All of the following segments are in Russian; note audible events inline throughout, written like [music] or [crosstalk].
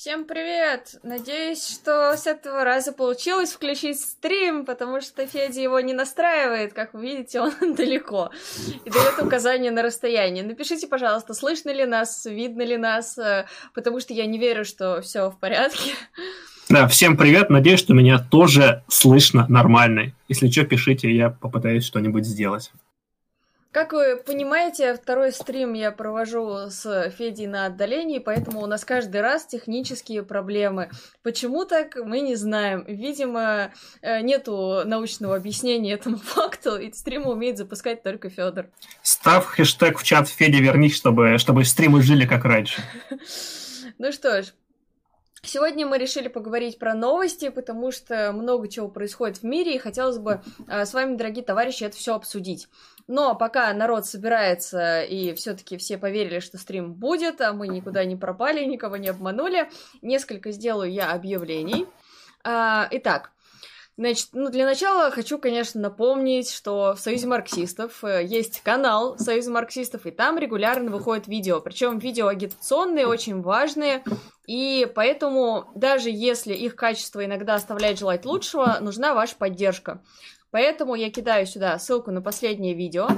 Всем привет! Надеюсь, что с этого раза получилось включить стрим, потому что Федя его не настраивает, как вы видите, он [laughs] далеко и дает указания на расстояние. Напишите, пожалуйста, слышно ли нас, видно ли нас, э, потому что я не верю, что все в порядке. Да, всем привет. Надеюсь, что меня тоже слышно нормально. Если что, пишите, я попытаюсь что-нибудь сделать. Как вы понимаете, второй стрим я провожу с Федей на отдалении, поэтому у нас каждый раз технические проблемы. Почему так, мы не знаем. Видимо, э, нету научного объяснения этому [laughs] факту, и стрим умеет запускать только Федор. Став хэштег в чат Федя вернись, чтобы, чтобы стримы жили как раньше. [laughs] Ну что ж, Сегодня мы решили поговорить про новости, потому что много чего происходит в мире, и хотелось бы э, с вами, дорогие товарищи, это все обсудить. Но пока народ собирается, и все-таки все поверили, что стрим будет, а мы никуда не пропали, никого не обманули, несколько сделаю я объявлений. А, итак, Значит, ну, для начала хочу, конечно, напомнить, что в Союзе марксистов э, есть канал Союза марксистов, и там регулярно выходят видео. Причем видео агитационные, очень важные. И поэтому, даже если их качество иногда оставляет желать лучшего, нужна ваша поддержка. Поэтому я кидаю сюда ссылку на последнее видео.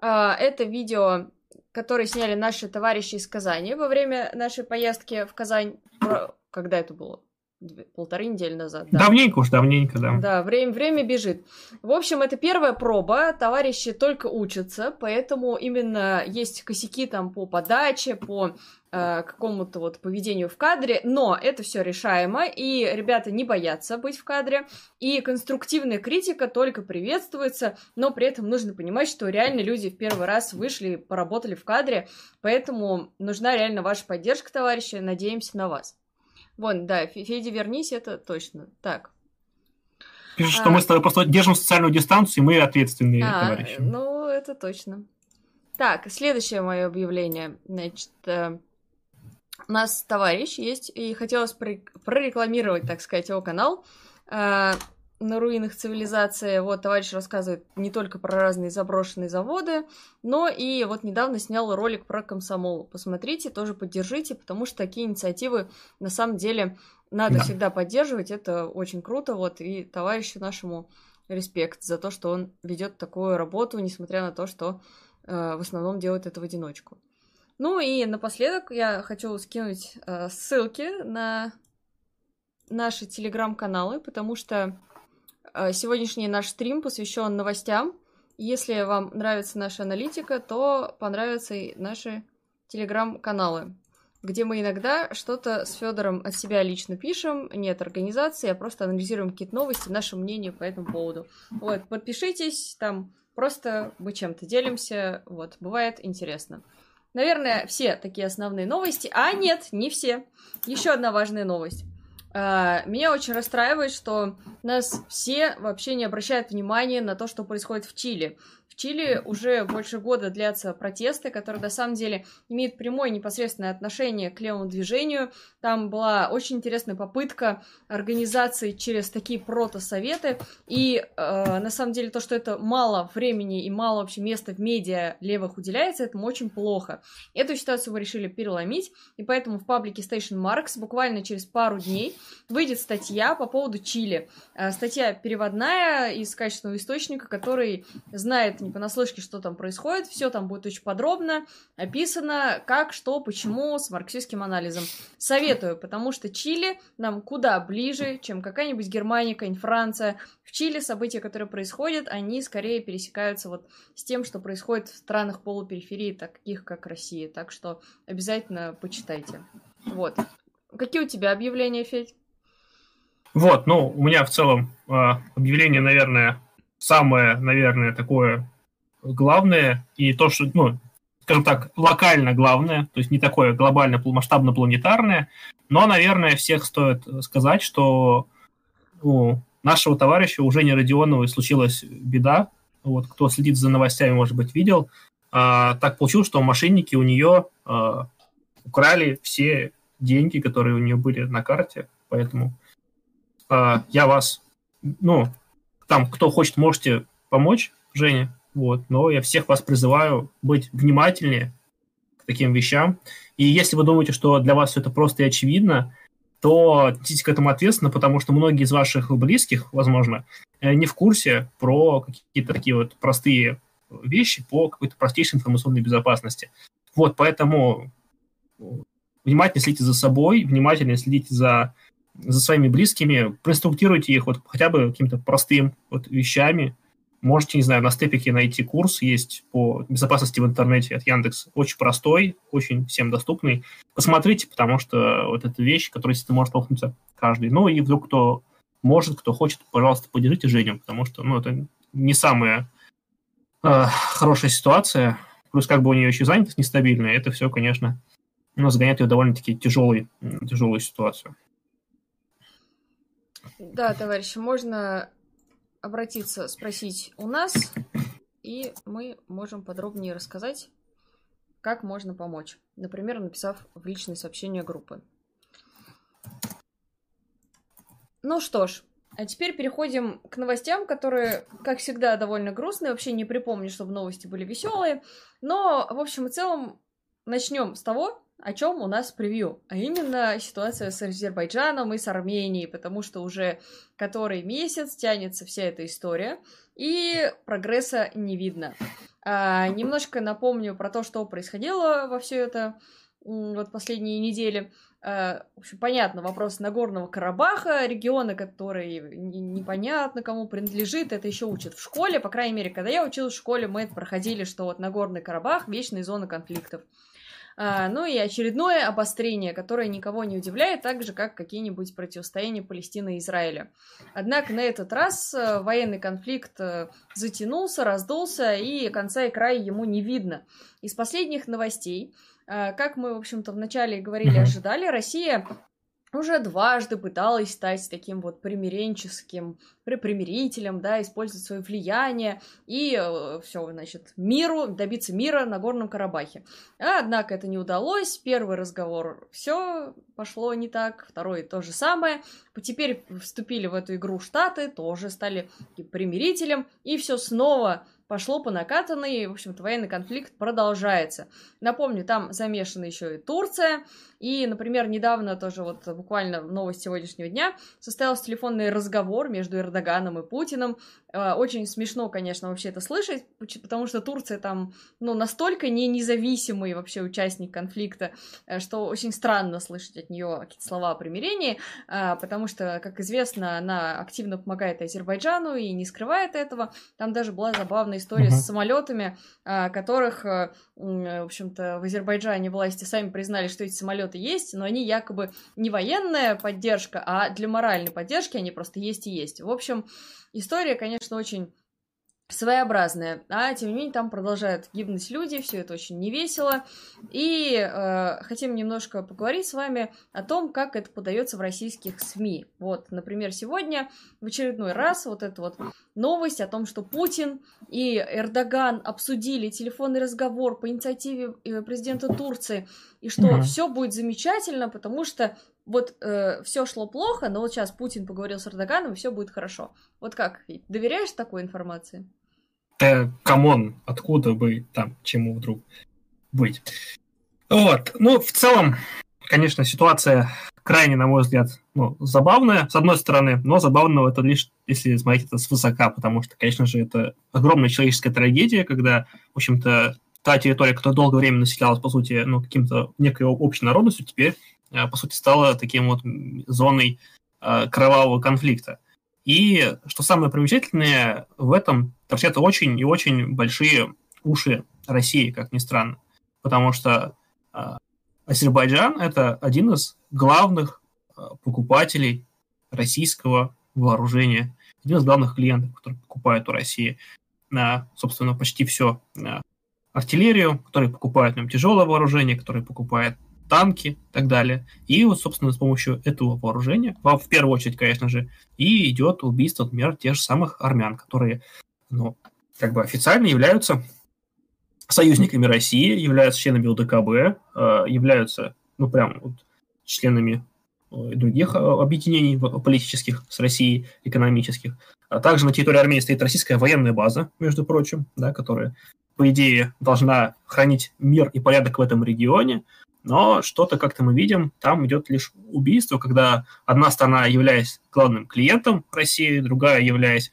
А, это видео, которое сняли наши товарищи из Казани во время нашей поездки в Казань. Когда это было? Полторы недели назад. Да. Давненько уж, давненько, да. Да, время, время бежит. В общем, это первая проба, товарищи только учатся, поэтому именно есть косяки там по подаче, по э, какому-то вот поведению в кадре, но это все решаемо, и ребята не боятся быть в кадре, и конструктивная критика только приветствуется, но при этом нужно понимать, что реально люди в первый раз вышли, поработали в кадре, поэтому нужна реально ваша поддержка, товарищи, надеемся на вас. Вон, да, Федя, вернись, это точно. Так. Пишешь, а... что мы с тобой просто держим социальную дистанцию, и мы ответственные а, товарищи. Ну, это точно. Так, следующее мое объявление. Значит, э, у нас товарищ есть, и хотелось прорекламировать, так сказать, его канал. Э, на руинах цивилизации. Вот товарищ рассказывает не только про разные заброшенные заводы, но и вот недавно снял ролик про комсомол. Посмотрите, тоже поддержите, потому что такие инициативы на самом деле надо да. всегда поддерживать. Это очень круто. Вот и товарищу нашему респект за то, что он ведет такую работу, несмотря на то, что э, в основном делает это в одиночку. Ну и напоследок я хочу скинуть э, ссылки на наши телеграм-каналы, потому что сегодняшний наш стрим посвящен новостям. Если вам нравится наша аналитика, то понравятся и наши телеграм-каналы, где мы иногда что-то с Федором от себя лично пишем, нет организации, а просто анализируем какие-то новости, наше мнение по этому поводу. Вот, подпишитесь, там просто мы чем-то делимся, вот, бывает интересно. Наверное, все такие основные новости, а нет, не все. Еще одна важная новость. А, меня очень расстраивает, что нас все вообще не обращают внимания на то, что происходит в Чили. Чили уже больше года длятся протесты, которые на самом деле имеют прямое непосредственное отношение к левому движению. Там была очень интересная попытка организации через такие протосоветы. И э, на самом деле то, что это мало времени и мало вообще места в медиа левых уделяется, этому очень плохо. Эту ситуацию вы решили переломить, и поэтому в паблике Station Marks буквально через пару дней выйдет статья по поводу Чили. Э, статья переводная из качественного источника, который знает не понаслышке, что там происходит. Все там будет очень подробно описано, как, что, почему, с марксистским анализом. Советую, потому что Чили нам куда ближе, чем какая-нибудь Германия, какая-нибудь Франция. В Чили события, которые происходят, они скорее пересекаются вот с тем, что происходит в странах полупериферии, таких как Россия. Так что обязательно почитайте. Вот. Какие у тебя объявления, Федь? Вот, ну, у меня в целом э, объявление, наверное, самое, наверное, такое главное, и то, что, ну, скажем так, локально главное, то есть не такое глобально масштабно-планетарное, но, наверное, всех стоит сказать, что у нашего товарища, у Жени Родионовой, случилась беда. Вот, кто следит за новостями, может быть, видел. А, так получилось, что мошенники у нее а, украли все деньги, которые у нее были на карте, поэтому а, я вас, ну, там, кто хочет, можете помочь Жене, вот, но я всех вас призываю быть внимательнее к таким вещам. И если вы думаете, что для вас все это просто и очевидно, то отнеситесь к этому ответственно, потому что многие из ваших близких, возможно, э, не в курсе про какие-то такие вот простые вещи по какой-то простейшей информационной безопасности. Вот, поэтому внимательно следите за собой, внимательно следите за, за своими близкими, проинструктируйте их вот хотя бы каким-то простым вот вещами, Можете, не знаю, на степике найти курс, есть по безопасности в интернете от Яндекс. Очень простой, очень всем доступный. Посмотрите, потому что вот эта вещь, которая действительно может столкнуться каждый. Ну и вдруг кто может, кто хочет, пожалуйста, поддержите Женю, потому что, ну, это не самая э, хорошая ситуация. Плюс как бы у нее еще занятость нестабильная, это все, конечно, ну, загоняет ее довольно-таки тяжелый, тяжелую ситуацию. Да, товарищи, можно обратиться, спросить у нас, и мы можем подробнее рассказать, как можно помочь. Например, написав в личные сообщения группы. Ну что ж, а теперь переходим к новостям, которые, как всегда, довольно грустные. Вообще не припомню, чтобы новости были веселые. Но, в общем и целом, начнем с того, о чем у нас превью, а именно ситуация с Азербайджаном и с Арменией, потому что уже который месяц тянется вся эта история, и прогресса не видно. А, немножко напомню про то, что происходило во все это вот последние недели. А, в общем, понятно, вопрос Нагорного Карабаха, региона, который непонятно кому принадлежит, это еще учат в школе, по крайней мере, когда я училась в школе, мы это проходили, что вот Нагорный Карабах – вечная зона конфликтов. А, ну и очередное обострение, которое никого не удивляет, так же, как какие-нибудь противостояния Палестины и Израиля. Однако на этот раз э, военный конфликт э, затянулся, раздулся, и конца и края ему не видно. Из последних новостей, э, как мы, в общем-то, вначале говорили, ожидали, Россия уже дважды пыталась стать таким вот примиренческим примирителем, да, использовать свое влияние и э, все, значит, миру, добиться мира на Горном Карабахе. А, однако это не удалось. Первый разговор все пошло не так, второй то же самое. Теперь вступили в эту игру Штаты, тоже стали примирителем, и все снова пошло по накатанной, в общем-то, военный конфликт продолжается. Напомню, там замешана еще и Турция, и, например, недавно тоже вот буквально новость сегодняшнего дня состоялся телефонный разговор между Эрдоганом и Путиным. Э, очень смешно, конечно, вообще это слышать, потому что Турция там, ну, настолько не независимый вообще участник конфликта, э, что очень странно слышать от нее какие-то слова о примирении, э, потому что, как известно, она активно помогает Азербайджану и не скрывает этого. Там даже была забавная история uh-huh. с самолетами, которых, в общем-то, в Азербайджане власти сами признали, что эти самолеты есть, но они якобы не военная поддержка, а для моральной поддержки они просто есть и есть. В общем, История, конечно, очень своеобразная, а тем не менее там продолжают гибнуть люди, все это очень невесело. И э, хотим немножко поговорить с вами о том, как это подается в российских СМИ. Вот, например, сегодня в очередной раз вот эта вот новость о том, что Путин и Эрдоган обсудили телефонный разговор по инициативе э, президента Турции, и что mm-hmm. все будет замечательно, потому что вот э, все шло плохо, но вот сейчас Путин поговорил с Эрдоганом, и все будет хорошо. Вот как, доверяешь такой информации? Да, come on, откуда бы там чему вдруг быть? Вот, ну, в целом, конечно, ситуация крайне, на мой взгляд, ну, забавная, с одной стороны, но забавного это лишь, если смотреть это свысока, потому что, конечно же, это огромная человеческая трагедия, когда, в общем-то, та территория, которая долгое время населялась, по сути, ну, каким-то некой общей народностью, теперь Э, по сути, стала таким вот зоной э, кровавого конфликта. И что самое примечательное в этом, торчат очень и очень большие уши России, как ни странно. Потому что э, Азербайджан – это один из главных покупателей российского вооружения, один из главных клиентов, которые покупают у России, на, собственно, почти все артиллерию, которые покупают нам тяжелое вооружение, которые покупают танки и так далее. И вот, собственно, с помощью этого вооружения, в первую очередь, конечно же, и идет убийство, например, тех же самых армян, которые, ну, как бы официально являются союзниками России, являются членами УДКБ, э, являются, ну, прям вот, членами э, других э, объединений политических с Россией, экономических. А также на территории Армении стоит российская военная база, между прочим, да, которая по идее, должна хранить мир и порядок в этом регионе, но что-то, как-то мы видим, там идет лишь убийство, когда одна страна, являясь главным клиентом России, другая, являясь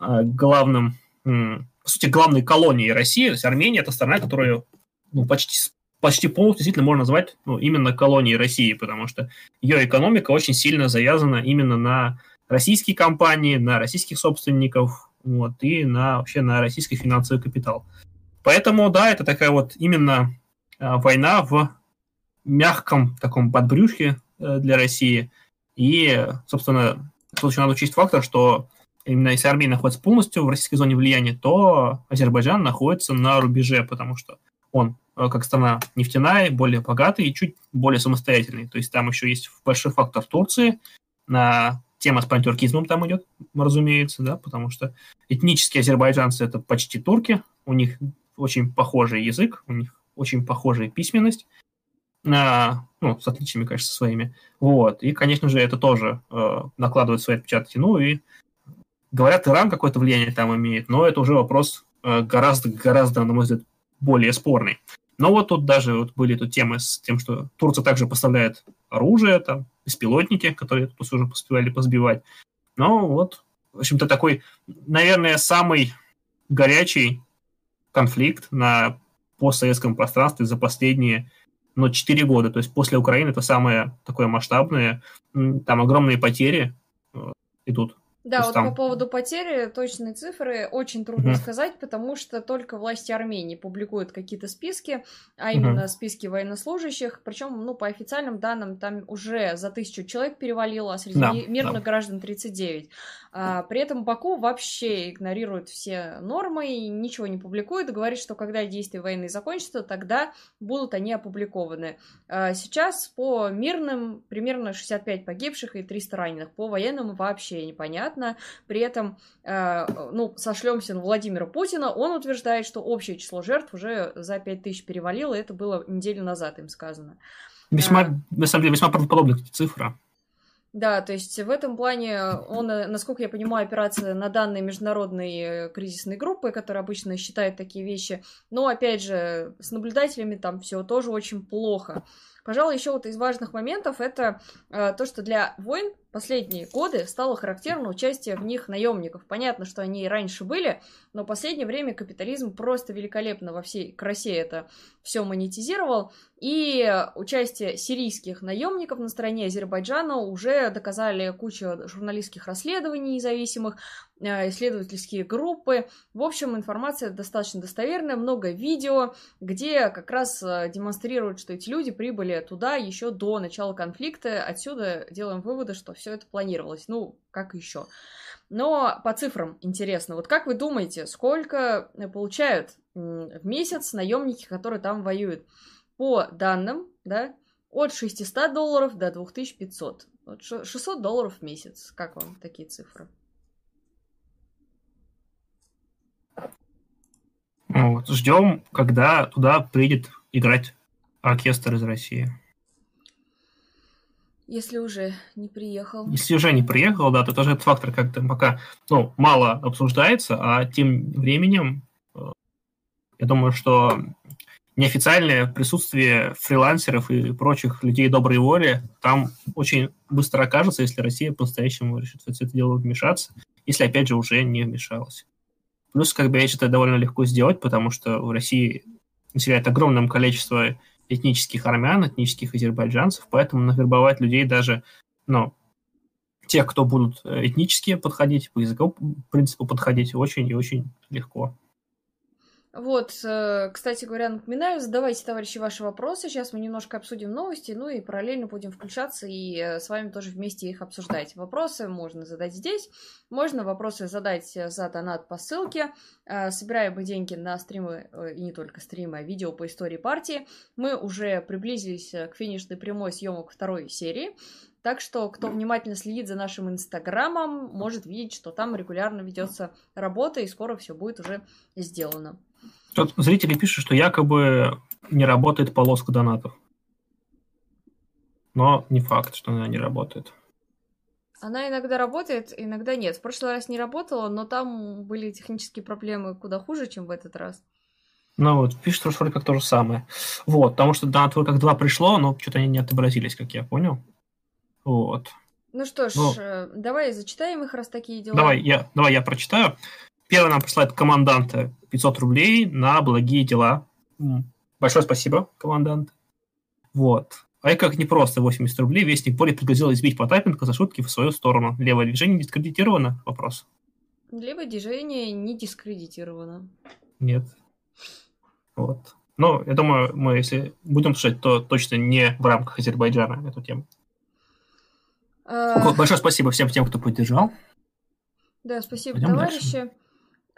э, главным, по сути, главной колонией России, то есть Армения – это страна, которая ну, почти, почти полностью действительно можно назвать ну, именно колонией России, потому что ее экономика очень сильно завязана именно на российские компании, на российских собственников, вот, и на, вообще на российский финансовый капитал. Поэтому, да, это такая вот именно э, война в мягком таком подбрюшке э, для России. И, собственно, тут еще надо учесть фактор, что именно если Армения находится полностью в российской зоне влияния, то Азербайджан находится на рубеже, потому что он, э, как страна нефтяная, более богатый и чуть более самостоятельный. То есть там еще есть большой фактор Турции, на тема с пантюркизмом там идет, разумеется, да, потому что этнические азербайджанцы это почти турки, у них очень похожий язык, у них очень похожая письменность, а, ну, с отличиями, конечно, своими. Вот. И, конечно же, это тоже э, накладывает свои отпечатки. Ну и говорят, Иран какое-то влияние там имеет, но это уже вопрос э, на мой взгляд, более спорный. Но вот тут даже вот были тут темы с тем, что Турция также поставляет оружие, там, беспилотники, которые тут уже поспевали позбивать. Но вот, в общем-то, такой, наверное, самый горячий конфликт на постсоветском пространстве за последние но 4 года. То есть после Украины это самое такое масштабное. Там огромные потери э, идут. Да, вот там... по поводу потери точные цифры очень трудно uh-huh. сказать, потому что только власти Армении публикуют какие-то списки, а именно uh-huh. списки военнослужащих, причем, ну, по официальным данным, там уже за тысячу человек перевалило, а среди да, мирных да. граждан 39. А, при этом Баку вообще игнорирует все нормы и ничего не публикует, говорит, что когда действия войны закончатся, тогда будут они опубликованы. А, сейчас по мирным примерно 65 погибших и 300 раненых, по военным вообще непонятно. При этом, а, ну, сошлемся на Владимира Путина, он утверждает, что общее число жертв уже за 5000 перевалило, это было неделю назад им сказано. Весьма, на самом деле, весьма правдоподобная цифра. Да, то есть в этом плане он, э, насколько я понимаю, опирается на данные международной э, кризисной группы, которая обычно считает такие вещи. Но, опять же, с наблюдателями там все тоже очень плохо. Пожалуй, еще вот из важных моментов это э, то, что для войн последние годы стало характерно участие в них наемников. Понятно, что они и раньше были, но в последнее время капитализм просто великолепно во всей красе это все монетизировал. И участие сирийских наемников на стороне Азербайджана уже доказали куча журналистских расследований независимых, э, исследовательские группы. В общем, информация достаточно достоверная, много видео, где как раз э, демонстрируют, что эти люди прибыли туда еще до начала конфликта. Отсюда делаем выводы, что все это планировалось. Ну, как еще. Но по цифрам интересно. Вот как вы думаете, сколько получают в месяц наемники, которые там воюют? По данным, да, от 600 долларов до 2500. Вот 600 долларов в месяц. Как вам такие цифры? Ну вот, ждем, когда туда приедет играть оркестр из России. Если уже не приехал. Если уже не приехал, да, то тоже этот фактор как-то пока ну, мало обсуждается, а тем временем э, я думаю, что неофициальное присутствие фрилансеров и прочих людей доброй воли там очень быстро окажется, если Россия по-настоящему решит в это дело вмешаться, если, опять же, уже не вмешалась. Плюс, как бы, считаю, довольно легко сделать, потому что в России населяет огромное количество этнических армян, этнических азербайджанцев, поэтому навербовать людей даже, ну, тех, кто будут э, этнически подходить, по языковому принципу подходить, очень и очень легко. Вот, э, кстати говоря, напоминаю, задавайте, товарищи, ваши вопросы. Сейчас мы немножко обсудим новости, ну и параллельно будем включаться и э, с вами тоже вместе их обсуждать. Вопросы можно задать здесь, можно вопросы задать за донат по ссылке. Э, собираем мы деньги на стримы, и не только стримы, а видео по истории партии. Мы уже приблизились к финишной прямой съемок второй серии. Так что, кто внимательно следит за нашим инстаграмом, может видеть, что там регулярно ведется работа, и скоро все будет уже сделано. Тут зрители пишут, что якобы не работает полоска донатов. Но не факт, что она не работает. Она иногда работает, иногда нет. В прошлый раз не работала, но там были технические проблемы куда хуже, чем в этот раз. Ну вот, пишет, что вроде как то же самое. Вот, потому что твой как два пришло, но что-то они не отобразились, как я понял. Вот. Ну что ж, ну, э, давай зачитаем их, раз такие дела. Давай я, давай я прочитаю. Первый нам присылает команданта 500 рублей на благие дела. Большое спасибо, командант. Вот. А как непросто 80 рублей, Вестник Поли пригрозил избить Потапенко за шутки в свою сторону. Левое движение дискредитировано? Вопрос. Левое движение не дискредитировано. Нет. Вот. Но я думаю, мы, если будем слушать, то точно не в рамках Азербайджана эту тему. А... Большое спасибо всем тем, кто поддержал. Да, спасибо, Пойдем товарищи. Дальше.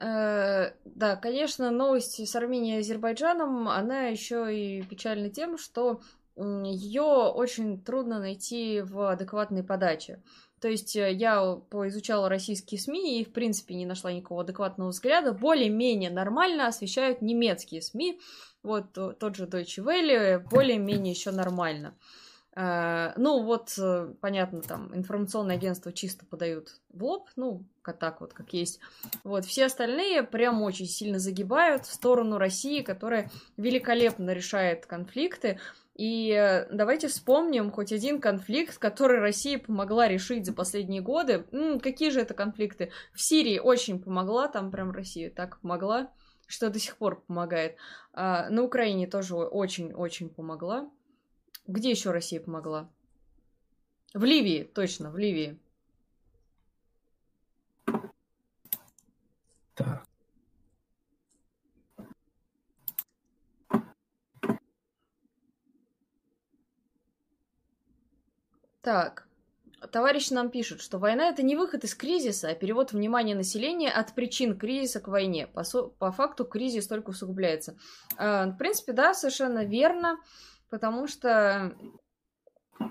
Э, да, конечно, новость с Арменией и Азербайджаном, она еще и печальна тем, что ее очень трудно найти в адекватной подаче. То есть э, я поизучала российские СМИ и, в принципе, не нашла никакого адекватного взгляда. Более-менее нормально освещают немецкие СМИ. Вот тот же Deutsche Welle более-менее еще нормально. Э, ну, вот, э, понятно, там, информационные агентства чисто подают в лоб, ну, как так вот, как есть. Вот, все остальные прям очень сильно загибают в сторону России, которая великолепно решает конфликты. И э, давайте вспомним хоть один конфликт, который Россия помогла решить за последние годы. М, какие же это конфликты? В Сирии очень помогла, там прям Россия так помогла, что до сих пор помогает. А, на Украине тоже очень-очень помогла. Где еще Россия помогла? В Ливии, точно, в Ливии. Так. Так, товарищ нам пишет, что война это не выход из кризиса, а перевод внимания населения от причин кризиса к войне. По, по факту кризис только усугубляется. Э, в принципе, да, совершенно верно потому что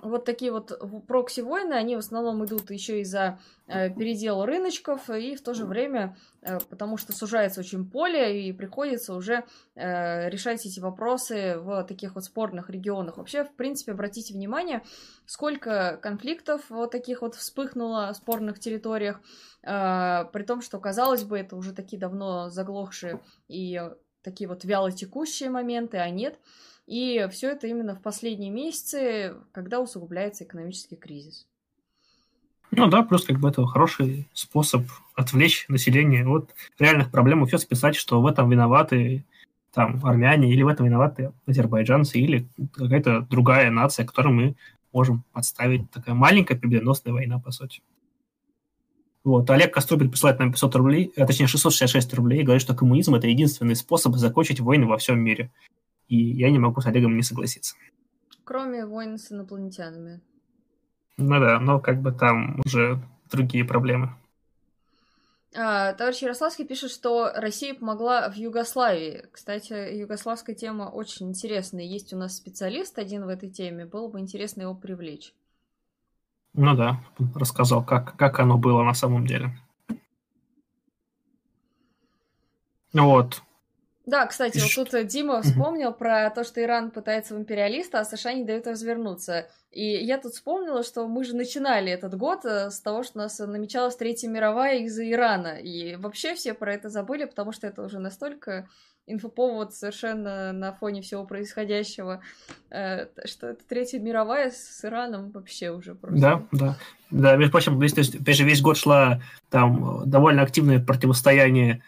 вот такие вот прокси-войны, они в основном идут еще из-за э, передела рыночков, и в то же время, э, потому что сужается очень поле, и приходится уже э, решать эти вопросы в таких вот спорных регионах. Вообще, в принципе, обратите внимание, сколько конфликтов вот таких вот вспыхнуло в спорных территориях, э, при том, что, казалось бы, это уже такие давно заглохшие и такие вот вяло текущие моменты, а нет – и все это именно в последние месяцы, когда усугубляется экономический кризис. Ну да, плюс как бы это хороший способ отвлечь население от реальных проблем и все списать, что в этом виноваты там армяне, или в этом виноваты азербайджанцы, или какая-то другая нация, которую мы можем подставить. Такая маленькая победоносная война, по сути. Вот. Олег Кострубин присылает нам 500 рублей, а точнее 666 рублей, и говорит, что коммунизм – это единственный способ закончить войны во всем мире и я не могу с Олегом не согласиться. Кроме войн с инопланетянами. Ну да, но как бы там уже другие проблемы. А, товарищ Ярославский пишет, что Россия помогла в Югославии. Кстати, югославская тема очень интересная. Есть у нас специалист один в этой теме. Было бы интересно его привлечь. Ну да, рассказал, как, как оно было на самом деле. Вот. Да, кстати, вот тут э, Дима вспомнил про то, что Иран пытается в империалиста, а США не дают развернуться. И я тут вспомнила, что мы же начинали этот год э, с того, что у нас намечалась Третья мировая из-за Ирана. И вообще все про это забыли, потому что это уже настолько инфоповод совершенно на фоне всего происходящего, э, что это Третья мировая с Ираном вообще уже просто. Да, да. Да, между прочим, опять же, весь год шла там довольно активное противостояние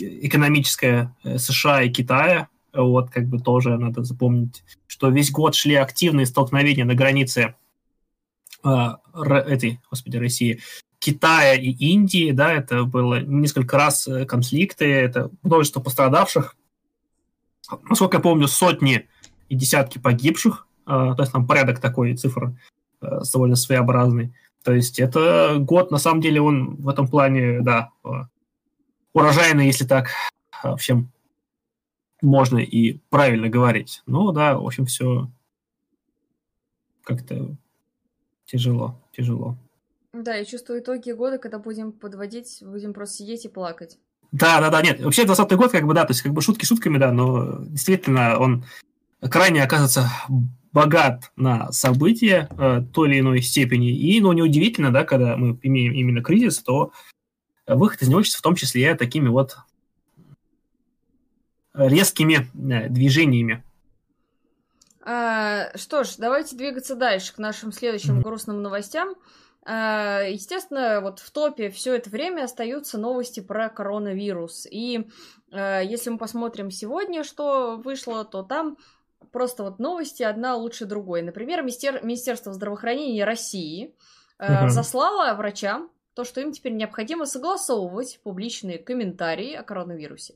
экономическое э, США и Китая, вот, как бы тоже надо запомнить, что весь год шли активные столкновения на границе э, этой, господи, России, Китая и Индии, да, это было несколько раз э, конфликты, это множество пострадавших, насколько я помню, сотни и десятки погибших, то есть там порядок такой, цифр довольно своеобразный. То есть это год, на самом деле, он в этом плане, да, урожайно, если так вообще можно и правильно говорить. Ну да, в общем, все как-то тяжело, тяжело. Да, я чувствую итоги года, когда будем подводить, будем просто сидеть и плакать. Да, да, да, нет, вообще 20 год, как бы, да, то есть как бы шутки шутками, да, но действительно он крайне оказывается богат на события э, той или иной степени. И, ну, неудивительно, да, когда мы имеем именно кризис, то выход из него в том числе такими вот резкими движениями. А, что ж, давайте двигаться дальше к нашим следующим грустным новостям. А, естественно, вот в топе все это время остаются новости про коронавирус. И а, если мы посмотрим сегодня, что вышло, то там просто вот новости одна лучше другой. Например, Министер... Министерство здравоохранения России uh заслало врачам то, что им теперь необходимо согласовывать публичные комментарии о коронавирусе.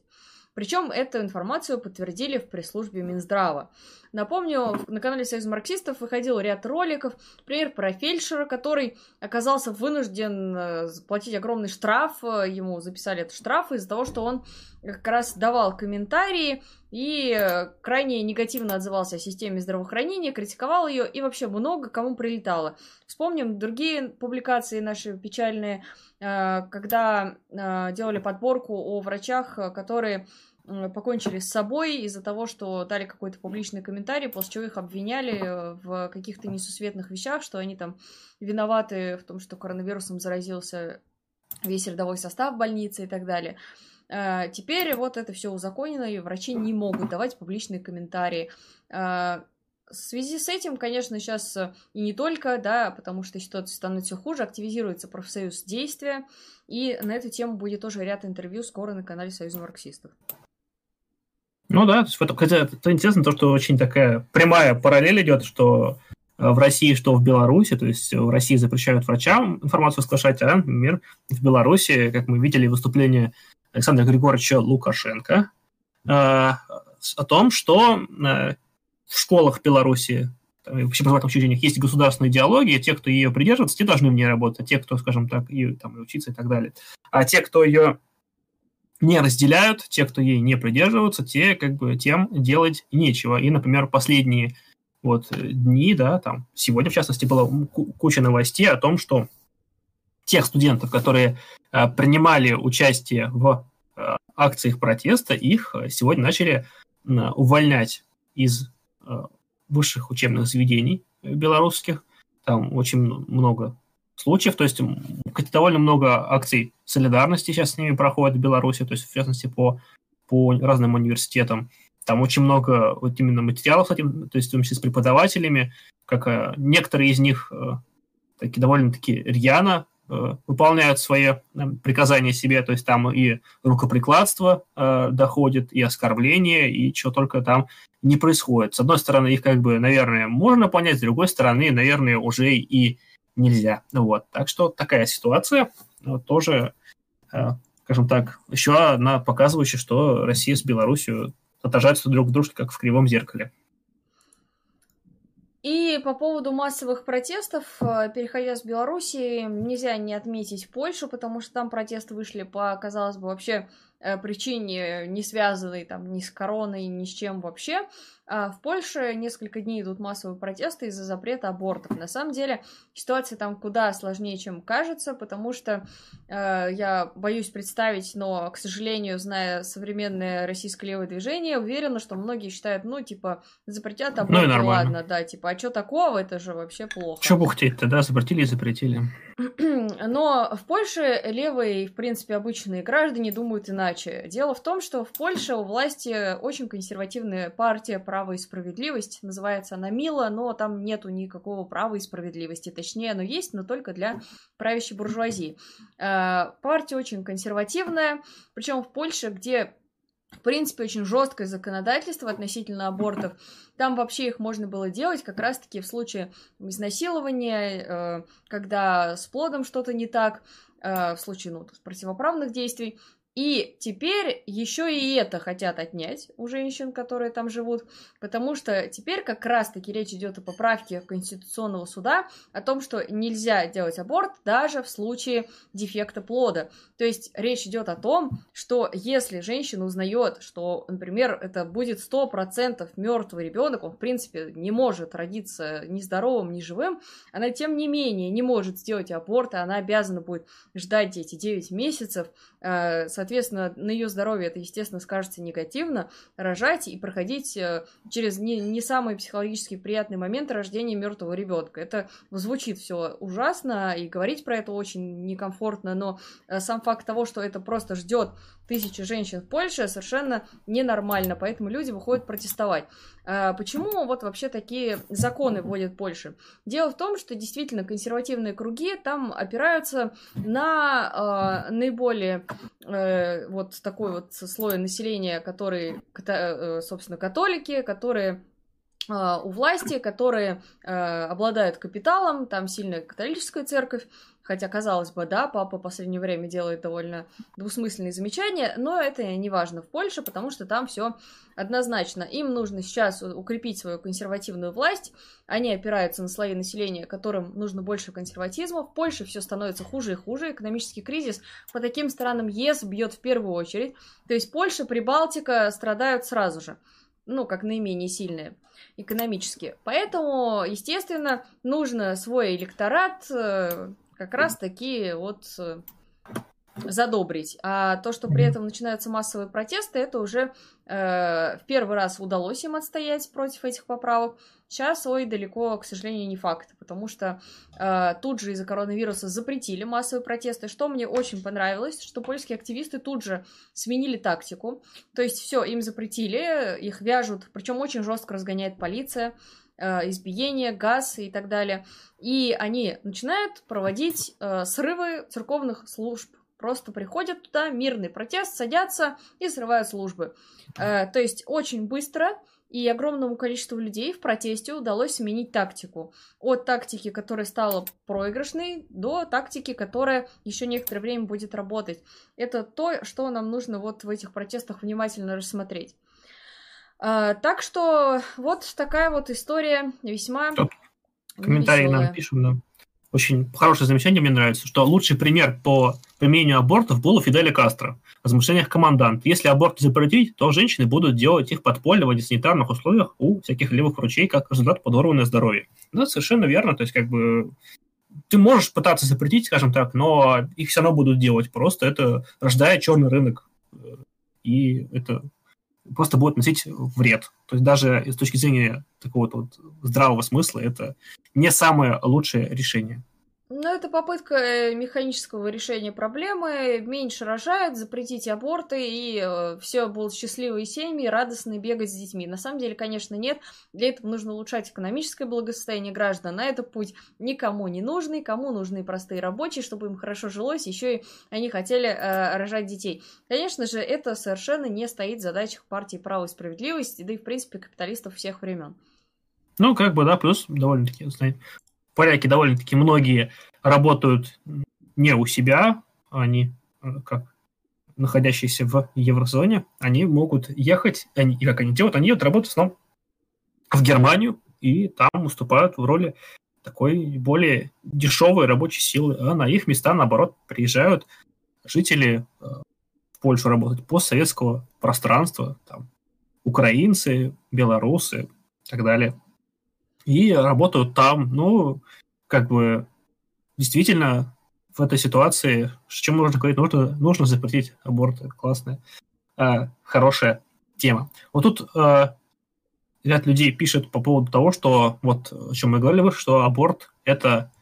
Причем эту информацию подтвердили в пресс-службе Минздрава. Напомню, на канале Союз марксистов выходил ряд роликов, например, про фельдшера, который оказался вынужден э, платить огромный штраф, ему записали этот штраф из-за того, что он как раз давал комментарии и э, крайне негативно отзывался о системе здравоохранения, критиковал ее и вообще много кому прилетало. Вспомним другие публикации наши печальные, когда делали подборку о врачах, которые покончили с собой из-за того, что дали какой-то публичный комментарий, после чего их обвиняли э, в каких-то несусветных вещах, что они там виноваты в том, что коронавирусом заразился весь рядовой состав больницы и так далее. Э, теперь вот это все узаконено, и врачи не могут давать публичные комментарии. Э, в связи с этим, конечно, сейчас и не только, да, потому что ситуация становится все хуже, активизируется профсоюз действия, и на эту тему будет тоже ряд интервью скоро на канале Союза марксистов. Ну да, хотя это интересно, то, что очень такая прямая параллель идет, что э, в России, что в Беларуси, то есть в России запрещают врачам информацию разглашать, а, например, в Беларуси, как мы видели, выступление Александра Григорьевича Лукашенко э, о том, что э, в школах Беларуси, вообще образовательных учреждениях есть государственная идеология, те, кто ее придерживается, те должны в ней работать, а те, кто, скажем так, ее там учиться и так далее. А те, кто ее не разделяют, те, кто ей не придерживаются, те, как бы, тем делать нечего. И, например, последние вот дни, да, там, сегодня, в частности, была куча новостей о том, что тех студентов, которые э, принимали участие в э, акциях протеста, их сегодня начали э, увольнять из э, высших учебных заведений белорусских. Там очень много случаев, то есть довольно много акций солидарности сейчас с ними проходит в Беларуси, то есть в частности по, по разным университетам. Там очень много вот именно материалов с этим, то есть в том числе с преподавателями, как э, некоторые из них э, таки, довольно-таки рьяно э, выполняют свои э, приказания себе, то есть там и рукоприкладство э, доходит, и оскорбление, и чего только там не происходит. С одной стороны, их как бы, наверное, можно понять, с другой стороны, наверное, уже и нельзя. Вот. Так что такая ситуация тоже, э, скажем так, еще одна показывающая, что Россия с Беларусью отражаются друг в дружке, как в кривом зеркале. И по поводу массовых протестов, э, переходя с Беларуси, нельзя не отметить Польшу, потому что там протесты вышли по, казалось бы, вообще э, причине, не связанной там ни с короной, ни с чем вообще. А в Польше несколько дней идут массовые протесты из-за запрета абортов. На самом деле ситуация там куда сложнее, чем кажется, потому что э, я боюсь представить, но, к сожалению, зная современное российское левое движение, уверена, что многие считают, ну, типа, запретят аборт, ну, и нормально. ладно, да, типа, а что такого, это же вообще плохо. Что бухтеть-то, да, запретили и запретили. [clears throat] Но в Польше левые, в принципе, обычные граждане думают иначе. Дело в том, что в Польше у власти очень консервативная партия «Право и справедливость». Называется она «Мила», но там нету никакого права и справедливости. Точнее, оно есть, но только для правящей буржуазии. Э, партия очень консервативная, причем в Польше, где в принципе, очень жесткое законодательство относительно абортов. Там вообще их можно было делать как раз-таки в случае изнасилования, э, когда с плодом что-то не так, э, в случае ну, противоправных действий. И теперь еще и это хотят отнять у женщин, которые там живут, потому что теперь как раз-таки речь идет о поправке Конституционного суда о том, что нельзя делать аборт даже в случае дефекта плода. То есть речь идет о том, что если женщина узнает, что, например, это будет 100% мертвый ребенок, он в принципе не может родиться ни здоровым, ни живым, она тем не менее не может сделать аборт, и она обязана будет ждать эти 9 месяцев, э, соответственно, на ее здоровье это, естественно, скажется негативно, рожать и проходить э, через не, не самый психологически приятный момент рождения мертвого ребенка. Это звучит все ужасно, и говорить про это очень некомфортно, но э, сам факт того, что это просто ждет тысячи женщин в Польше совершенно ненормально, поэтому люди выходят протестовать. А почему вот вообще такие законы вводят в Польше? Дело в том, что действительно консервативные круги там опираются на э, наиболее э, вот такой вот слой населения, который, э, собственно, католики, которые а, у власти, которые э, обладают капиталом, там сильная католическая церковь, хотя, казалось бы, да, папа в последнее время делает довольно двусмысленные замечания, но это не важно в Польше, потому что там все однозначно. Им нужно сейчас укрепить свою консервативную власть, они опираются на слои населения, которым нужно больше консерватизма. В Польше все становится хуже и хуже, экономический кризис по таким странам ЕС бьет в первую очередь, то есть Польша, Прибалтика страдают сразу же ну, как наименее сильные экономически. Поэтому, естественно, нужно свой электорат э, как раз таки вот э, задобрить. А то, что при этом начинаются массовые протесты, это уже э, в первый раз удалось им отстоять против этих поправок. Сейчас, ой, далеко, к сожалению, не факт, потому что э, тут же из-за коронавируса запретили массовые протесты. Что мне очень понравилось, что польские активисты тут же сменили тактику. То есть все, им запретили, их вяжут, причем очень жестко разгоняет полиция э, избиение, газ и так далее. И они начинают проводить э, срывы церковных служб просто приходят туда, мирный протест, садятся и срывают службы. Э, то есть очень быстро и огромному количеству людей в протесте удалось сменить тактику. От тактики, которая стала проигрышной, до тактики, которая еще некоторое время будет работать. Это то, что нам нужно вот в этих протестах внимательно рассмотреть. Э, так что вот такая вот история весьма... Комментарии нам пишут, да очень хорошее замечание мне нравится, что лучший пример по применению абортов был у Фиделя Кастро в размышлениях командант. Если аборт запретить, то женщины будут делать их подпольно в антисанитарных условиях у всяких левых врачей, как результат подорванное здоровье. Ну, совершенно верно. То есть, как бы, ты можешь пытаться запретить, скажем так, но их все равно будут делать. Просто это рождает черный рынок. И это просто будет носить вред. То есть даже с точки зрения такого вот здравого смысла это не самое лучшее решение. Ну, это попытка э, механического решения проблемы. Меньше рожают, запретить аборты, и э, все будут счастливые семьи, радостные бегать с детьми. На самом деле, конечно, нет. Для этого нужно улучшать экономическое благосостояние граждан. На это путь никому не нужный, кому нужны простые рабочие, чтобы им хорошо жилось, еще и они хотели э, рожать детей. Конечно же, это совершенно не стоит в задачах партии права и справедливости, да и, в принципе, капиталистов всех времен. Ну, как бы, да, плюс довольно-таки, знаете, поляки довольно-таки многие работают не у себя, они э, как находящиеся в еврозоне, они могут ехать, они, и как они делают, они идут работать в основном в Германию, и там выступают в роли такой более дешевой рабочей силы, а на их места, наоборот, приезжают жители э, в Польшу работать постсоветского пространства, там, украинцы, белорусы и так далее и работают там. Ну, как бы, действительно, в этой ситуации, с чем можно говорить, нужно, нужно запретить аборты. Классная, э, хорошая тема. Вот тут э, ряд людей пишет по поводу того, что, вот о чем мы говорили, что аборт – это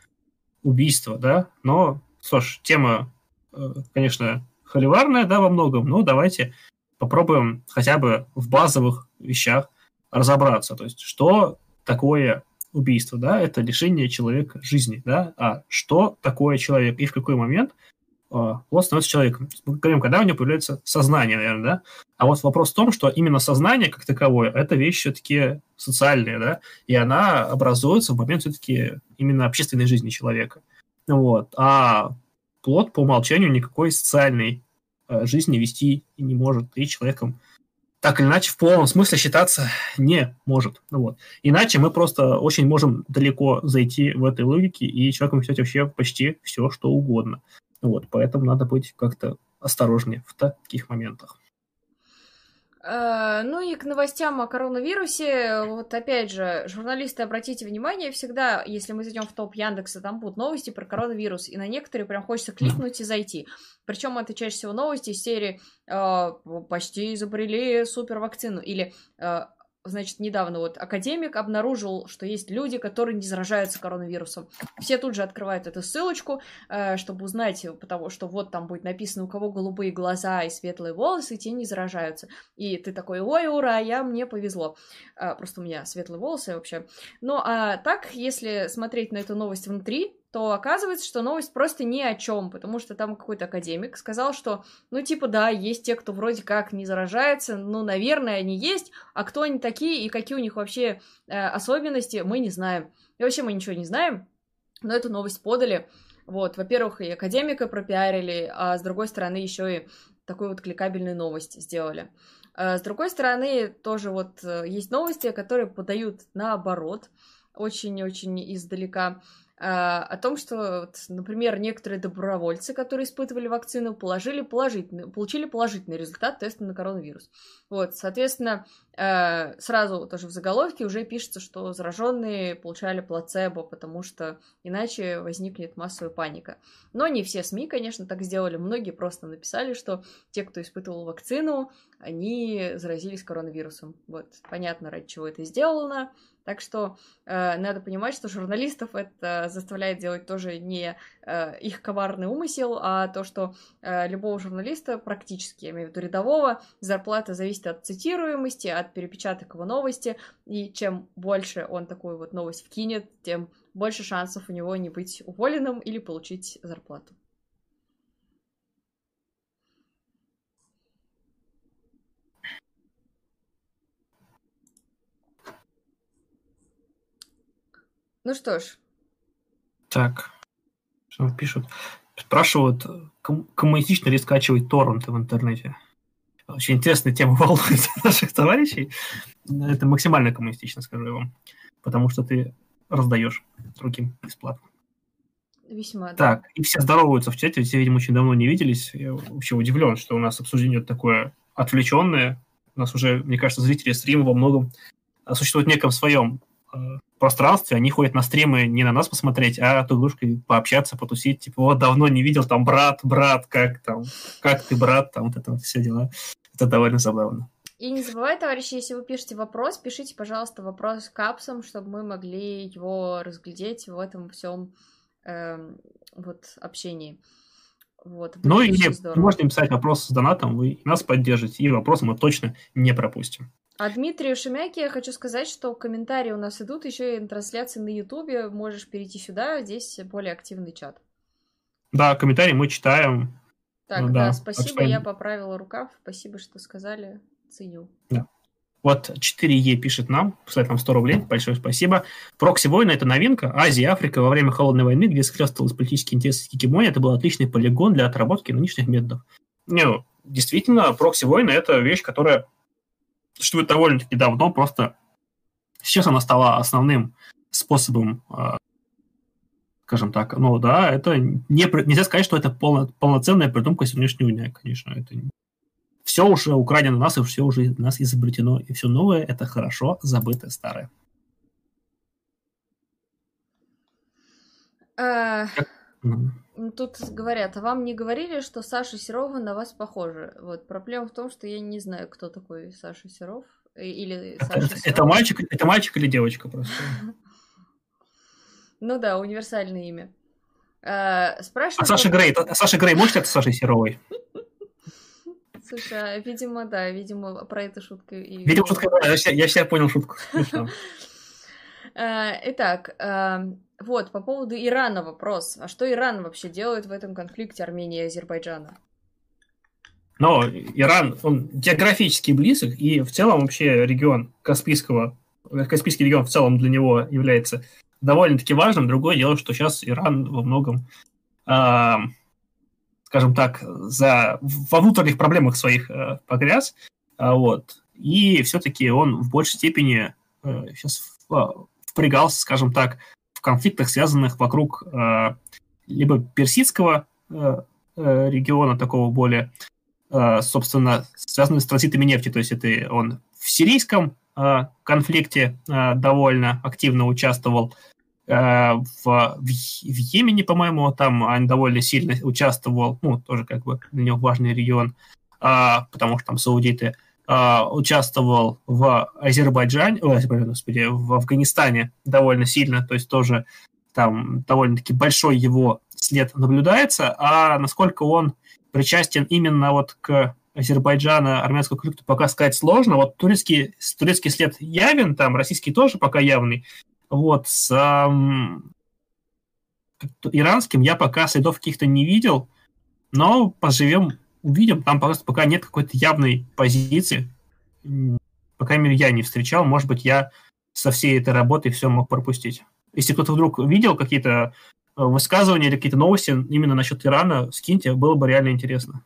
убийство, да, но, слушай, тема, э, конечно, холиварная, да, во многом, но давайте попробуем хотя бы в базовых вещах разобраться. То есть, что такое убийство, да, это лишение человека жизни, да, а что такое человек и в какой момент э, он становится человеком. Мы говорим, когда у него появляется сознание, наверное, да, а вот вопрос в том, что именно сознание как таковое, это вещь все-таки социальная, да, и она образуется в момент все-таки именно общественной жизни человека. Вот. А плод по умолчанию никакой социальной э, жизни вести не может, и человеком так или иначе в полном смысле считаться не может. Вот. Иначе мы просто очень можем далеко зайти в этой логике, и человеком считать вообще почти все, что угодно. Вот. Поэтому надо быть как-то осторожнее в таких моментах. Э, ну и к новостям о коронавирусе. Вот опять же, журналисты, обратите внимание, всегда, если мы зайдем в топ Яндекса, там будут новости про коронавирус, и на некоторые прям хочется кликнуть и зайти. Причем это чаще всего новости из серии э, «Почти изобрели супервакцину» или э, значит, недавно вот академик обнаружил, что есть люди, которые не заражаются коронавирусом. Все тут же открывают эту ссылочку, э, чтобы узнать, потому что вот там будет написано, у кого голубые глаза и светлые волосы, те не заражаются. И ты такой, ой, ура, я, мне повезло. Э, просто у меня светлые волосы вообще. Ну, а так, если смотреть на эту новость внутри, то оказывается, что новость просто ни о чем, потому что там какой-то академик сказал, что, ну, типа, да, есть те, кто вроде как не заражается, ну, наверное, они есть, а кто они такие и какие у них вообще э, особенности, мы не знаем. И вообще мы ничего не знаем, но эту новость подали. Вот, во-первых, и академика пропиарили, а с другой стороны еще и такую вот кликабельную новость сделали. А с другой стороны, тоже вот э, есть новости, которые подают наоборот, очень-очень издалека. А, о том, что, например, некоторые добровольцы, которые испытывали вакцину, положили положительный, получили положительный результат теста на коронавирус. Вот, соответственно, сразу тоже в заголовке уже пишется, что зараженные получали плацебо, потому что иначе возникнет массовая паника. Но не все СМИ, конечно, так сделали. Многие просто написали, что те, кто испытывал вакцину, они заразились коронавирусом. Вот, понятно, ради чего это сделано. Так что э, надо понимать, что журналистов это заставляет делать тоже не э, их коварный умысел, а то, что э, любого журналиста, практически, я имею в виду рядового, зарплата зависит от цитируемости, от перепечаток его новости, и чем больше он такую вот новость вкинет, тем больше шансов у него не быть уволенным или получить зарплату. Ну что ж. Так, что пишут? Спрашивают, ком- коммунистично ли скачивать торренты в интернете? Очень интересная тема [laughs] волнует наших товарищей. Это максимально коммунистично, скажу я вам. Потому что ты раздаешь другим бесплатно. Весьма. Так, и все здороваются в чате, все, видимо, очень давно не виделись. Я вообще удивлен, что у нас обсуждение такое отвлеченное. У нас уже, мне кажется, зрители стрима во многом существуют в неком своем э, пространстве, они ходят на стримы не на нас посмотреть, а друг дружкой пообщаться, потусить, типа, вот давно не видел, там, брат, брат, как там, как ты, брат, там, вот это вот все дела. Это довольно забавно. И не забывайте, товарищи, если вы пишете вопрос, пишите, пожалуйста, вопрос капсом, чтобы мы могли его разглядеть в этом всем э, вот общении. Вот, ну и здорово. можете писать вопрос с донатом, вы нас поддержите, и вопрос мы точно не пропустим. А Дмитрию Шемяке я хочу сказать, что комментарии у нас идут еще и трансляции на Ютубе. Можешь перейти сюда, здесь более активный чат. Да, комментарии мы читаем. Так, ну, да, да, спасибо, я поправила рукав. Спасибо, что сказали. Ценю. Да. Вот 4Е пишет нам, посылает нам 100 рублей, большое спасибо. Прокси войны это новинка. Азия, Африка во время холодной войны, где схлестывалась политические интересы гегемонии, это был отличный полигон для отработки нынешних методов. Не, действительно, прокси войны это вещь, которая существует довольно-таки давно, просто сейчас она стала основным способом, э, скажем так, ну да, это не, нельзя сказать, что это полно, полноценная придумка сегодняшнего дня, конечно, это все уже украдено нас, и все уже нас изобретено, и все новое – это хорошо забытое старое. А, тут говорят, а вам не говорили, что Саша Серова на вас похожа? Вот проблема в том, что я не знаю, кто такой Саша Серов. Или Саша это, это мальчик, это мальчик или девочка просто? Ну да, универсальное имя. А, спрашиваю. А Саша Грей, Саша Грей может это Сашей Серовой? Слушай, а, видимо, да, видимо, про эту шутку. И... Видимо, шутка, я, я себя понял шутку. [laughs] А, итак, вот, по поводу Ирана вопрос. А что Иран вообще делает в этом конфликте Армении и Азербайджана? Но Иран, он географически близок, и в целом вообще регион Каспийского, Каспийский регион в целом для него является довольно-таки важным. Другое дело, что сейчас Иран во многом скажем так, за, во внутренних проблемах своих э, погряз, э, вот, и все-таки он в большей степени э, сейчас впрягался, скажем так, в конфликтах, связанных вокруг э, либо персидского э, э, региона, такого более, э, собственно, связанного с транзитами нефти, то есть это он в сирийском э, конфликте э, довольно активно участвовал, Э, в, в, в Йемене, по-моему, там он довольно сильно участвовал, ну, тоже как бы для него важный регион, а, потому что там саудиты а, участвовал в Азербайджане, о, господи, в Афганистане довольно сильно, то есть тоже там довольно-таки большой его след наблюдается, а насколько он причастен именно вот к Азербайджана, армянского конфликту пока сказать сложно. Вот турецкий, турецкий след явен, там российский тоже пока явный. Вот с эм, иранским я пока следов каких-то не видел, но поживем, увидим. Там просто пока нет какой-то явной позиции. По крайней мере, я не встречал. Может быть, я со всей этой работой все мог пропустить. Если кто-то вдруг видел какие-то э, высказывания или какие-то новости именно насчет Ирана, скиньте, было бы реально интересно.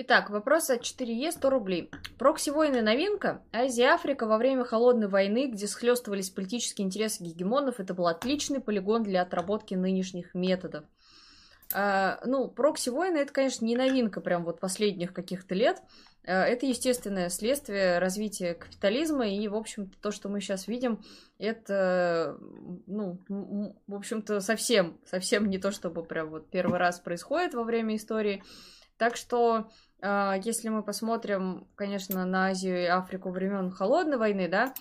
Итак, вопрос от 4Е 100 рублей. Прокси-войны новинка. Азия Африка во время холодной войны, где схлестывались политические интересы гегемонов, это был отличный полигон для отработки нынешних методов. А, ну, прокси-войны это, конечно, не новинка прям вот последних каких-то лет. А, это естественное следствие развития капитализма, и, в общем-то, то, что мы сейчас видим, это, ну, в общем-то, совсем, совсем не то, чтобы прям вот первый раз происходит во время истории. Так что а, если мы посмотрим, конечно, на Азию и Африку времен холодной войны, да,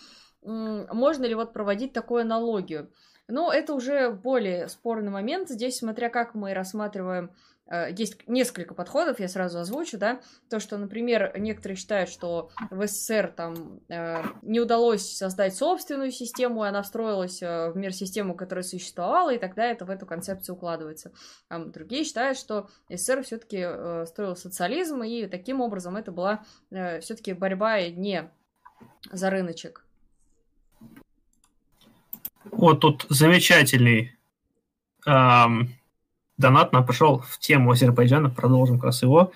можно ли вот проводить такую аналогию? Но это уже более спорный момент. Здесь, смотря как мы рассматриваем Э, есть несколько подходов, я сразу озвучу, да, то, что, например, некоторые считают, что в СССР там э, не удалось создать собственную систему, и она встроилась э, в мир систему, которая существовала, и тогда это в эту концепцию укладывается. А другие считают, что СССР все-таки строил социализм, и таким образом это была все-таки борьба не за рыночек. Вот тут замечательный эм, донат нам пошел в тему Азербайджана, продолжим как раз его.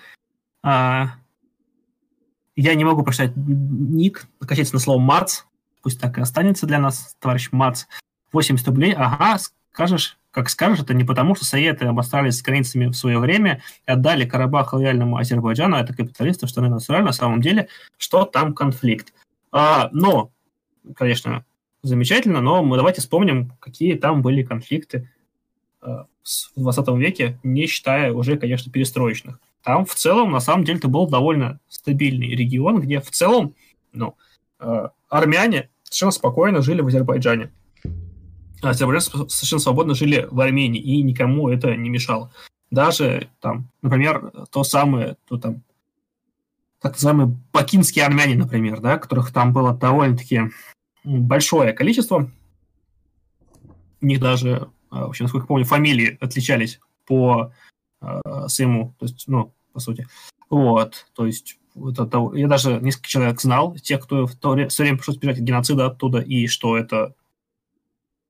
А, я не могу прочитать ник, накачаться на слово Марц, пусть так и останется для нас, товарищ Марц. 80 рублей, ага, скажешь, как скажешь, это не потому, что Советы обострались с границами в свое время и отдали Карабах лояльному Азербайджану, а это капиталисты, что натурально, на самом деле, что там конфликт. А, но, конечно, замечательно, но мы давайте вспомним, какие там были конфликты Э, в 20 веке, не считая уже, конечно, перестроечных. Там в целом, на самом деле, это был довольно стабильный регион, где в целом ну, э, армяне совершенно спокойно жили в Азербайджане. А азербайджанцы совершенно свободно жили в Армении, и никому это не мешало. Даже там, например, то самое, то там, так называемые бакинские армяне, например, да, которых там было довольно-таки большое количество. У них даже а, вообще, насколько помню, фамилии отличались по э, своему, то есть, ну, по сути. Вот, то есть, вот это, я даже несколько человек знал, тех, кто в то время, все время пришлось бежать от геноцида оттуда, и что это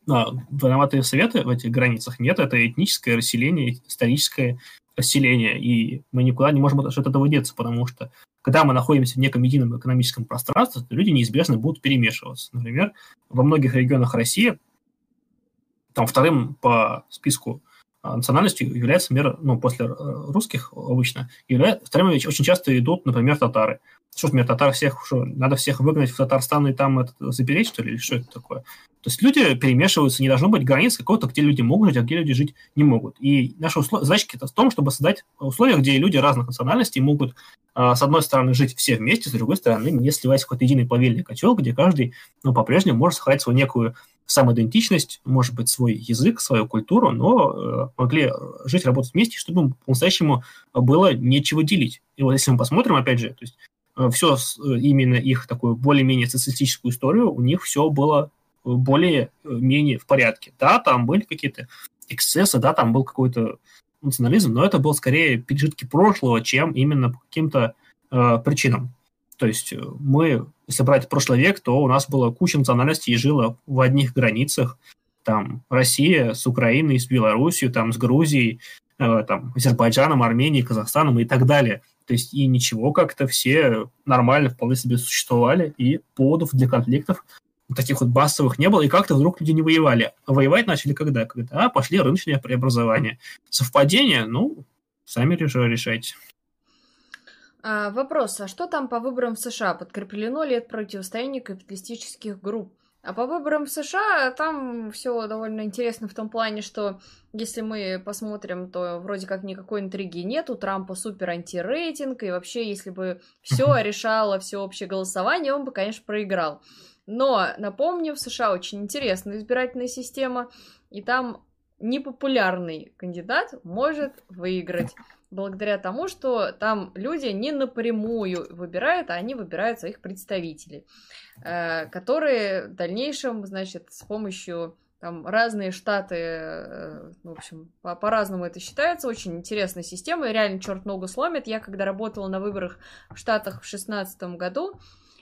а, виноватые советы в этих границах нет, это этническое расселение, историческое расселение, и мы никуда не можем от этого деться, потому что когда мы находимся в неком едином экономическом пространстве, то люди неизбежно будут перемешиваться. Например, во многих регионах России там вторым по списку а, национальностью является мир, ну, после э, русских обычно, является, вторыми очень часто идут, например, татары. Что ж, мне татар всех, что, надо всех выгнать в Татарстан и там это, запереть, что ли, или что это такое? То есть люди перемешиваются, не должно быть границ какого-то, где люди могут жить, а где люди жить не могут. И наша услов... задача в том, чтобы создать условия, где люди разных национальностей могут, э, с одной стороны, жить все вместе, с другой стороны, не сливаясь в какой-то единый плавильный котел, где каждый ну, по-прежнему может сохранять свою некую самоидентичность, может быть, свой язык, свою культуру, но э, могли жить, работать вместе, чтобы по-настоящему было нечего делить. И вот если мы посмотрим, опять же, то есть э, все э, именно их такую более-менее социалистическую историю, у них все было более-менее в порядке. Да, там были какие-то эксцессы, да, там был какой-то национализм, но это был скорее пережитки прошлого, чем именно по каким-то э, причинам. То есть мы если брать прошлый век, то у нас было куча национальностей и жило в одних границах. Там Россия с Украиной, с Белоруссией, там с Грузией, э, там Азербайджаном, Арменией, Казахстаном и так далее. То есть и ничего, как-то все нормально вполне себе существовали, и поводов для конфликтов таких вот басовых не было, и как-то вдруг люди не воевали. А воевать начали когда? Когда пошли рыночные преобразования. Совпадение? Ну, сами решайте. А, вопрос, а что там по выборам в США? Подкреплено ли это противостояние капиталистических групп? А по выборам в США там все довольно интересно в том плане, что если мы посмотрим, то вроде как никакой интриги нет, у Трампа супер антирейтинг, и вообще, если бы все [laughs] решало всеобщее голосование, он бы, конечно, проиграл. Но, напомню, в США очень интересная избирательная система, и там непопулярный кандидат может выиграть благодаря тому, что там люди не напрямую выбирают, а они выбирают своих представителей, э, которые в дальнейшем, значит, с помощью там разные штаты, э, в общем, по- по-разному это считается. Очень интересная система, и реально черт ногу сломит. Я когда работала на выборах в Штатах в шестнадцатом году,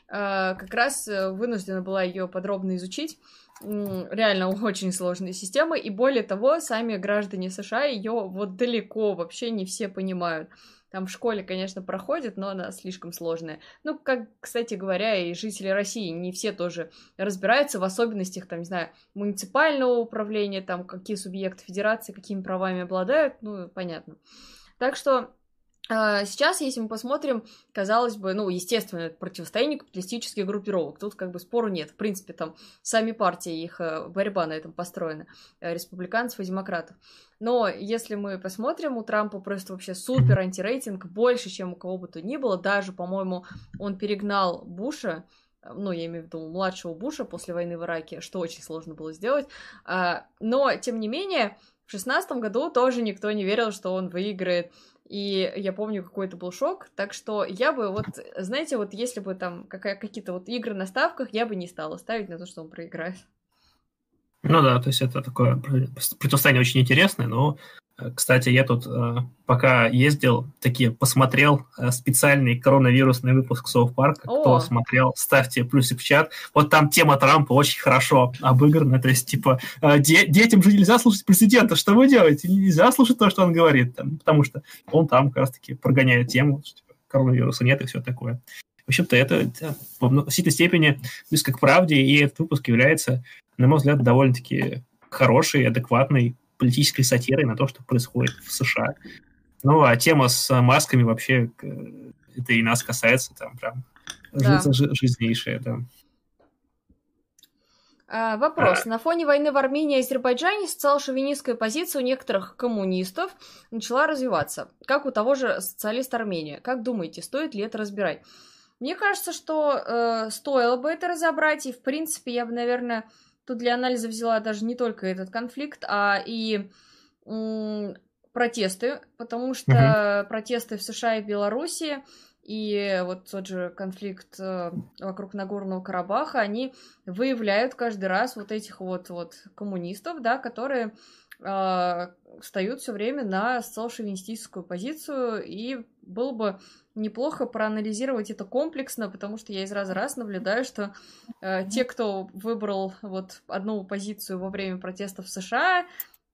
э, как раз вынуждена была ее подробно изучить реально [laughs] очень сложная система, и более того, сами граждане США ее вот далеко вообще не все понимают. Там в школе, конечно, проходит, но она слишком сложная. Ну, как, кстати говоря, и жители России не все тоже разбираются в особенностях, там, не знаю, муниципального управления, там, какие субъекты федерации, какими правами обладают, ну, понятно. Так что сейчас, если мы посмотрим, казалось бы, ну, естественно, противостояние капиталистических группировок. Тут как бы спору нет. В принципе, там сами партии, их э, борьба на этом построена. Э, республиканцев и демократов. Но если мы посмотрим, у Трампа просто вообще супер антирейтинг, больше, чем у кого бы то ни было. Даже, по-моему, он перегнал Буша, э, ну, я имею в виду младшего Буша после войны в Ираке, что очень сложно было сделать. А, но, тем не менее, в шестнадцатом году тоже никто не верил, что он выиграет и я помню, какой это был шок. Так что я бы вот, знаете, вот если бы там какая- какие-то вот игры на ставках, я бы не стала ставить на то, что он проиграет. Ну да, то есть это такое противостояние очень интересное, но Э, кстати, я тут э, пока ездил, такие посмотрел э, специальный коронавирусный выпуск Соуф Парка. Кто смотрел, ставьте плюсик в чат. Вот там тема Трампа очень хорошо обыграна. То есть, типа, де- детям же нельзя слушать президента. Что вы делаете? Нельзя слушать то, что он говорит. Там, потому что он там как раз-таки прогоняет тему, что типа, коронавируса нет и все такое. В общем-то, это в значительной степени близко к правде, и этот выпуск является, на мой взгляд, довольно-таки хороший, адекватный политической сатирой на то, что происходит в США. Ну, а тема с масками вообще, это и нас касается, там прям да. жизнейшая, да. А, вопрос. На фоне войны в Армении и Азербайджане социал-шовинистская позиция у некоторых коммунистов начала развиваться, как у того же социалиста Армения. Как думаете, стоит ли это разбирать? Мне кажется, что э, стоило бы это разобрать, и, в принципе, я бы, наверное, Тут для анализа взяла даже не только этот конфликт, а и протесты, потому что uh-huh. протесты в США и Беларуси и вот тот же конфликт э, вокруг Нагорного Карабаха, они выявляют каждый раз вот этих вот, вот коммунистов, да, которые встают все время на социал-шовинистическую позицию, и было бы неплохо проанализировать это комплексно, потому что я из раза в раз наблюдаю, что э, те, кто выбрал вот одну позицию во время протестов в США,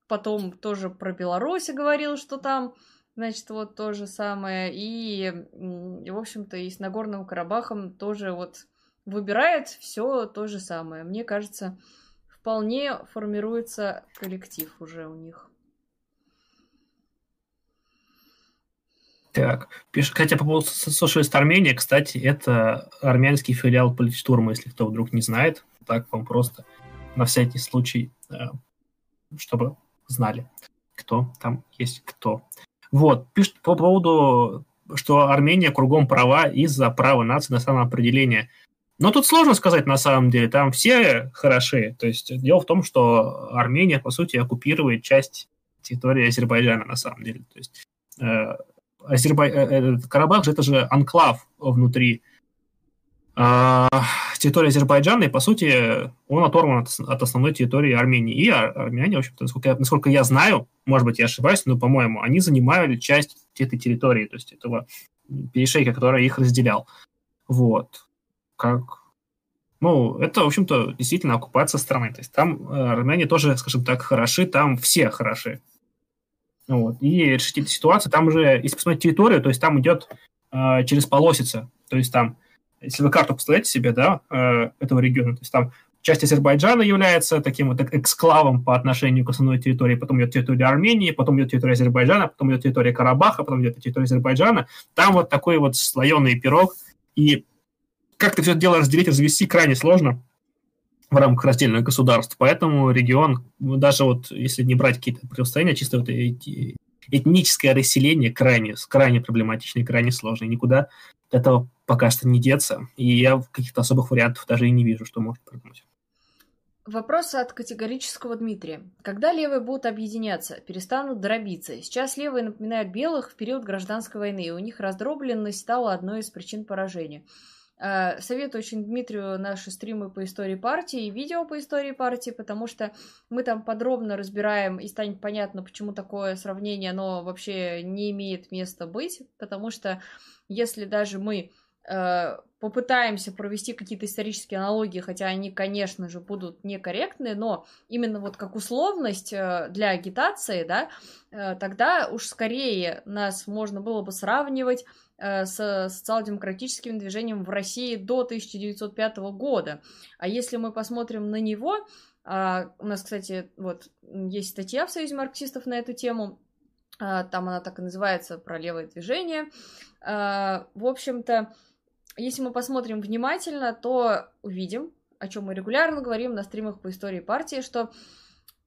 потом тоже про Беларусь говорил, что там, значит, вот то же самое, и, и в общем-то, и с Нагорным Карабахом тоже вот выбирает все то же самое. Мне кажется, вполне формируется коллектив уже у них. Так, пишет, хотя по поводу Socialist Армения, кстати, это армянский филиал Политштурма, если кто вдруг не знает. Так вам просто на всякий случай, э, чтобы знали, кто там есть кто. Вот, пишет по поводу, что Армения кругом права из-за права нации на самоопределение. Но тут сложно сказать на самом деле, там все хороши. То есть дело в том, что Армения, по сути, оккупирует часть территории Азербайджана на самом деле. То есть э, Азербай... Э, э, Карабах же это же анклав внутри э, территории Азербайджана, и, по сути, он оторван от, от основной территории Армении. И армяне, в общем-то, насколько я, насколько я знаю, может быть, я ошибаюсь, но, по-моему, они занимали часть этой территории, то есть этого перешейка, который их разделял. Вот. Как... Ну, это, в общем-то, действительно оккупация страны. То есть там э, армяне тоже, скажем так, хороши, там все хороши. Вот. И решить эту ситуацию, там уже, если посмотреть территорию, то есть там идет э, через полосица. То есть там, если вы карту представляете себе, да, э, этого региона, то есть там часть Азербайджана является таким вот эксклавом по отношению к основной территории, потом идет территория Армении, потом идет территория Азербайджана, потом идет территория Карабаха, потом идет территория Азербайджана. Там вот такой вот слоеный пирог, и как-то все это дело разделить, развести крайне сложно. в рамках раздельного государства. Поэтому регион, даже вот если не брать какие-то противостояния, чисто вот этническое расселение крайне, крайне проблематично и крайне сложно. И никуда этого пока что не деться. И я каких-то особых вариантов даже и не вижу, что может придумать. Вопрос от категорического Дмитрия. Когда левые будут объединяться, перестанут дробиться? Сейчас левые напоминают белых в период гражданской войны, и у них раздробленность стала одной из причин поражения. Э, советую очень Дмитрию наши стримы по истории партии и видео по истории партии, потому что мы там подробно разбираем и станет понятно, почему такое сравнение, оно вообще не имеет места быть, потому что если даже мы э, попытаемся провести какие-то исторические аналогии, хотя они, конечно же, будут некорректные, но именно вот как условность э, для агитации, да, тогда уж скорее нас можно было бы сравнивать с социал-демократическим движением в России до 1905 года. А если мы посмотрим на него, а, у нас, кстати, вот есть статья в Союзе марксистов на эту тему, а, там она так и называется, про левое движение. А, в общем-то, если мы посмотрим внимательно, то увидим, о чем мы регулярно говорим на стримах по истории партии, что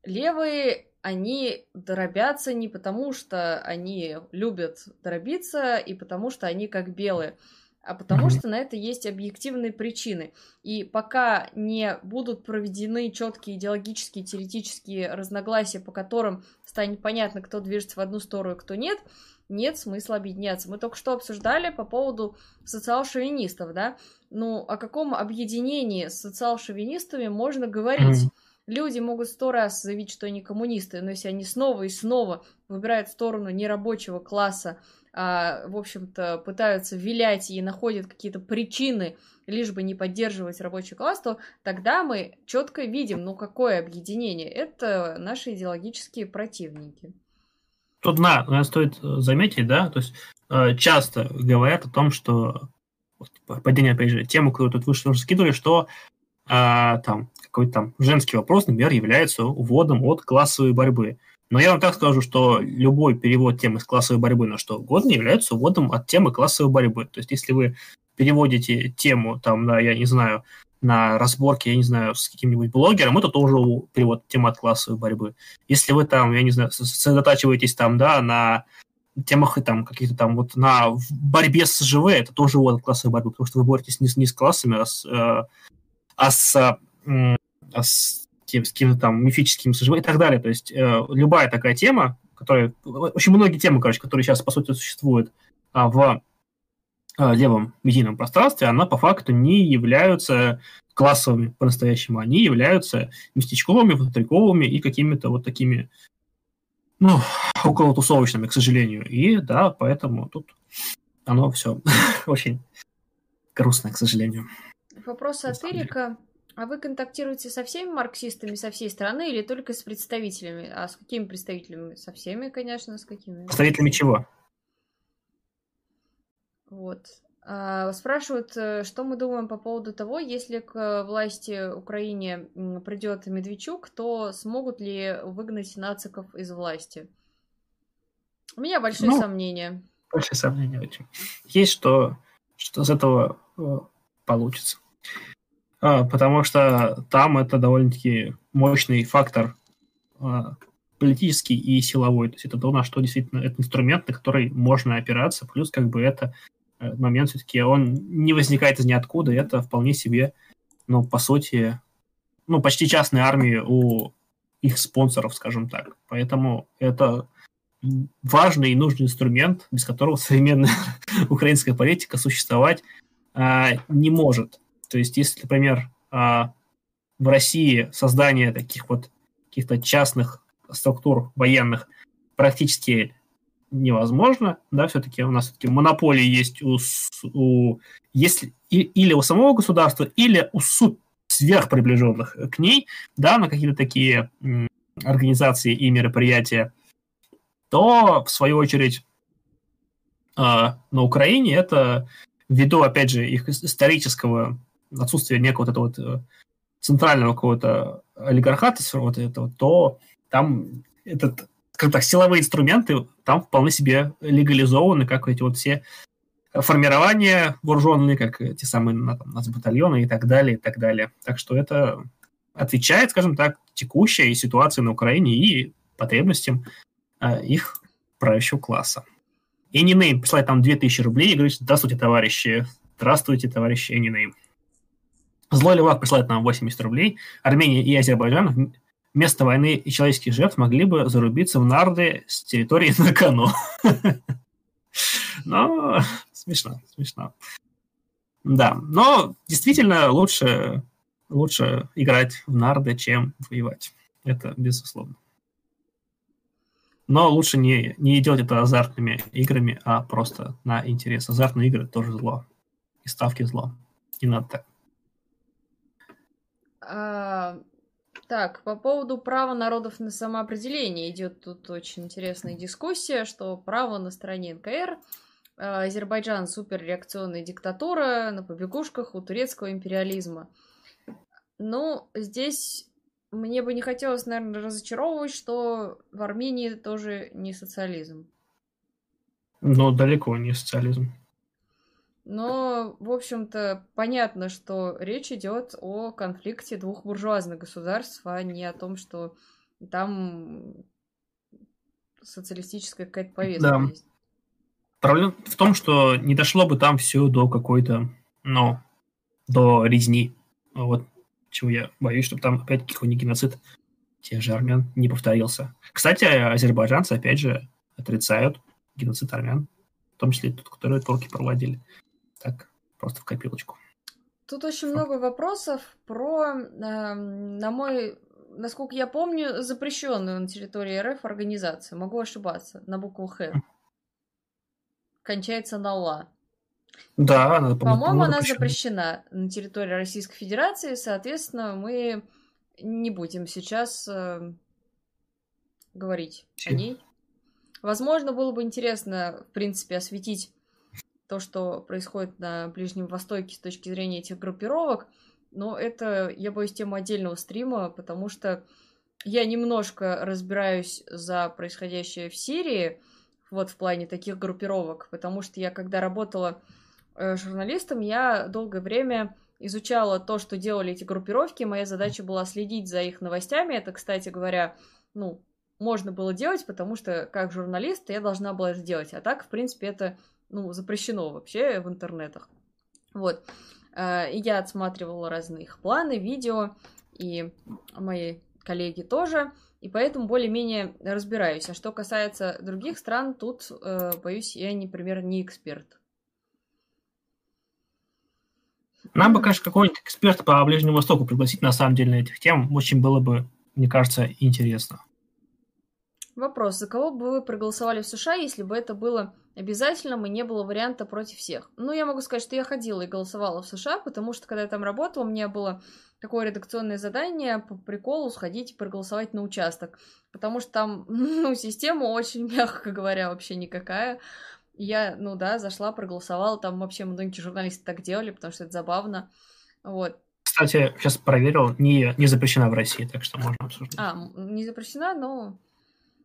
левые, они дробятся не потому, что они любят дробиться, и потому, что они как белые, а потому что на это есть объективные причины. И пока не будут проведены четкие идеологические, теоретические разногласия, по которым станет понятно, кто движется в одну сторону, кто нет, нет смысла объединяться. Мы только что обсуждали по поводу социал-шовинистов, да? Ну, о каком объединении с социал-шовинистами можно говорить? Mm-hmm. Люди могут сто раз заявить, что они коммунисты, но если они снова и снова выбирают сторону нерабочего класса, а, в общем-то, пытаются вилять и находят какие-то причины, лишь бы не поддерживать рабочий класс, то тогда мы четко видим, ну, какое объединение. Это наши идеологические противники. Тут, да, стоит э, заметить, да, то есть э, часто говорят о том, что падение, опять же, тему, которую тут выше уже скидывали, что а, там какой-то там женский вопрос, например, является уводом от классовой борьбы. Но я вам так скажу, что любой перевод темы с классовой борьбы на что угодно является уводом от темы классовой борьбы. То есть если вы переводите тему там на, я не знаю, на разборке, я не знаю, с каким-нибудь блогером, это тоже перевод темы от классовой борьбы. Если вы там, я не знаю, сосредотачиваетесь там, да, на темах и там каких-то там вот на борьбе с ЖВ, это тоже вот от классовой борьбы, потому что вы боретесь не с, не с классами, а с, э, а с, а с, тем, с какими-то там мифическими СЖВ и так далее. То есть э, любая такая тема, которая... Очень многие темы, короче, которые сейчас, по сути, существуют а, в Э, левом медийном пространстве, она по факту не являются классовыми по-настоящему. Они являются местечковыми, внутриковыми и какими-то вот такими, ну, около тусовочными, к сожалению. И да, поэтому тут оно все [laughs] очень грустно, к сожалению. Вопрос от Эрика. А вы контактируете со всеми марксистами со всей страны или только с представителями? А с какими представителями? Со всеми, конечно, с какими? Представителями чего? Вот. А, спрашивают, э, что мы думаем по поводу того, если к власти Украине придет Медведчук, то смогут ли выгнать нациков из власти? У меня большие ну, сомнения. Большие сомнения очень. Есть что, что из этого э, получится. А, потому что там это довольно-таки мощный фактор а, политический и силовой. То есть это то, на что действительно это инструмент, на который можно опираться, плюс как бы это Э, момент все-таки он не возникает из ниоткуда, это вполне себе, ну, по сути, ну, почти частные армии у их спонсоров, скажем так. Поэтому это важный и нужный инструмент, без которого современная [laughs] украинская политика существовать а, не может. То есть, если, например, а, в России создание таких вот каких-то частных структур военных практически невозможно, да, все-таки у нас все-таки монополии есть у, у если, и, или у самого государства, или у суд сверхприближенных к ней, да, на какие-то такие м, организации и мероприятия, то, в свою очередь, э, на Украине это, ввиду, опять же, их исторического отсутствия некого вот этого вот э, центрального какого-то олигархата, вот этого, то там этот как так, силовые инструменты там вполне себе легализованы, как эти вот все формирования вооруженные, как те самые там, нацбатальоны и так далее, и так далее. Так что это отвечает, скажем так, текущей ситуации на Украине и потребностям э, их правящего класса. Anyname присылает там 2000 рублей и говорит, здравствуйте, товарищи, здравствуйте, товарищи Anyname. Злой Левак присылает нам 80 рублей. Армения и Азербайджан вместо войны и человеческих жертв могли бы зарубиться в нарды с территории на кону. Но смешно, смешно. Да, но действительно лучше, лучше играть в нарды, чем воевать. Это безусловно. Но лучше не, не делать это азартными играми, а просто на интерес. Азартные игры тоже зло. И ставки зло. Не надо так. А, так, по поводу права народов на самоопределение идет тут очень интересная дискуссия, что право на стороне НКР, а, Азербайджан суперреакционная диктатура на побегушках у турецкого империализма. Ну, здесь мне бы не хотелось, наверное, разочаровывать, что в Армении тоже не социализм. Но далеко не социализм. Но, в общем-то, понятно, что речь идет о конфликте двух буржуазных государств, а не о том, что там социалистическая какая-то повестка да. есть. Проблема в том, что не дошло бы там все до какой-то, ну, до резни. Вот чего я боюсь, чтобы там опять какой-нибудь геноцид тех же армян не повторился. Кстати, азербайджанцы, опять же, отрицают геноцид армян, в том числе тот, который турки проводили. Так, просто в копилочку. Тут очень много вопросов про, э, на мой, насколько я помню, запрещенную на территории РФ организацию. Могу ошибаться, на букву Х. Кончается на ЛА. Да, она, по-моему, она запрещена на территории Российской Федерации, соответственно, мы не будем сейчас э, говорить Чем? о ней. Возможно, было бы интересно, в принципе, осветить то, что происходит на Ближнем Востоке с точки зрения этих группировок, но это, я боюсь, тема отдельного стрима, потому что я немножко разбираюсь за происходящее в Сирии, вот в плане таких группировок, потому что я, когда работала э, журналистом, я долгое время изучала то, что делали эти группировки. Моя задача была следить за их новостями. Это, кстати говоря, ну, можно было делать, потому что как журналист я должна была это делать. А так, в принципе, это ну, запрещено вообще в интернетах. Вот. Э, и я отсматривала разные их планы, видео, и мои коллеги тоже, и поэтому более-менее разбираюсь. А что касается других стран, тут, э, боюсь, я, например, не эксперт. Нам бы, конечно, какого-нибудь эксперта по Ближнему Востоку пригласить на самом деле на этих тем. Очень было бы, мне кажется, интересно. Вопрос. За кого бы вы проголосовали в США, если бы это было обязательным и не было варианта против всех? Ну, я могу сказать, что я ходила и голосовала в США, потому что, когда я там работала, у меня было такое редакционное задание по приколу сходить и проголосовать на участок. Потому что там, [laughs] ну, система очень, мягко говоря, вообще никакая. Я, ну да, зашла, проголосовала. Там вообще многие журналисты так делали, потому что это забавно. Вот. Кстати, сейчас проверил, не, не запрещена в России, так что можно обсуждать. А, не запрещена, но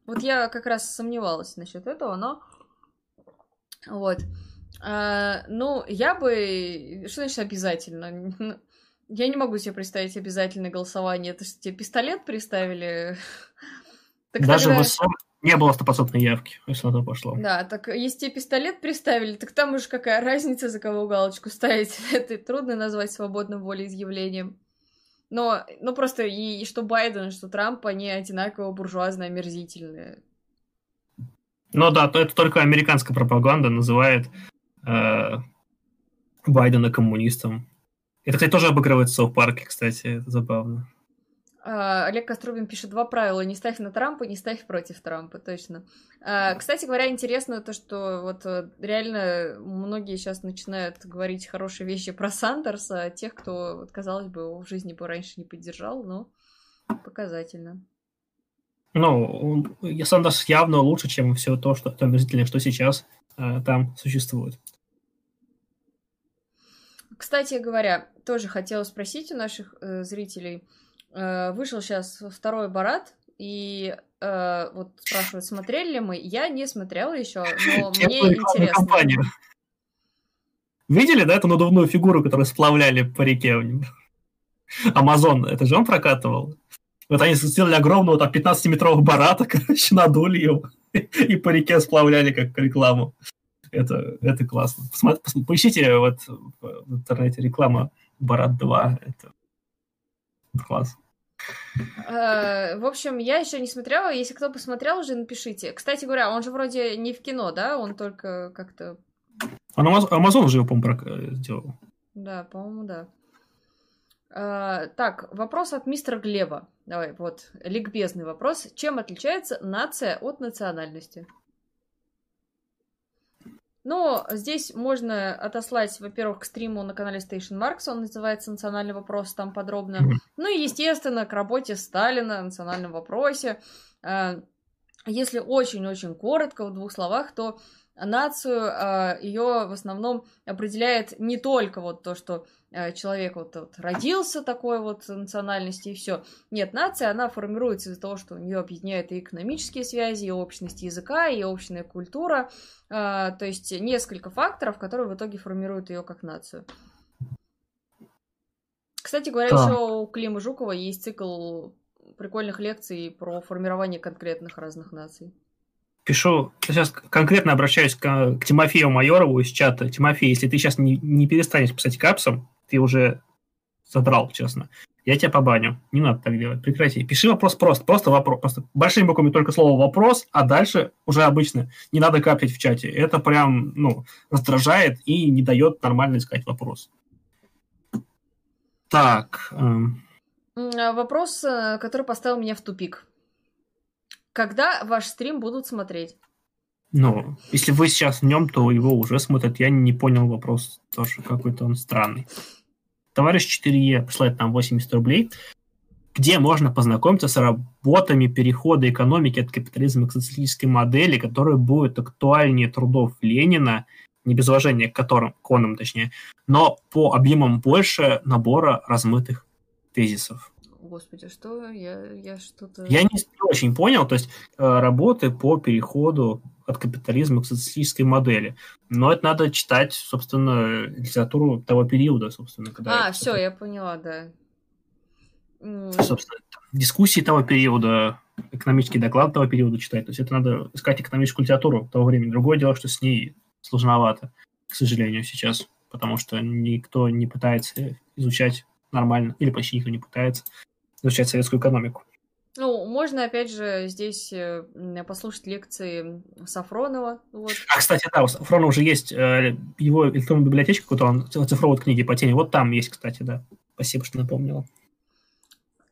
вот я как раз сомневалась насчет этого, но... Вот. А, ну, я бы... Что значит обязательно? Я не могу себе представить обязательное голосование. Это что, тебе пистолет приставили? [laughs] Так Даже тогда... в СССР не было стопроцентной явки, если на то пошло. Да, так если тебе пистолет приставили, так там уж какая разница, за кого галочку ставить. [laughs] Это трудно назвать свободным волеизъявлением. Но, ну просто и, и что Байден, что Трамп, они одинаково буржуазно омерзительные. Ну да, то это только американская пропаганда называет э, Байдена коммунистом. Это, кстати, тоже обыгрывается в парке, кстати, это забавно. А, Олег Кострубин пишет два правила. Не ставь на Трампа, не ставь против Трампа, точно. А, кстати говоря, интересно то, что вот э, реально многие сейчас начинают говорить хорошие вещи про Сандерса, тех, кто, вот, казалось бы, его в жизни бы раньше не поддержал, но показательно. Ну, Сандерс явно лучше, чем все то, что то омерзительное, что сейчас э, там существует. Кстати говоря, тоже хотела спросить у наших э, зрителей, Э, вышел сейчас второй Барат, и э, вот спрашивают, смотрели ли мы. Я не смотрела еще, но мне интересно. Компанию. Видели, да, эту надувную фигуру, которую сплавляли по реке? Амазон, это же он прокатывал. Вот они сделали огромного там 15-метрового барата, [laughs] короче, надули его и по реке сплавляли как рекламу. Это, это классно. Посмотри, поищите вот в интернете реклама Барат 2. Это класс. Э, в общем, я еще не смотрела. Если кто посмотрел уже, напишите. Кстати говоря, он же вроде не в кино, да? Он только как-то... Он Амазон уже его, по-моему, сделал. Да, по-моему, да. Uh, так, вопрос от мистера Глеба. Давай, вот, ликбезный вопрос. Чем отличается нация от национальности? Ну, здесь можно отослать, во-первых, к стриму на канале Station Marks, он называется «Национальный вопрос», там подробно. Ну и, естественно, к работе Сталина, национальном вопросе. Uh, если очень-очень коротко, в двух словах, то нацию uh, ее в основном определяет не только вот то, что человек вот, вот родился такой вот национальности и все. Нет, нация, она формируется из-за того, что у нее объединяют и экономические связи, и общность языка, и общная культура. Э, то есть несколько факторов, которые в итоге формируют ее как нацию. Кстати говоря, да. еще у Клима Жукова есть цикл прикольных лекций про формирование конкретных разных наций. Пишу, сейчас конкретно обращаюсь к, к Тимофею Майорову из чата. Тимофей, если ты сейчас не, не перестанешь писать капсом, ты уже задрал, честно. Я тебя побаню. Не надо так делать. Прекрати. Пиши вопрос просто. Просто вопрос. Просто большими буквами только слово «вопрос», а дальше уже обычно не надо капать в чате. Это прям, ну, раздражает и не дает нормально искать вопрос. Так. Эм... Вопрос, э, который поставил меня в тупик. Когда ваш стрим будут смотреть? Ну, если вы сейчас в нем, то его уже смотрят. Я не понял вопрос. Тоже какой-то он странный. Товарищ 4Е присылает нам 80 рублей. Где можно познакомиться с работами перехода экономики от капитализма к социалистической модели, которая будет актуальнее трудов Ленина, не без уважения к которым, к онам точнее, но по объемам больше набора размытых тезисов. Господи, что? Я, я что-то... Я не, очень понял, то есть э, работы по переходу от капитализма к социалистической модели. Но это надо читать, собственно, литературу того периода, собственно. Когда а, все, я поняла, да. Собственно, дискуссии того периода, экономический доклад того периода читать. То есть это надо искать экономическую литературу того времени. Другое дело, что с ней сложновато, к сожалению, сейчас, потому что никто не пытается изучать нормально, или почти никто не пытается изучать советскую экономику. Ну, можно, опять же, здесь э, послушать лекции Сафронова. Вот. А, кстати, да, у Сафронова уже есть э, его электронная библиотечка, какой-то он цифровой книги по теме. Вот там есть, кстати, да. Спасибо, что напомнила.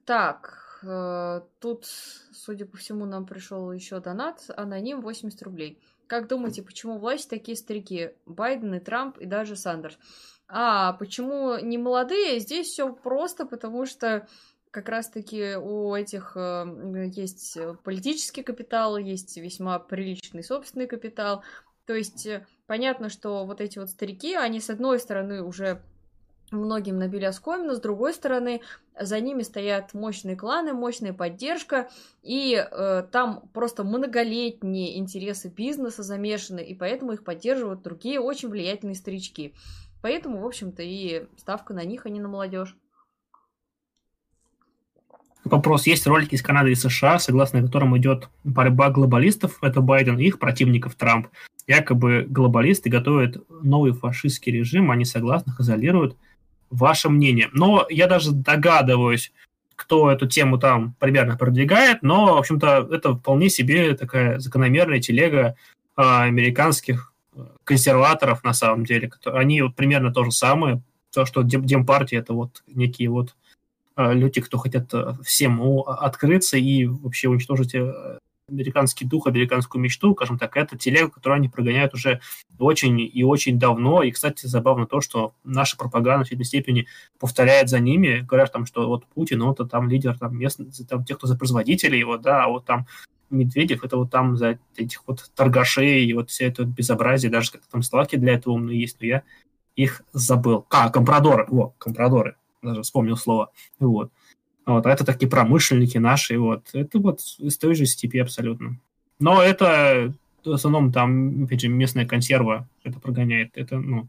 Так, э, тут, судя по всему, нам пришел еще донат. Аноним 80 рублей. Как думаете, почему власть такие старики? Байден и Трамп и даже Сандерс. А почему не молодые? Здесь все просто, потому что как раз-таки у этих э, есть политический капитал, есть весьма приличный собственный капитал. То есть э, понятно, что вот эти вот старики, они с одной стороны уже многим набили оскомину, с другой стороны, за ними стоят мощные кланы, мощная поддержка, и э, там просто многолетние интересы бизнеса замешаны, и поэтому их поддерживают другие очень влиятельные старички. Поэтому, в общем-то, и ставка на них, а не на молодежь. Вопрос. Есть ролики из Канады и США, согласно которым идет борьба глобалистов, это Байден, и их противников Трамп. Якобы глобалисты готовят новый фашистский режим, они согласных изолируют. Ваше мнение. Но я даже догадываюсь, кто эту тему там примерно продвигает, но, в общем-то, это вполне себе такая закономерная телега а, американских э, консерваторов, на самом деле. Они вот примерно то же самое, то, что Демпартия это вот некие вот люди, кто хотят э, всем открыться и вообще уничтожить э, американский дух, американскую мечту, скажем так, это телега, которую они прогоняют уже очень и очень давно. И, кстати, забавно то, что наша пропаганда в сильной степени повторяет за ними, говорят там, что вот Путин, он-то там лидер там местных, там тех, кто за производителей его, да, а вот там Медведев, это вот там за этих вот торгашей и вот все это безобразие, даже как там словаки для этого умные есть, но я их забыл. А, компрадоры, во, компрадоры даже вспомнил слово. Вот. Вот, а это такие промышленники наши, вот. Это вот из той же степи абсолютно. Но это в основном там, опять же, местная консерва это прогоняет. Это, ну,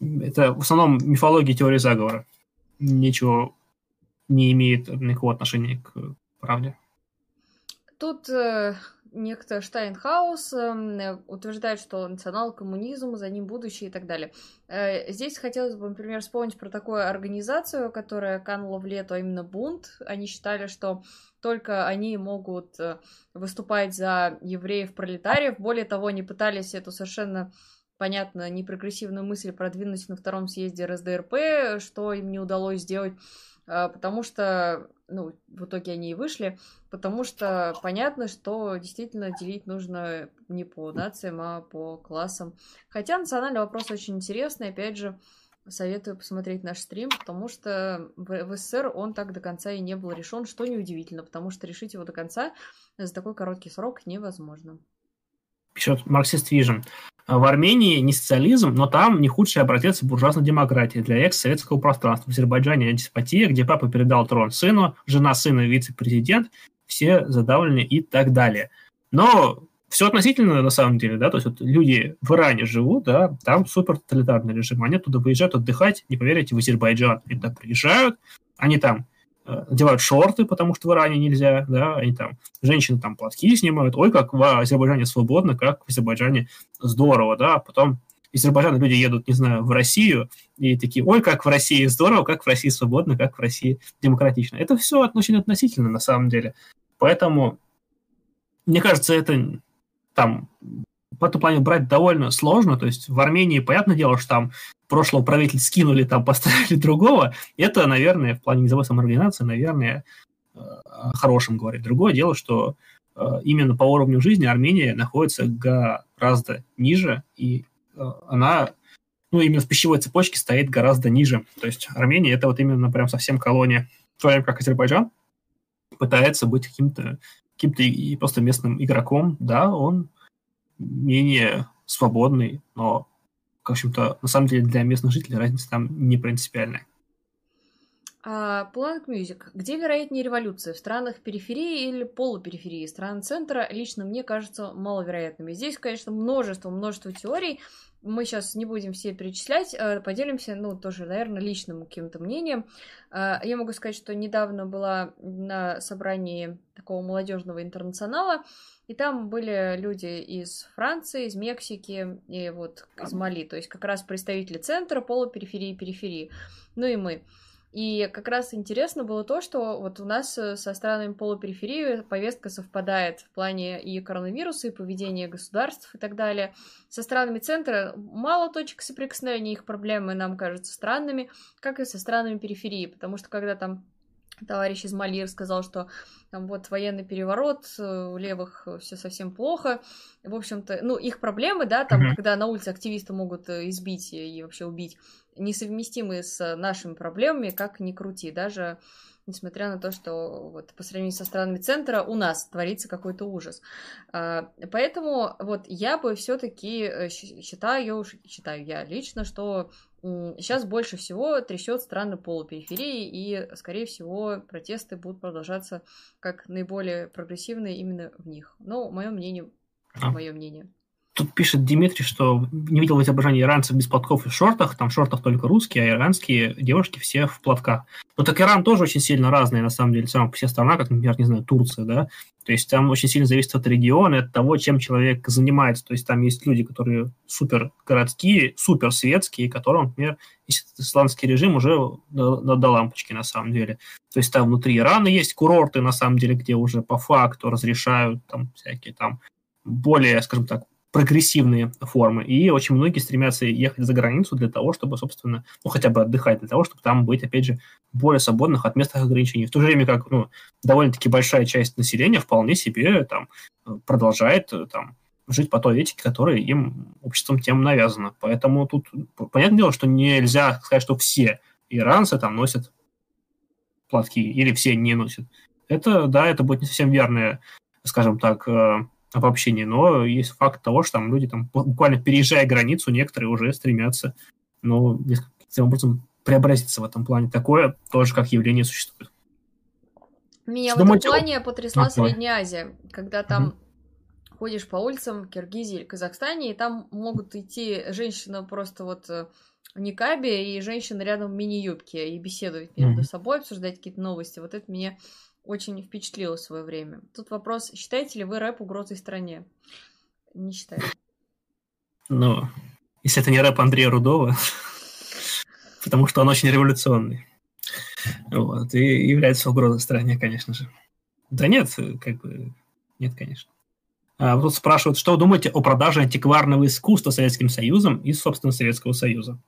это в основном мифология теории заговора. Ничего не имеет никакого отношения к правде. Тут э, некто Штайнхаус э, утверждает, что национал-коммунизм, за ним будущее и так далее. Э, здесь хотелось бы, например, вспомнить про такую организацию, которая канула в лету, а именно Бунд. Они считали, что только они могут э, выступать за евреев-пролетариев. Более того, они пытались эту совершенно понятно, непрогрессивную мысль продвинуть на втором съезде РСДРП, что им не удалось сделать, потому что, ну, в итоге они и вышли, потому что понятно, что действительно делить нужно не по нациям, а по классам. Хотя национальный вопрос очень интересный, опять же, советую посмотреть наш стрим, потому что в, в СССР он так до конца и не был решен, что неудивительно, потому что решить его до конца за такой короткий срок невозможно. Пишет Marxist Vision. В Армении не социализм, но там не худший образец буржуазной демократии для экс-советского пространства. В Азербайджане деспотия, где папа передал трон сыну, жена сына вице-президент, все задавлены и так далее. Но все относительно на самом деле, да, то есть вот люди в Иране живут, да, там супер тоталитарный режим, они туда выезжают отдыхать, не поверите, в Азербайджан, они туда приезжают, они там одевают шорты, потому что в Иране нельзя, да, они там, женщины там платки снимают, ой, как в Азербайджане свободно, как в Азербайджане здорово, да, потом из Азербайджана люди едут, не знаю, в Россию, и такие, ой, как в России здорово, как в России свободно, как в России демократично. Это все очень относительно на самом деле. Поэтому, мне кажется, это там в этом плане брать довольно сложно. То есть в Армении, понятное дело, что там прошлого правителя скинули, там поставили [laughs] другого. Это, наверное, в плане низовой самоорганизации, наверное, э, о хорошем говорит. Другое дело, что э, именно по уровню жизни Армения находится гораздо ниже, и э, она, ну, именно в пищевой цепочке стоит гораздо ниже. То есть Армения это вот именно прям совсем колония, в то время как Азербайджан пытается быть каким-то каким-то и просто местным игроком, да, он менее свободный, но, в общем-то, на самом деле для местных жителей разница там не принципиальная. А, Planet Music. Где вероятнее революция? В странах периферии или полупериферии? Страны центра лично мне кажется маловероятными. Здесь, конечно, множество, множество теорий. Мы сейчас не будем все перечислять, а поделимся, ну, тоже, наверное, личным каким-то мнением. А, я могу сказать, что недавно была на собрании такого молодежного интернационала, и там были люди из Франции, из Мексики и вот из Мали, то есть как раз представители центра, полупериферии, периферии. Ну и мы. И как раз интересно было то, что вот у нас э, со странами полупериферии повестка совпадает в плане и коронавируса, и поведения государств и так далее. Со странами центра мало точек соприкосновения, их проблемы нам кажутся странными, как и со странами периферии, потому что когда там товарищ из Мали сказал, что там вот военный переворот, э, у левых все совсем плохо. В общем-то, ну, их проблемы, да, там, mm-hmm. когда на улице активисты могут э, избить и вообще убить, несовместимы с нашими проблемами, как ни крути, даже несмотря на то, что вот по сравнению со странами центра у нас творится какой-то ужас. А, поэтому вот я бы все-таки э, считаю, считаю я лично, что сейчас больше всего трясет страны полупериферии, и, скорее всего, протесты будут продолжаться как наиболее прогрессивные именно в них. Но мое мнение, а. мое мнение. Тут пишет Дмитрий, что не видел в изображении иранцев без платков и шортах. Там в шортах только русские, а иранские девушки все в платках. Ну так Иран тоже очень сильно разный, на самом деле, сама по себе страна, как, например, не знаю, Турция, да. То есть там очень сильно зависит от региона, от того, чем человек занимается. То есть там есть люди, которые супер городские, супер светские, которым, например, исламский режим уже до, до, до лампочки на самом деле. То есть там внутри Ирана есть курорты, на самом деле, где уже по факту разрешают там всякие там более, скажем так, прогрессивные формы. И очень многие стремятся ехать за границу для того, чтобы, собственно, ну, хотя бы отдыхать, для того, чтобы там быть, опять же, более свободных от местных ограничений. В то же время как, ну, довольно-таки большая часть населения вполне себе там продолжает там жить по той этике, которая им обществом тем навязана. Поэтому тут понятное дело, что нельзя сказать, что все иранцы там носят платки или все не носят. Это, да, это будет не совсем верное, скажем так, э, обобщение, но есть факт того, что там люди, там, буквально переезжая границу, некоторые уже стремятся, ну, каким образом преобразиться в этом плане. Такое тоже как явление существует. Меня что в этом плане потрясла а, Средняя Азия, когда там угу. ходишь по улицам Киргизии или Казахстане, и там могут идти женщина просто вот э, никабе, и женщины рядом в мини-юбке, и беседуют между mm-hmm. собой, обсуждать какие-то новости. Вот это меня очень впечатлило в свое время. Тут вопрос, считаете ли вы рэп угрозой стране? Не считаю. Ну, если это не рэп Андрея Рудова, потому что он очень революционный. Вот, и является угрозой стране, конечно же. Да нет, как бы, нет, конечно. А, вот спрашивают, что вы думаете о продаже антикварного искусства Советским Союзом из, собственно, Советского Союза?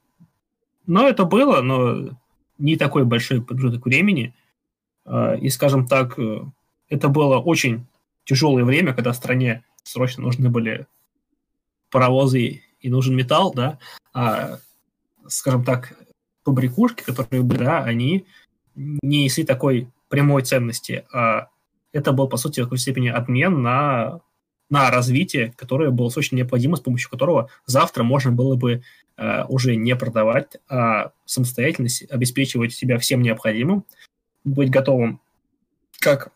Но это было, но не такой большой промежуток времени. А, и, скажем так, это было очень тяжелое время, когда стране срочно нужны были паровозы и нужен металл, да, а, скажем так, побрякушки, которые были, да, они не несли такой прямой ценности, а это был, по сути, в какой-то степени обмен на, на развитие, которое было очень необходимо, с помощью которого завтра можно было бы э, уже не продавать, а самостоятельно обеспечивать себя всем необходимым, быть готовым как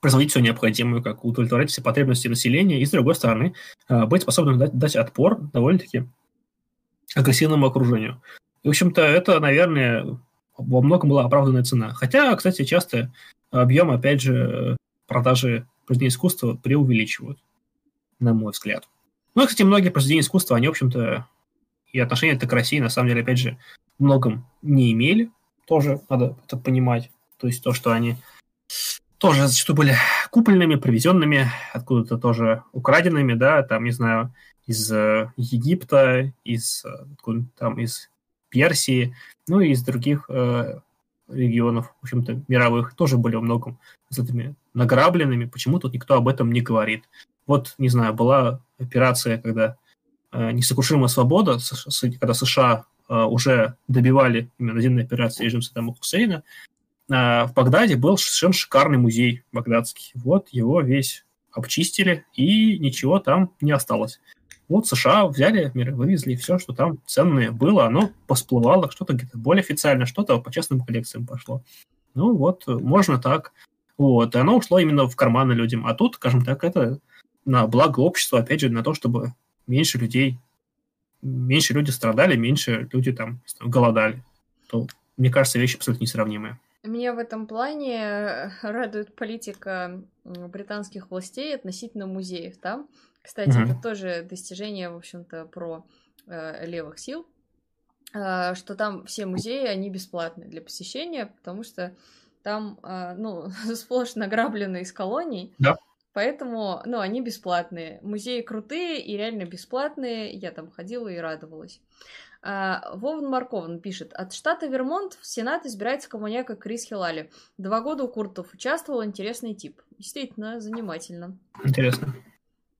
производить все необходимое, как удовлетворять все потребности населения, и, с другой стороны, э, быть способным дать, дать отпор довольно-таки агрессивному окружению. И, в общем-то, это, наверное, во многом была оправданная цена. Хотя, кстати, часто объем, опять же, продажи произведений искусства преувеличивают, на мой взгляд. Ну и, кстати, многие произведения искусства, они, в общем-то, и отношения к России, на самом деле, опять же, многом не имели. Тоже надо это понимать. То есть то, что они тоже зачастую были купленными, привезенными, откуда-то тоже украденными, да, там, не знаю, из э, Египта, из, э, там, из Персии, ну и из других э, регионов, в общем-то, мировых, тоже были во многом с этими награбленными. Почему тут никто об этом не говорит? Вот, не знаю, была операция, когда э, «Несокрушимая свобода», когда США уже добивали именно наземной операции режим Саддама Хусейна, э, в Багдаде был совершенно шикарный музей багдадский. Вот его весь обчистили, и ничего там не осталось. Вот США взяли, вывезли все, что там ценное было, оно посплывало, что-то где-то более официально, что-то по частным коллекциям пошло. Ну вот, можно так. Вот, и оно ушло именно в карманы людям. А тут, скажем так, это на благо общества, опять же, на то, чтобы меньше людей, меньше люди страдали, меньше люди там голодали. То, мне кажется, вещи абсолютно несравнимые. Меня в этом плане радует политика британских властей относительно музеев. Там кстати, mm-hmm. это тоже достижение, в общем-то, про э, левых сил, э, что там все музеи, они бесплатные для посещения, потому что там, э, ну, [laughs] сплошь награблены из колоний. Да. Поэтому, ну, они бесплатные. Музеи крутые и реально бесплатные. Я там ходила и радовалась. А, Вован Маркован пишет. От штата Вермонт в Сенат избирается коммуняка Крис Хилали. Два года у Куртов участвовал. Интересный тип. Действительно, занимательно. Интересно.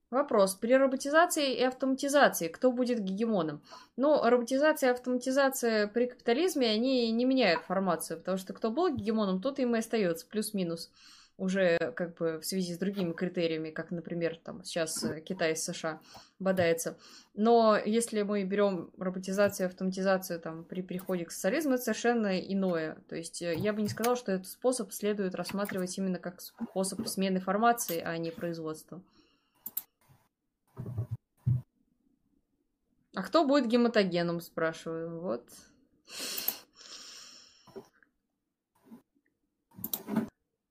Вопрос. При роботизации и автоматизации кто будет гегемоном? Ну, роботизация и автоматизация при капитализме, они не меняют формацию, потому что кто был гегемоном, тот им и остается, плюс-минус. Уже как бы в связи с другими критериями, как, например, там сейчас Китай с США бодается. Но если мы берем роботизацию и автоматизацию там, при переходе к социализму, это совершенно иное. То есть э, я бы не сказала, что этот способ следует рассматривать именно как способ смены формации, а не производства. А кто будет гематогеном, спрашиваю. Вот.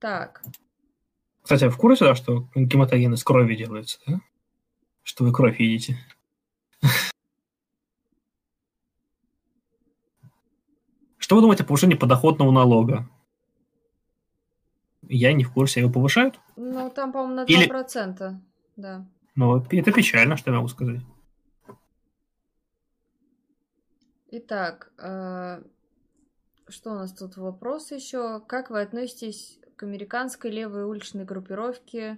Так. Кстати, а в курсе, да, что гематоген из крови делается, да? Что вы кровь едите? [laughs] Что вы думаете о повышении подоходного налога? Я не в курсе, его повышают? Ну, там, по-моему, на 2%, Или... да. Ну, это печально, что я могу сказать. Итак, э, что у нас тут вопрос еще? Как вы относитесь к американской левой уличной группировке?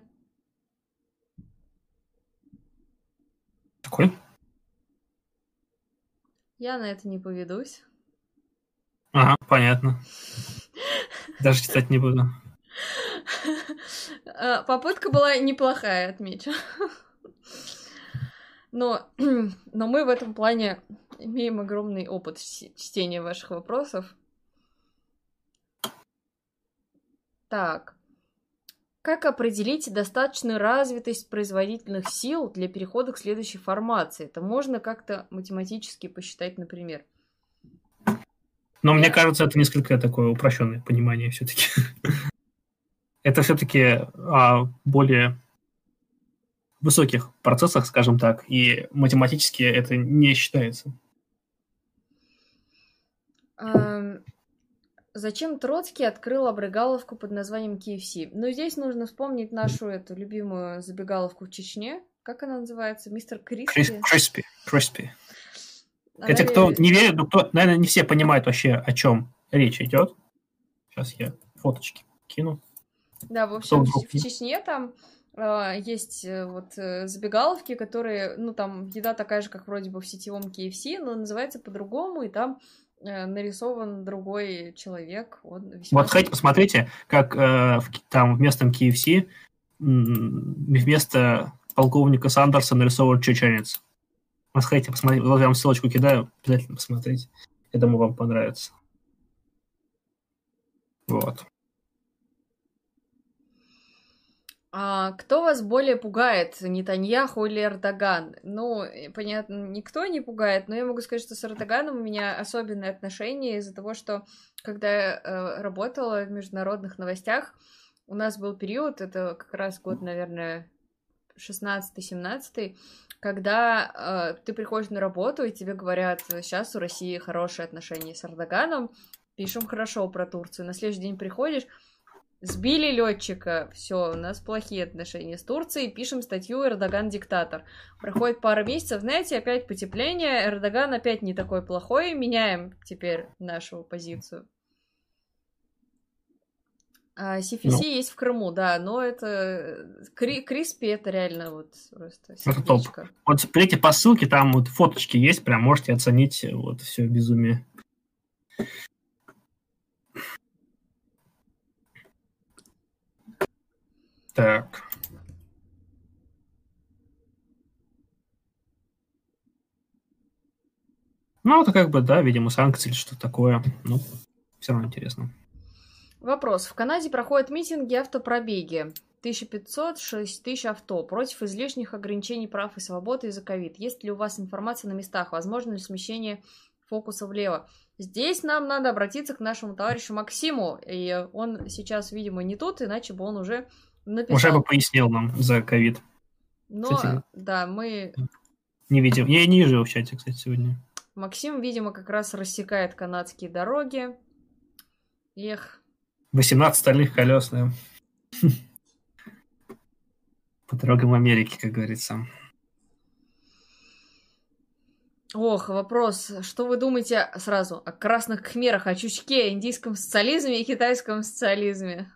Какой? Я на это не поведусь. Ага, понятно. Даже читать не буду. Э, [laughs] попытка была неплохая, отмечу. Но, [clears throat] но мы в этом плане имеем огромный опыт чтения ваших вопросов. Так. Как определить достаточную развитость производительных сил для перехода к следующей формации? Это можно как-то математически посчитать, например. Но мне кажется, это несколько такое упрощенное понимание все-таки. [laughs] это все-таки о более высоких процессах, скажем так, и математически это не считается. Зачем Троцкий открыл обрыгаловку под названием KFC? Ну, здесь нужно вспомнить нашу эту любимую забегаловку в Чечне. Как она называется? Мистер Криспи? Криспи. Криспи. Хотя кто не верит, ну, кто, наверное, не все понимают вообще, о чем речь идет. Сейчас я фоточки кину. Да, в общем, в, в Чечне там э, есть э, вот э, забегаловки, которые, ну, там еда такая же, как вроде бы в сетевом KFC, но называется по-другому, и там нарисован другой человек. Он весьма... Вот хотите, посмотрите, как э, в, там в местном KFC вместо полковника Сандерса нарисован чеченец. Вот хотите, посмотрите, вот я вам ссылочку кидаю, обязательно посмотрите. Я думаю, вам понравится. Вот. А кто вас более пугает, Нетаньяху или Эрдоган? Ну, понятно, никто не пугает, но я могу сказать, что с Эрдоганом у меня особенные отношения из-за того, что когда я э, работала в международных новостях, у нас был период, это как раз год, наверное, 16-17, когда э, ты приходишь на работу, и тебе говорят, сейчас у России хорошие отношения с Эрдоганом, пишем хорошо про Турцию. На следующий день приходишь, Сбили летчика, все, у нас плохие отношения с Турцией, пишем статью «Эрдоган диктатор». Проходит пара месяцев, знаете, опять потепление, Эрдоган опять не такой плохой, меняем теперь нашу позицию. А CFC ну. есть в Крыму, да, но это Кри Криспи это реально вот просто это топ. Вот смотрите по ссылке, там вот фоточки есть, прям можете оценить вот все безумие. Так. Ну, это как бы, да, видимо, санкции или что такое. Ну, все равно интересно. Вопрос. В Канаде проходят митинги автопробеги. 1500-6000 авто против излишних ограничений прав и свободы из-за ковид. Есть ли у вас информация на местах? Возможно ли смещение фокуса влево? Здесь нам надо обратиться к нашему товарищу Максиму. И он сейчас, видимо, не тут, иначе бы он уже написал. Уже бы пояснил нам за ковид. Но, кстати, да, мы... Не видим. Я не вижу в чате, кстати, сегодня. Максим, видимо, как раз рассекает канадские дороги. Эх. 18 стальных колес, да. По дорогам Америки, как говорится. Ох, вопрос. Что вы думаете сразу о красных кхмерах, о чучке, индийском социализме и китайском социализме?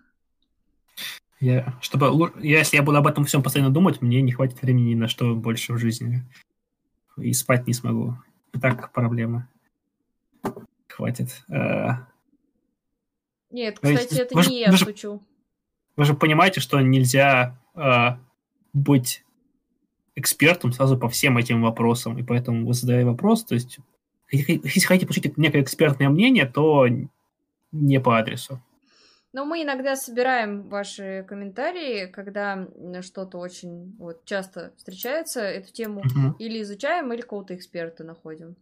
Я, чтобы, если я буду об этом всем постоянно думать, мне не хватит времени ни на что больше в жизни. И спать не смогу. И так проблемы. Хватит. А... Нет, кстати, это вы не же, я шучу. Вы же понимаете, что нельзя а, быть экспертом сразу по всем этим вопросам. И поэтому вы задаете вопрос, то есть если хотите получить некое экспертное мнение, то не по адресу. Но мы иногда собираем ваши комментарии, когда что-то очень вот, часто встречается, эту тему uh-huh. или изучаем, или кого-то эксперта находим.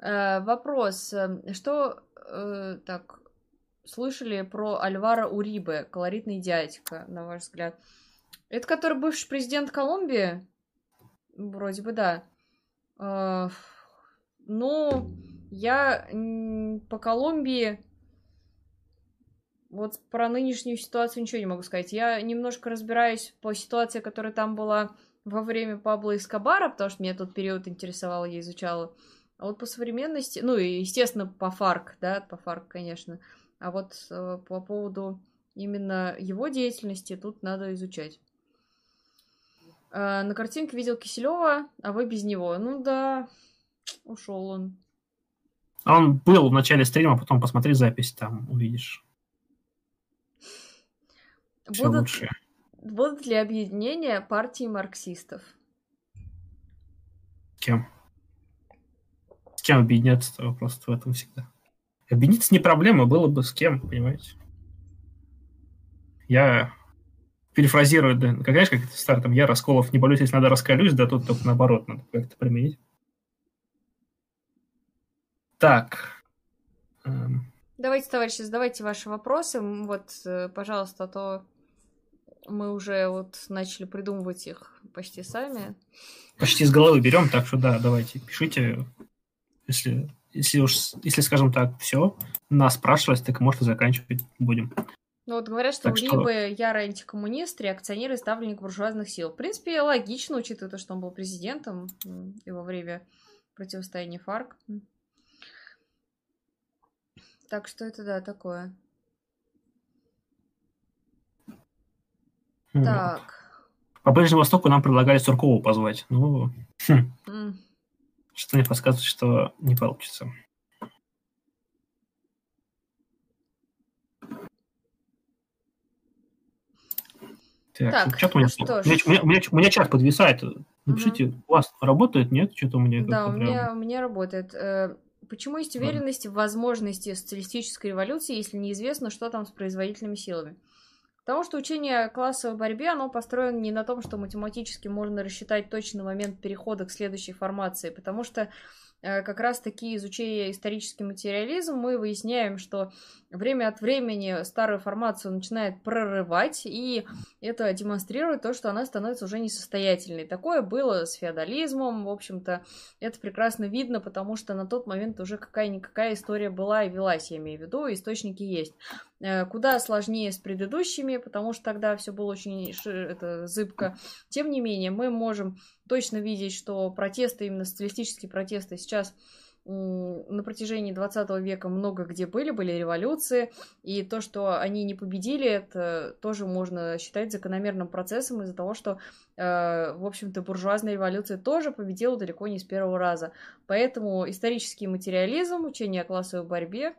Э, вопрос. Э, что э, так слышали про Альвара Урибе, колоритный дядька, на ваш взгляд? Это который бывший президент Колумбии? Вроде бы да. Э, ну, я по Колумбии вот про нынешнюю ситуацию ничего не могу сказать. Я немножко разбираюсь по ситуации, которая там была во время Пабло Эскобара, потому что меня тот период интересовал, я изучала. А вот по современности, ну и, естественно, по ФАРК, да, по ФАРК, конечно. А вот э, по поводу именно его деятельности тут надо изучать. Э, на картинке видел Киселева, а вы без него. Ну да, ушел он. Он был в начале стрима, потом посмотри запись, там увидишь. Будут, лучше. будут ли объединения партии марксистов? С кем? С кем объединяться? Вопрос в этом всегда. Объединиться не проблема, было бы с кем, понимаете? я перефразирую, да, как, знаешь, как это там, я расколов не болюсь, если надо раскалюсь, да тут только наоборот надо как-то применить. Так. Эм. Давайте, товарищи, задавайте ваши вопросы. Вот, э, пожалуйста, а то мы уже вот начали придумывать их почти сами. Почти с головы берем, так что да, давайте, пишите, если, если уж, если, скажем так, все, нас спрашивать, так можно заканчивать будем. Ну вот говорят, что так либо что... ярый антикоммунист, реакционер и ставленник буржуазных сил. В принципе, логично, учитывая то, что он был президентом и во время противостояния ФАРК. Так что это, да, такое. Mm. Так. По Ближнему Востоку нам предлагали Суркову позвать. Ну, хм. mm. что мне подсказывает, что не получится. Так, так что у меня, что ж. у, меня, у, меня, у меня чат подвисает. Напишите, угу. у вас работает, нет? Что-то у меня... Да, у меня, прям... у меня работает. Почему есть уверенность в возможности социалистической революции, если неизвестно, что там с производительными силами? Потому что учение о классовой борьбе, оно построено не на том, что математически можно рассчитать точный момент перехода к следующей формации, потому что Э, как раз-таки изучая исторический материализм, мы выясняем, что время от времени старую формацию начинает прорывать, и это демонстрирует то, что она становится уже несостоятельной. Такое было с феодализмом, в общем-то, это прекрасно видно, потому что на тот момент уже какая-никакая история была и велась, я имею в виду, источники есть. Э, куда сложнее с предыдущими, потому что тогда все было очень это, зыбко. Тем не менее, мы можем точно видеть, что протесты, именно социалистические протесты сейчас на протяжении 20 века много где были, были революции, и то, что они не победили, это тоже можно считать закономерным процессом из-за того, что, э, в общем-то, буржуазная революция тоже победила далеко не с первого раза. Поэтому исторический материализм, учение о классовой борьбе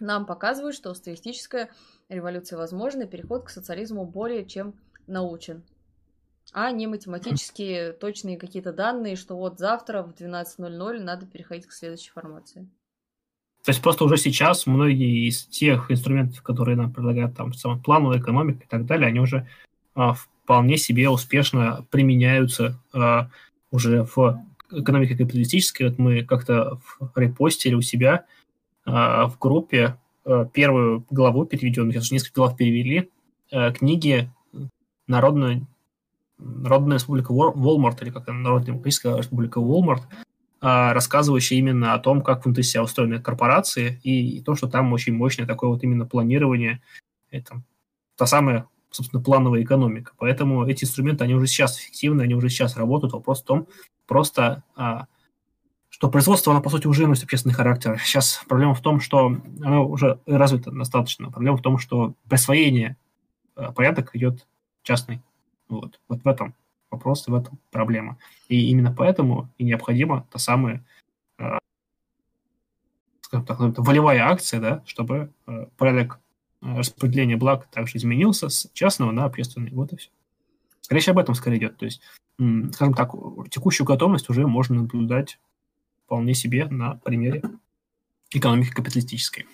нам показывают, что социалистическая революция возможна, и переход к социализму более чем научен. А не математические точные какие-то данные, что вот завтра в 12.00 надо переходить к следующей формации. То есть просто уже сейчас многие из тех инструментов, которые нам предлагают там плановая экономика и так далее, они уже а, вполне себе успешно применяются а, уже в экономике капиталистической. Вот мы как-то репостили у себя а, в группе а, первую главу переведенную, сейчас несколько глав перевели, а, книги «Народная, Народная республика Волмарт», или как она, Народная демократическая республика Волмарт, рассказывающая именно о том, как внутри себя устроены корпорации, и то, что там очень мощное такое вот именно планирование, это та самая, собственно, плановая экономика. Поэтому эти инструменты, они уже сейчас эффективны, они уже сейчас работают. Вопрос в том, просто что производство, оно, по сути, уже носит общественный характер. Сейчас проблема в том, что оно уже развито достаточно. Проблема в том, что присвоение э, порядок идет частный. Вот. вот в этом вопрос, в этом проблема. И именно поэтому и необходима та самая э, скажем так, волевая акция, да, чтобы э, порядок распределения благ также изменился с частного на общественный. Вот и все. Речь об этом скорее идет. То есть, скажем так, текущую готовность уже можно наблюдать вполне себе на примере экономики капиталистической.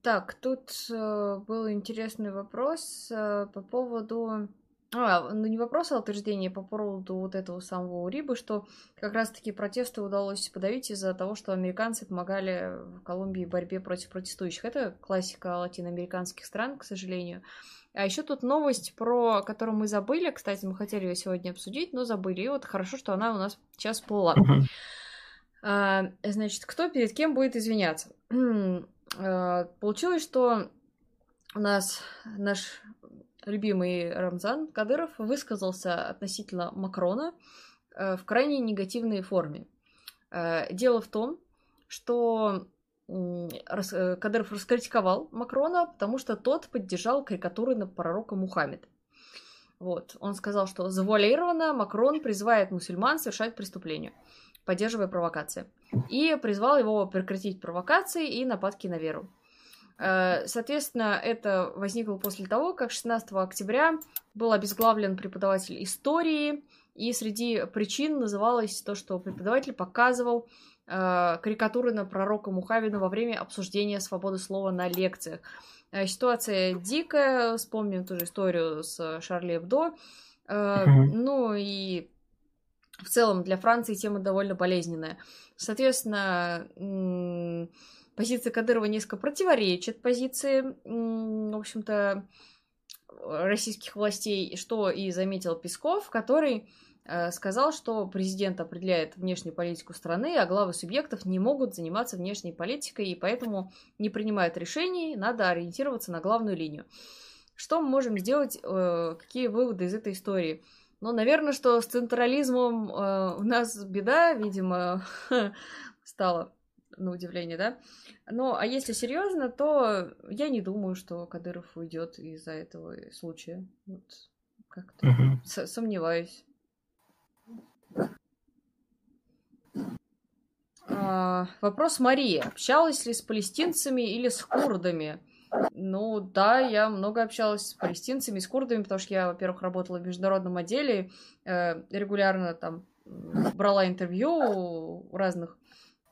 Так, тут э, был интересный вопрос э, по поводу... А, ну не вопрос, а утверждение по поводу вот этого самого Урибы, что как раз-таки протесты удалось подавить из-за того, что американцы помогали в Колумбии в борьбе против протестующих. Это классика латиноамериканских стран, к сожалению. А еще тут новость, про которую мы забыли. Кстати, мы хотели ее сегодня обсудить, но забыли. И вот хорошо, что она у нас сейчас всплыла. Uh-huh. А, значит, кто перед кем будет извиняться? [clears throat] а, получилось, что у нас наш любимый Рамзан Кадыров высказался относительно Макрона э, в крайне негативной форме. Э, дело в том, что э, Кадыров раскритиковал Макрона, потому что тот поддержал карикатуры на пророка Мухаммеда. Вот. Он сказал, что завуалированно Макрон призывает мусульман совершать преступления поддерживая провокации. И призвал его прекратить провокации и нападки на веру. Э, соответственно, это возникло после того, как 16 октября был обезглавлен преподаватель истории, и среди причин называлось то, что преподаватель показывал э, карикатуры на пророка Мухавина во время обсуждения свободы слова на лекциях. Э, ситуация дикая, вспомним ту же историю с Шарли Эбдо. Ну и в целом для Франции тема довольно болезненная. Соответственно, позиция Кадырова несколько противоречит позиции, в общем-то, российских властей, что и заметил Песков, который э, сказал, что президент определяет внешнюю политику страны, а главы субъектов не могут заниматься внешней политикой, и поэтому не принимают решений, надо ориентироваться на главную линию. Что мы можем сделать, э, какие выводы из этой истории? Ну, наверное, что с централизмом э, у нас беда, видимо, [laughs] стала на удивление, да? Ну, а если серьезно, то я не думаю, что Кадыров уйдет из-за этого случая. Вот как-то угу. сомневаюсь. А, вопрос Марии. Общалась ли с палестинцами или с курдами? Ну да, я много общалась с палестинцами, с курдами, потому что я, во-первых, работала в международном отделе, э, регулярно там брала интервью у разных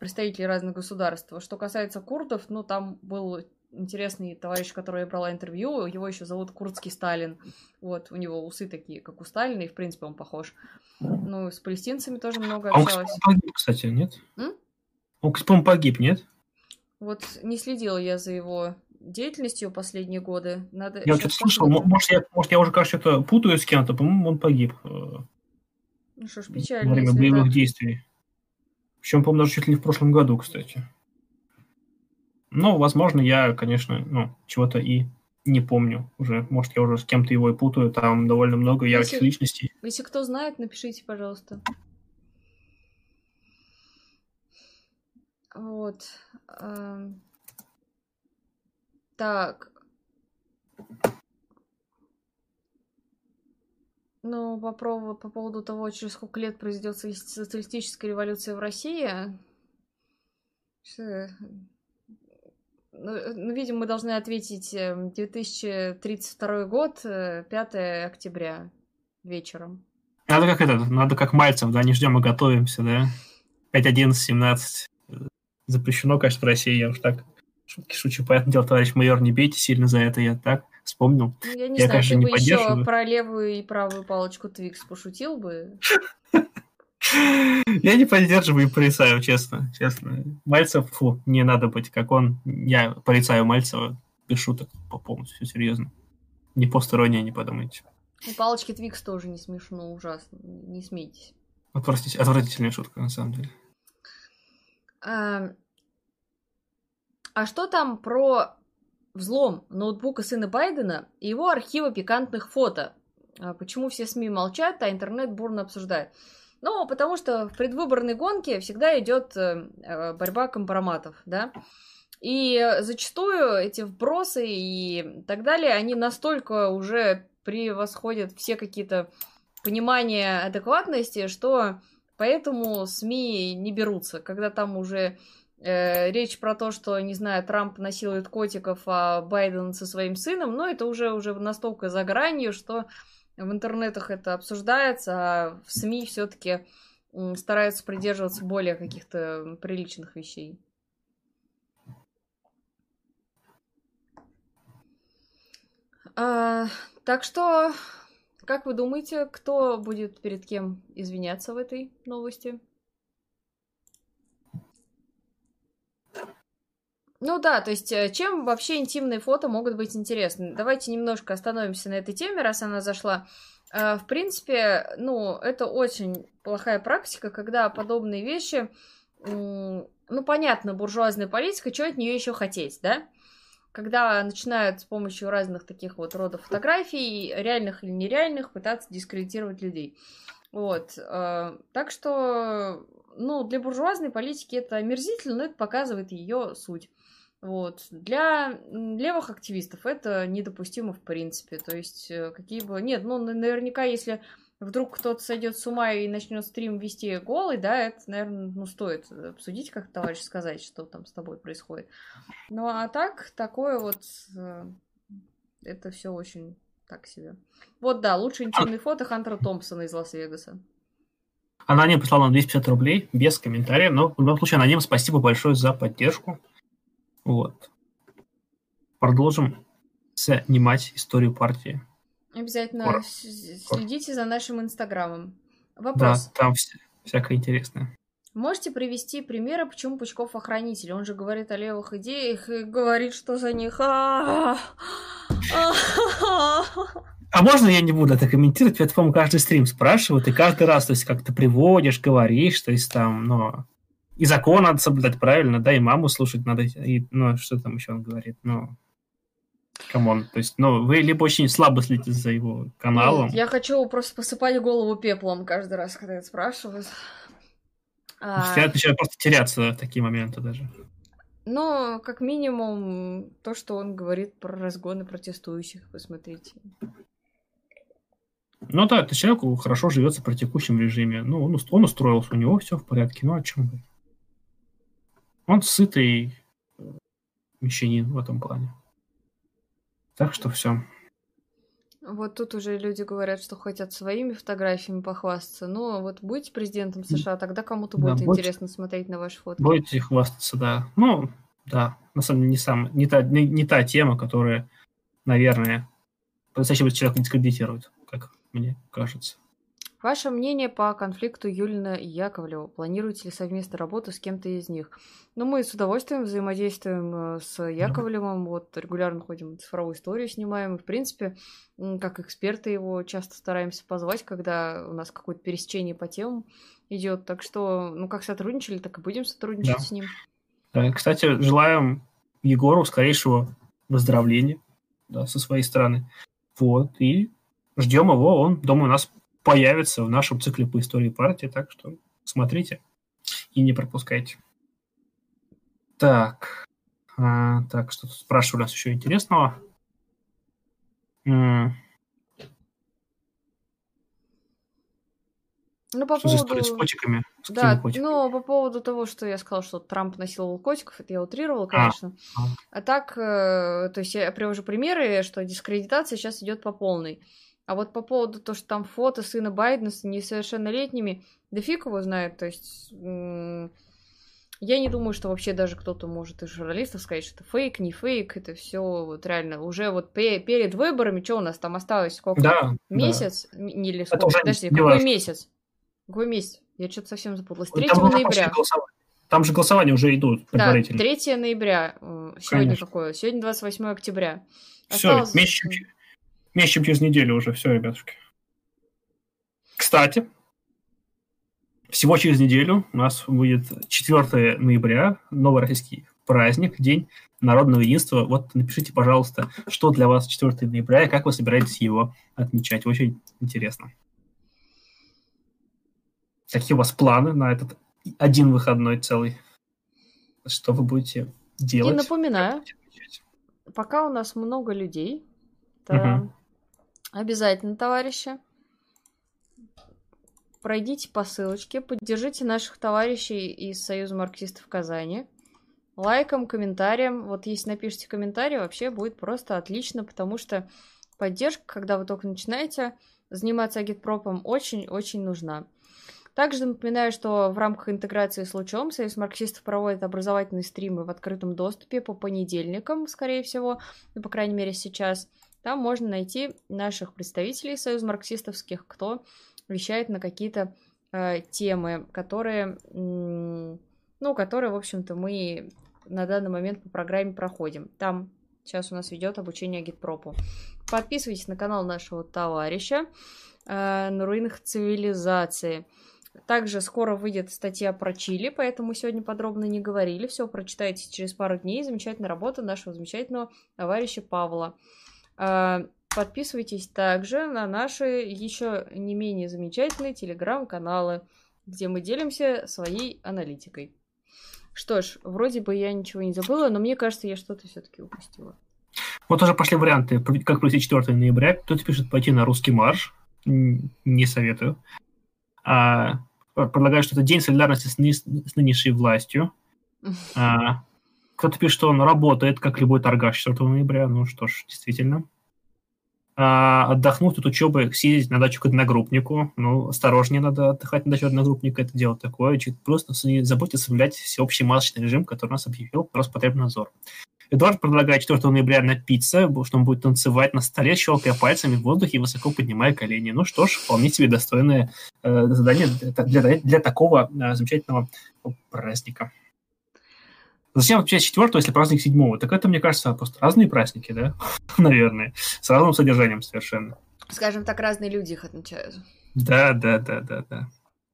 представителей разных государств. Что касается курдов, ну, там был интересный товарищ, который я брала интервью, его еще зовут Курдский Сталин. Вот, у него усы такие, как у Сталина, и, в принципе, он похож. Ну, с палестинцами тоже много общалась. А он, погиб, кстати, нет? М? Он, по погиб, нет? Вот не следила я за его деятельностью последние годы. Надо я что-то слышал, может я, может, я уже, кажется, что-то путаю с кем-то, по-моему, он погиб. Э, ну что ж, печально. Во время боевых так. действий. Причем, по-моему, даже чуть ли не в прошлом году, кстати. Но, возможно, я, конечно, ну, чего-то и не помню уже. Может, я уже с кем-то его и путаю. Там довольно много ярких если, личностей. Если кто знает, напишите, пожалуйста. Вот. Эм. Так. Ну, по, по поводу того, через сколько лет произойдет социалистическая революция в России. Ну, ну, видимо, мы должны ответить 2032 эм, год, 5 э, октября вечером. Надо как это, надо как Мальцев, да, не ждем и готовимся, да? 5, 11, 17. Запрещено, конечно, в России, я уж так шучу. Понятное дело, товарищ майор, не бейте сильно за это, я так вспомнил. Ну, я не я, знаю, конечно, ты не бы еще про левую и правую палочку Twix пошутил бы. [laughs] Я не поддерживаю и порицаю, честно, честно. Мальцев, фу, не надо быть как он. Я порицаю Мальцева без шуток по полностью, все серьезно. Не постороннее, не подумайте. У палочки Twix тоже не смешно, ужасно. Не смейтесь. Отвратительная, отвратительная шутка, на самом деле. А, а что там про взлом ноутбука сына Байдена и его архива пикантных фото. А почему все СМИ молчат, а интернет бурно обсуждает? Ну, потому что в предвыборной гонке всегда идет э, э, борьба компроматов, да. И зачастую эти вбросы и так далее, они настолько уже превосходят все какие-то понимания адекватности, что поэтому СМИ не берутся, когда там уже э, речь про то, что, не знаю, Трамп насилует котиков, а Байден со своим сыном, но это уже, уже настолько за гранью, что в интернетах это обсуждается, а в СМИ все-таки стараются придерживаться более каких-то приличных вещей. А, так что, как вы думаете, кто будет перед кем извиняться в этой новости? Ну да, то есть э, чем вообще интимные фото могут быть интересны? Давайте немножко остановимся на этой теме, раз она зашла. Э, в принципе, ну, это очень плохая практика, когда подобные вещи, ну, понятно, буржуазная политика, что от нее еще хотеть, да? Когда начинают с помощью разных таких вот родов фотографий, реальных или нереальных, пытаться дискредитировать людей. Вот. Э, так что, ну, для буржуазной политики это омерзительно, но это показывает ее суть. Вот. Для левых активистов это недопустимо в принципе. То есть, э, какие бы... Нет, ну, наверняка, если вдруг кто-то сойдет с ума и начнет стрим вести голый, да, это, наверное, ну, стоит обсудить, как товарищ сказать, что там с тобой происходит. Ну, а так, такое вот... Э, это все очень так себе. Вот, да, лучшие интимные фото Хантера Томпсона из Лас-Вегаса. Аноним прислал нам 250 рублей без комментариев, но в любом случае, Аноним, спасибо большое за поддержку. Вот. Продолжим снимать историю партии. Обязательно Скоро. следите за нашим инстаграмом. Вопрос. Да, там вся, всякое интересное. Можете привести примеры, почему Пучков охранитель? Он же говорит о левых идеях и говорит, что за них... А можно я не буду это комментировать? Это, по-моему, каждый стрим спрашивают, и каждый раз, то есть, как ты приводишь, говоришь, то есть, там, ну, и закон надо соблюдать правильно, да, и маму слушать надо, и, ну, что там еще он говорит, ну, come on, то есть, ну, вы либо очень слабо следите за его каналом. Я хочу просто посыпать голову пеплом каждый раз, когда это спрашивают. А... Я начинаю просто теряться в такие моменты даже. Но, как минимум, то, что он говорит про разгоны протестующих, посмотрите. Ну да, это человеку хорошо живется при текущем режиме. Ну, он, он устроился, у него все в порядке. Ну, о чем вы? Он сытый мещанин в этом плане. Так что все. Вот тут уже люди говорят, что хотят своими фотографиями похвастаться. Ну, вот будете президентом США, тогда кому-то будет да, интересно смотреть на ваши фото. Будете хвастаться, да. Ну, да, на самом деле не, сам, не, та, не, не та тема, которая, наверное, по-настоящему человека дискредитирует, как мне кажется. Ваше мнение по конфликту Юлина и Яковлева? Планируете ли совместно работу с кем-то из них? Ну, мы с удовольствием взаимодействуем э, с Яковлевым, вот регулярно ходим цифровую историю снимаем, и, в принципе, как эксперты его часто стараемся позвать, когда у нас какое-то пересечение по темам идет. Так что, ну, как сотрудничали, так и будем сотрудничать да. с ним. Да, кстати, желаем Егору скорейшего выздоровления да, со своей стороны. Вот, и ждем его, он, думаю, у нас появится в нашем цикле по истории партии, так что смотрите и не пропускайте. Так, а, так, что спрашивали нас еще интересного. Ну, по что поводу... за история с котиками? С да, котиками? ну, по поводу того, что я сказала, что Трамп насиловал котиков, это я утрировала, конечно. А, а. а так, э, то есть я привожу примеры, что дискредитация сейчас идет по полной. А вот по поводу того, что там фото сына Байдена с несовершеннолетними, да фиг его знает, то есть... Я не думаю, что вообще даже кто-то может из журналистов сказать, что это фейк, не фейк, это все вот реально уже вот перед выборами, что у нас там осталось, сколько? Да, месяц? Да. Не, или сколько? Подожди, какой важно. месяц? Какой месяц? Я что-то совсем запуталась. 3 там ноября. Там же голосования уже идут предварительно. Да, 3 ноября. Сегодня Конечно. какое? Сегодня 28 октября. Все, Осталось... меньше, чем через неделю уже. Все, ребятушки. Кстати, всего через неделю у нас будет 4 ноября, новый российский праздник, День народного единства. Вот напишите, пожалуйста, что для вас 4 ноября и как вы собираетесь его отмечать. Очень интересно. Какие у вас планы на этот один выходной целый? Что вы будете делать? И напоминаю, пока у нас много людей, то угу. Обязательно, товарищи. Пройдите по ссылочке, поддержите наших товарищей из Союза марксистов Казани. Лайком, комментарием. Вот если напишите комментарий, вообще будет просто отлично, потому что поддержка, когда вы только начинаете заниматься агитпропом, очень-очень нужна. Также напоминаю, что в рамках интеграции с Лучом Союз марксистов проводит образовательные стримы в открытом доступе по понедельникам, скорее всего, ну, по крайней мере, сейчас – там можно найти наших представителей союз марксистовских, кто вещает на какие-то э, темы, которые, ну, которые, в общем-то, мы на данный момент по программе проходим. Там сейчас у нас ведет обучение Гитпропу. Подписывайтесь на канал нашего товарища э, на руинах цивилизации. Также скоро выйдет статья про Чили, поэтому сегодня подробно не говорили. Все прочитайте через пару дней. Замечательная работа нашего замечательного товарища Павла. А, подписывайтесь также на наши еще не менее замечательные телеграм-каналы, где мы делимся своей аналитикой. Что ж, вроде бы я ничего не забыла, но мне кажется, я что-то все-таки упустила. Вот уже пошли варианты, как провести 4 ноября. Кто-то пишет пойти на русский марш. Не советую. А, предлагаю, что это день солидарности с, ны- с нынешней властью. [laughs] А, кто-то пишет, что он работает, как любой торгаш 4 ноября. Ну что ж, действительно. а, отдохнуть от учебы, съездить на дачу к одногруппнику. Ну, осторожнее надо отдыхать на дачу одногруппника, это дело такое. Просто не забудьте соблюдать всеобщий масочный режим, который нас объявил Роспотребнадзор. Эдуард предлагает 4 ноября напиться, что он будет танцевать на столе, щелкая пальцами в воздухе и высоко поднимая колени. Ну что ж, вполне себе достойное э, задание для, для, для такого э, замечательного праздника. Зачем отмечать четвертого, если праздник седьмого? Так это, мне кажется, просто разные праздники, да? [laughs] Наверное. С разным содержанием совершенно. Скажем так, разные люди их отмечают. Да, да, да, да, да.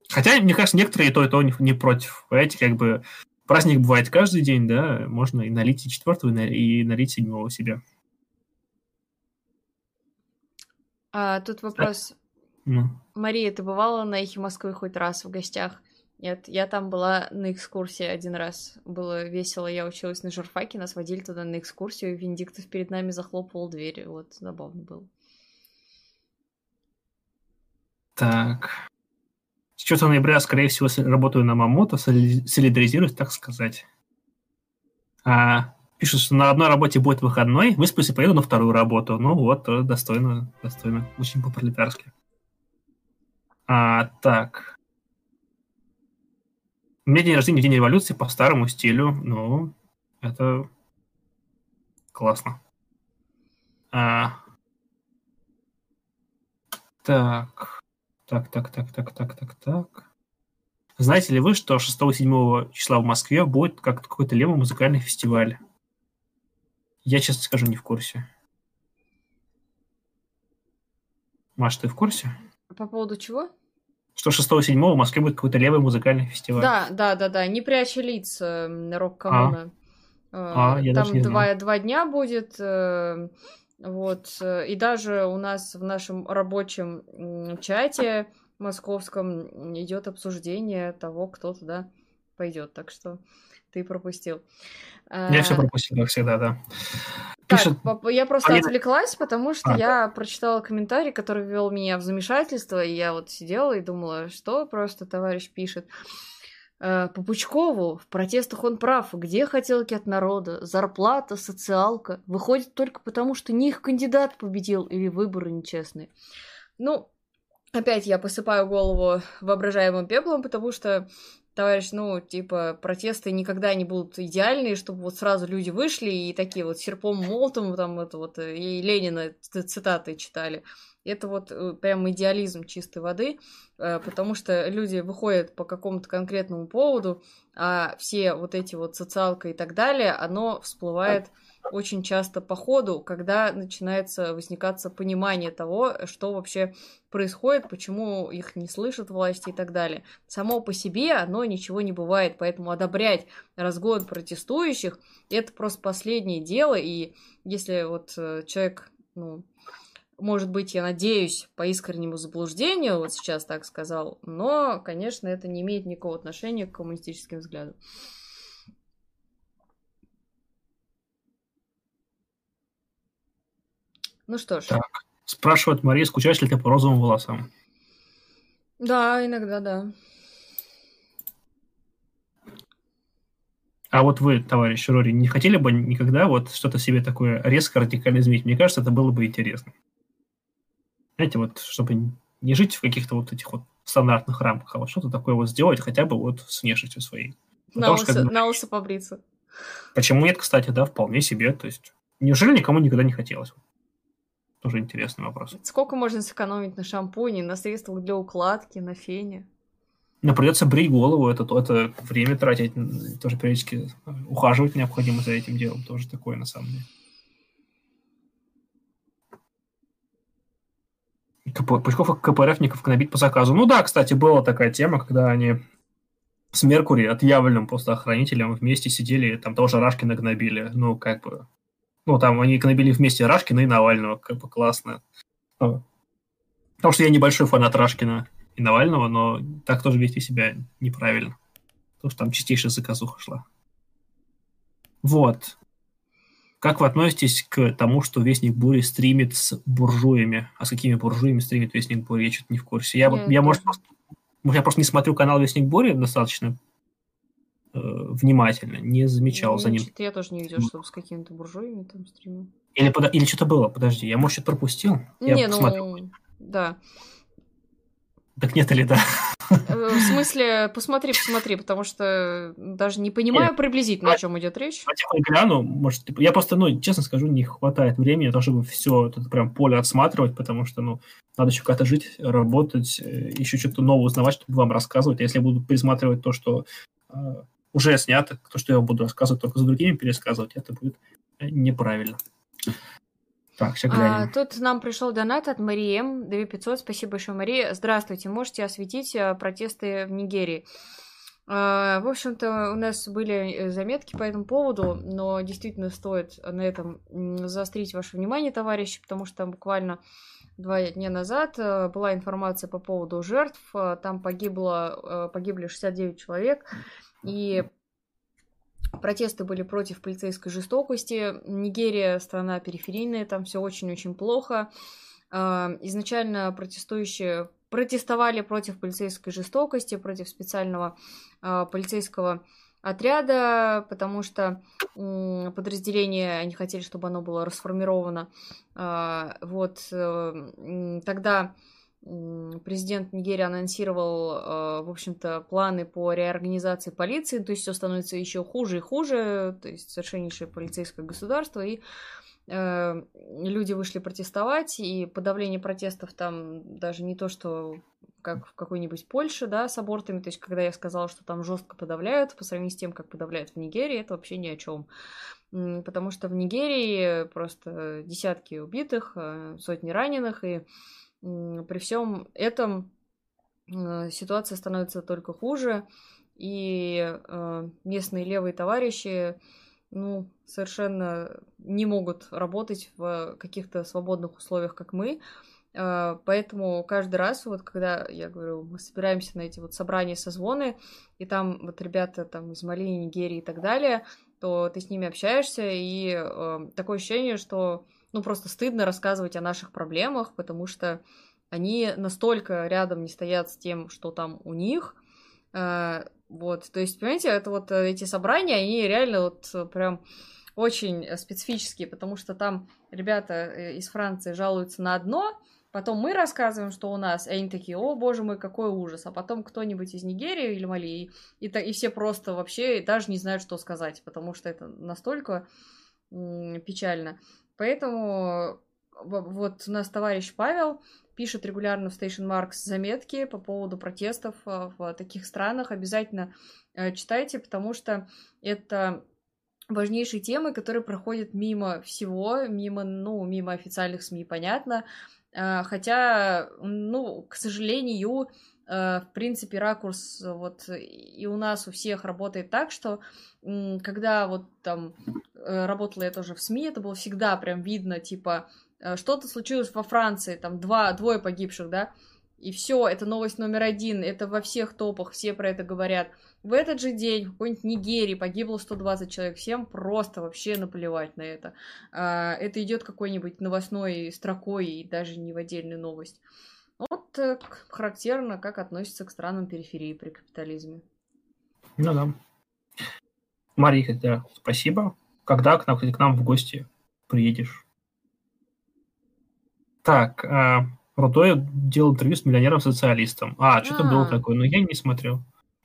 Хотя, мне кажется, некоторые и то, и то не, не против. Понимаете, как бы праздник бывает каждый день, да, можно и налить и четвертого, и налить седьмого себе. А, тут вопрос. А? Ну. Мария, ты бывала на Эхе Москвы хоть раз в гостях? Нет, я там была на экскурсии один раз. Было весело, я училась на журфаке, нас водили туда на экскурсию, и Виндиктов перед нами захлопывал двери. Вот, забавно было. Так. С 4 ноября, скорее всего, работаю на Мамото, солидаризируюсь, так сказать. А, пишут, что на одной работе будет выходной, высплюсь и поеду на вторую работу. Ну вот, достойно, достойно, очень по-пролетарски. А, так. У меня день рождения день революции по старому стилю. Ну, это классно. А... Так. Так, так, так, так, так, так, так. Знаете ли вы, что 6-7 числа в Москве будет как какой-то левый музыкальный фестиваль? Я, честно скажу, не в курсе. Маш, ты в курсе? По поводу чего? Что 6-7 в Москве будет какой-то левый музыкальный фестиваль. Да, да, да, да. Не пряча лиц рок-коммуна. А. А, я Там два, два дня будет. Э, вот. И даже у нас в нашем рабочем чате московском идет обсуждение того, кто туда пойдет. Так что ты пропустил. Я все пропустил, как всегда, да. Пишет... Так, я просто а отвлеклась, потому что а, я прочитала комментарий, который ввел меня в замешательство, и я вот сидела и думала, что просто товарищ пишет. «Э, по Пучкову в протестах он прав. Где хотелки от народа? Зарплата, социалка. Выходит только потому, что не их кандидат победил или выборы нечестные. Ну, опять я посыпаю голову воображаемым пеплом, потому что товарищ, ну, типа, протесты никогда не будут идеальные, чтобы вот сразу люди вышли и такие вот серпом молотом там это вот э, и Ленина цитаты читали. Это вот э, прям идеализм чистой воды, э, потому что люди выходят по какому-то конкретному поводу, а все вот эти вот социалка и так далее, оно всплывает очень часто по ходу, когда начинается возникаться понимание того, что вообще происходит, почему их не слышат власти и так далее. Само по себе оно ничего не бывает, поэтому одобрять разгон протестующих – это просто последнее дело, и если вот э, человек, ну, может быть, я надеюсь, по искреннему заблуждению, вот сейчас так сказал, но, конечно, это не имеет никакого отношения к коммунистическим взглядам. Ну что ж. Так. Спрашивает Мария, скучаешь ли ты по розовым волосам? Да, иногда да. А вот вы, товарищ Рори, не хотели бы никогда вот что-то себе такое резко, радикально изменить? Мне кажется, это было бы интересно. Знаете, вот, чтобы не жить в каких-то вот этих вот стандартных рамках, а вот что-то такое вот сделать хотя бы вот с внешностью своей. На лысо, как бы, на лысо побриться. Почему нет, кстати, да, вполне себе. То есть, неужели никому никогда не хотелось? Тоже интересный вопрос. Сколько можно сэкономить на шампуне, на средствах для укладки, на фене? Но придется брить голову, это, это время тратить, тоже периодически ухаживать необходимо за этим делом, тоже такое на самом деле. Пучков КПРФников набить по заказу. Ну да, кстати, была такая тема, когда они с Меркури, отъявленным просто охранителем, вместе сидели, там тоже Рашкина гнобили. Ну, как бы, ну, там они гнобили вместе Рашкина и Навального, как бы классно. Ну, потому что я небольшой фанат Рашкина и Навального, но так тоже вести себя неправильно. Потому что там чистейшая заказуха шла. Вот. Как вы относитесь к тому, что Вестник Бури стримит с буржуями? А с какими буржуями стримит Вестник Бури? Я что-то не в курсе. Я, Нет, я может, просто, я просто не смотрю канал Вестник Бури достаточно внимательно, не замечал ну, за ним. Я тоже не видел, чтобы с какими-то буржуями там стримил. Или, под... Или что-то было, подожди, я, может, что-то пропустил? Не, я ну, посмотрю. да. Так нет или да? Э, в смысле, посмотри, посмотри, потому что даже не понимаю нет. приблизительно, о чем идет речь. Я гляну, может, типа, я просто, ну, честно скажу, не хватает времени то, чтобы все это прям поле отсматривать, потому что, ну, надо еще как-то жить, работать, э, еще что-то новое узнавать, чтобы вам рассказывать. Если я буду пересматривать то, что э, уже снято, то, что я буду рассказывать только за другими пересказывать, это будет неправильно. Так, все а, Тут нам пришел донат от Марии М. 2500. Спасибо большое, Мария. Здравствуйте. Можете осветить э, протесты в Нигерии? А, в общем-то, у нас были э, заметки по этому поводу, но действительно стоит на этом заострить ваше внимание, товарищи, потому что буквально два дня назад э, была информация по поводу жертв. Там погибло, погибли 69 человек. И Протесты были против полицейской жестокости. Нигерия страна периферийная, там все очень-очень плохо. А, изначально протестующие протестовали против полицейской жестокости, против специального а, полицейского отряда, потому что подразделение, они хотели, чтобы оно было расформировано. А, вот э, тогда президент Нигерии анонсировал, э, в общем-то, планы по реорганизации полиции, то есть все становится еще хуже и хуже, то есть совершеннейшее полицейское государство, и э, люди вышли протестовать, и подавление протестов там даже не то, что как в какой-нибудь Польше, да, с абортами, то есть когда я сказала, что там жестко подавляют по сравнению с тем, как подавляют в Нигерии, это вообще ни о чем. Потому что в Нигерии просто десятки убитых, э, сотни раненых, и при всем этом э, ситуация становится только хуже, и э, местные левые товарищи ну, совершенно не могут работать в каких-то свободных условиях, как мы. Э, поэтому каждый раз, вот когда я говорю, мы собираемся на эти вот собрания, созвоны, и там вот ребята там из Мали, Нигерии и так далее, то ты с ними общаешься, и э, такое ощущение, что ну, просто стыдно рассказывать о наших проблемах, потому что они настолько рядом не стоят с тем, что там у них. Э, вот, то есть, понимаете, это вот э, эти собрания, они реально вот э, прям очень специфические, потому что там ребята из Франции жалуются на одно, потом мы рассказываем, что у нас, и они такие, о, боже мой, какой ужас, а потом кто-нибудь из Нигерии или Мали, и, и, и все просто вообще даже не знают, что сказать, потому что это настолько печально. Поэтому вот у нас товарищ Павел пишет регулярно в Station Marks заметки по поводу протестов э, в таких странах. Обязательно э, читайте, потому что это важнейшие темы, которые проходят мимо всего, мимо, ну, мимо официальных СМИ, понятно. Э, хотя, ну, к сожалению, в принципе, ракурс вот и у нас у всех работает так, что когда вот там работала я тоже в СМИ, это было всегда прям видно, типа, Э, что-то случилось во Франции, там два, двое погибших, да, и все, это новость номер один, это во всех топах, все про это говорят. В этот же день в какой-нибудь Нигерии погибло 120 человек, всем просто вообще наплевать на это. А, это идет какой-нибудь новостной строкой и даже не в отдельную новость. Вот э, характерно, как относится к странам периферии при капитализме. Ну да. Марика, да, спасибо. Когда к нам, к нам в гости приедешь? Так, а, Рудой делал интервью с миллионером-социалистом. А, что-то было а. такое, но я не смотрел.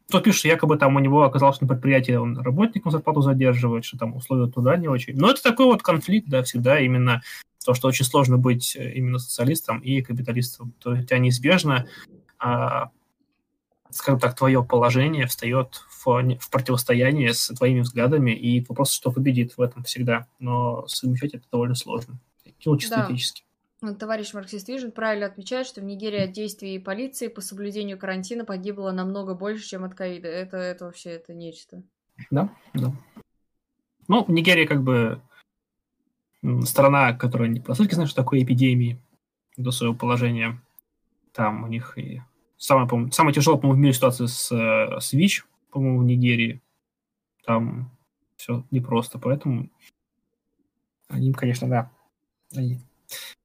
Кто пишет, якобы там у него оказалось на предприятии, он работникам зарплату задерживает, что там условия туда не очень. Но это такой вот конфликт, да, всегда именно то, что очень сложно быть э, именно социалистом и капиталистом. То есть у тебя неизбежно, а, скажем так, твое положение встает в, в противостоянии с твоими взглядами, и вопрос, что победит в этом всегда. Но совмещать это довольно сложно. Ну, чисто да. этически. Товарищ марксист Vision правильно отмечает, что в Нигерии от действий полиции по соблюдению карантина погибло намного больше, чем от ковида. Это, это вообще это нечто. Да, да. Ну, Нигерия как бы страна, которая не по сути знает, что такое эпидемии до своего положения. Там у них и самая, по самая тяжелая, по-моему, в мире ситуация с, э, с ВИЧ, по-моему, в Нигерии. Там все непросто, поэтому они, конечно, да, они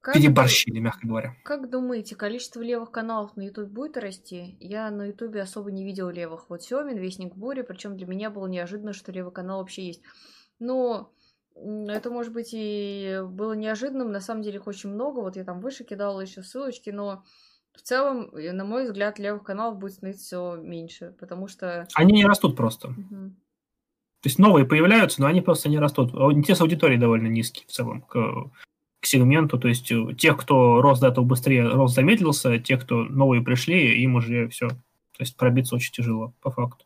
как переборщили, мягко говоря. Как думаете, количество левых каналов на YouTube будет расти? Я на YouTube особо не видел левых. Вот Семин, Вестник Бури, причем для меня было неожиданно, что левый канал вообще есть. Но это, может быть, и было неожиданным. На самом деле их очень много. Вот я там выше кидала еще ссылочки, но в целом, на мой взгляд, левых каналов будет становиться все меньше, потому что... Они не растут просто. Угу. То есть новые появляются, но они просто не растут. Интерес аудитории довольно низкий в целом к, к сегменту. То есть э, тех, кто рос до этого быстрее, рост замедлился, те, кто новые пришли, им уже все. То есть пробиться очень тяжело, по факту.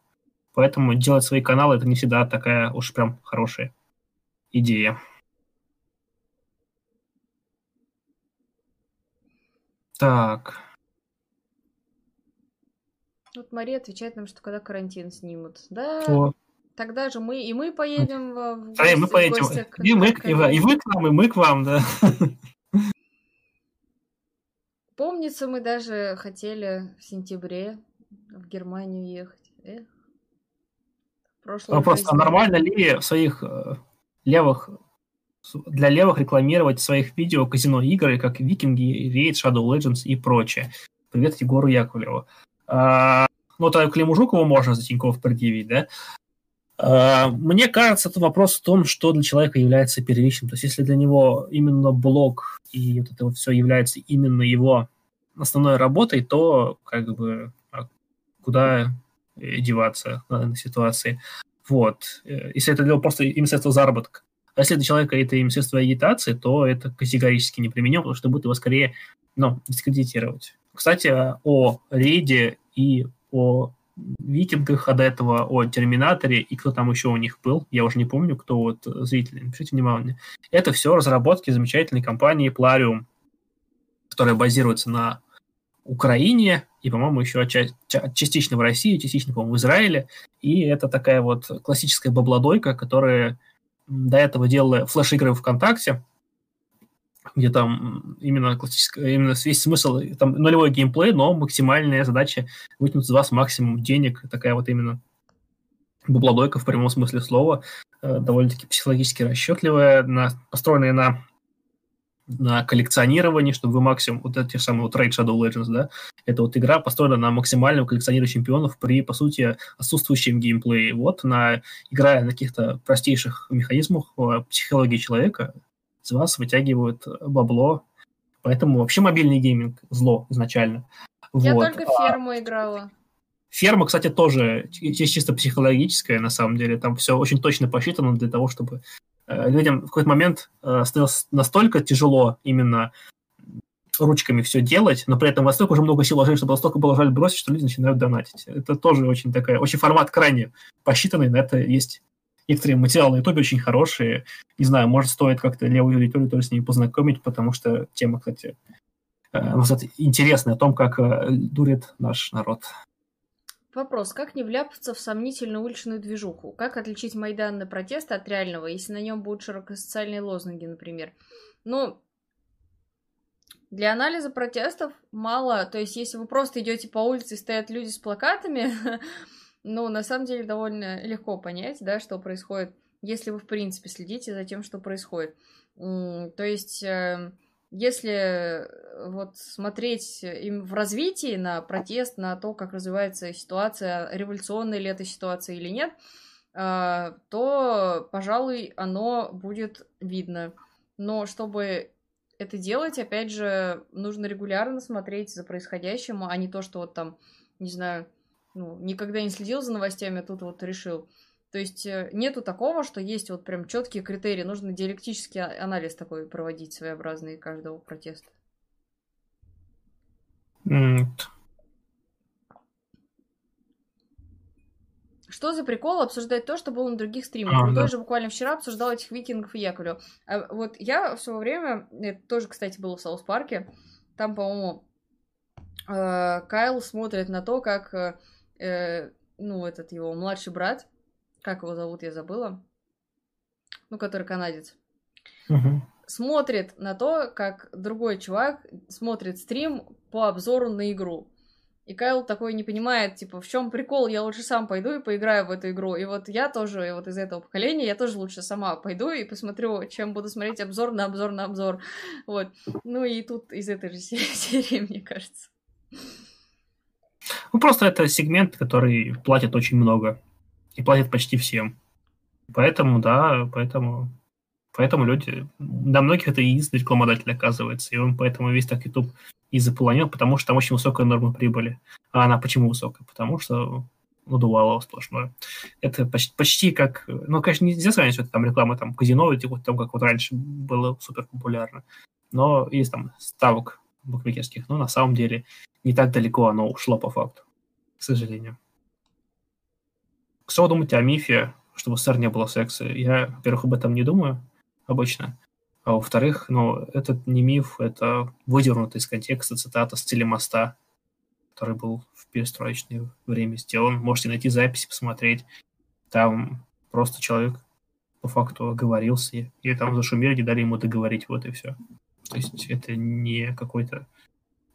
Поэтому делать свои каналы это не всегда такая уж прям хорошая идея. Так. Вот Мария отвечает нам, что когда карантин снимут. Да, вот. тогда же мы и мы поедем в, гости, мы поедем. В к, и, мы, и, вы, и вы к нам, и мы к вам, да. Помнится, мы даже хотели в сентябре в Германию ехать. Эх. Вопрос, а нормально ли в своих э, левых для левых рекламировать в своих видео казино игры, как Викинги, Raid, Shadow Legends и прочее. Привет Егору Яковлеву. А, ну, то Климу Жукову можно за Тинькофф предъявить, да? А, мне кажется, это вопрос в том, что для человека является первичным. То есть, если для него именно блог и вот это вот все является именно его основной работой, то как бы а куда деваться в данной ситуации. Вот. Э, если это него просто именно средство заработка. А если для человека это именно средство агитации, то это категорически неприменимо, потому что будет его скорее ну, дискредитировать. Кстати, о рейде и о викингах, а до этого о Терминаторе и кто там еще у них был, я уже не помню, кто вот зрители, напишите внимание. Это все разработки замечательной компании Plarium, которая базируется на Украине и, по-моему, еще частично в России, частично, по-моему, в Израиле. И это такая вот классическая бабладойка, которая до этого делала флеш-игры ВКонтакте, где там именно классическая, именно весь смысл, там нулевой геймплей, но максимальная задача вытянуть из вас максимум денег, такая вот именно бабладойка в прямом смысле слова, э, довольно-таки психологически расчетливая, на, построенная на на коллекционировании, чтобы вы максимум, вот эти самые вот Raid Shadow Legends, да, это вот игра построена на максимальном коллекционировании чемпионов при, по сути, отсутствующем геймплее. Вот, на, играя на каких-то простейших механизмах э, психологии человека, из вас вытягивают бабло. Поэтому вообще мобильный гейминг зло изначально. Я вот. только а ферму играла. Ферма, кстати, тоже чисто психологическая, на самом деле. Там все очень точно посчитано для того, чтобы людям в какой-то момент э, становилось настолько тяжело именно ручками все делать, но при этом настолько уже много сил вложили, чтобы настолько было жаль бросить, что люди начинают донатить. Это тоже очень такая, очень формат крайне посчитанный, на это есть некоторые материалы на ютубе очень хорошие. Не знаю, может, стоит как-то левую аудиторию тоже с ними познакомить, потому что тема, кстати, э, интересная о том, как дурит наш народ. Вопрос. Как не вляпаться в сомнительную уличную движуху? Как отличить майданный протест от реального, если на нем будут широкосоциальные лозунги, например? Ну, для анализа протестов мало. То есть, если вы просто идете по улице и стоят люди с плакатами, [laughs] ну, на самом деле, довольно легко понять, да, что происходит, если вы, в принципе, следите за тем, что происходит. То есть эм, если э, вот смотреть им в развитии на протест, на то, как развивается ситуация, революционная ли эта ситуация или нет, а, то, пожалуй, оно будет видно. Но чтобы это делать, опять же, нужно регулярно смотреть за происходящим, а не то, что вот там, не знаю, ну, никогда не следил за новостями, а тут вот решил. То есть э, нету такого, что есть вот прям четкие критерии. Нужно диалектический а, анализ такой проводить своеобразный каждого протеста. Mm. Что за прикол обсуждать то, что было на других стримах? А, да. же буквально вчера обсуждал этих викингов и Яковлев. А вот я в свое время, это тоже, кстати, было в Саус Парке, там, по-моему, э, Кайл смотрит на то, как, э, ну, этот его младший брат как его зовут, я забыла, ну, который канадец, угу. смотрит на то, как другой чувак смотрит стрим по обзору на игру. И Кайл такой не понимает, типа, в чем прикол, я лучше сам пойду и поиграю в эту игру. И вот я тоже, и вот из этого поколения, я тоже лучше сама пойду и посмотрю, чем буду смотреть обзор на обзор на обзор. Вот. Ну и тут из этой же [laughs] серии, мне кажется. Ну, просто это сегмент, который платит очень много и платят почти всем. Поэтому, да, поэтому Поэтому люди, для многих это единственный рекламодатель оказывается, и он поэтому весь так YouTube и заполонил, потому что там очень высокая норма прибыли. А она почему высокая? Потому что надувало сплошное. Это почти, почти как... Ну, конечно, нельзя что это там реклама там казино, типа, там, как вот раньше было супер популярно. Но есть там ставок букмекерских, но на самом деле не так далеко оно ушло по факту, к сожалению. Что вы думаете о мифе, чтобы СССР не было секса? Я, во-первых, об этом не думаю обычно. А во-вторых, ну, этот не миф, это выдернутый из контекста цитата с телемоста, который был в перестроечное время сделан. Можете найти записи, посмотреть. Там просто человек по факту оговорился, и там зашумели, не дали ему договорить, вот и все. То есть это не какой-то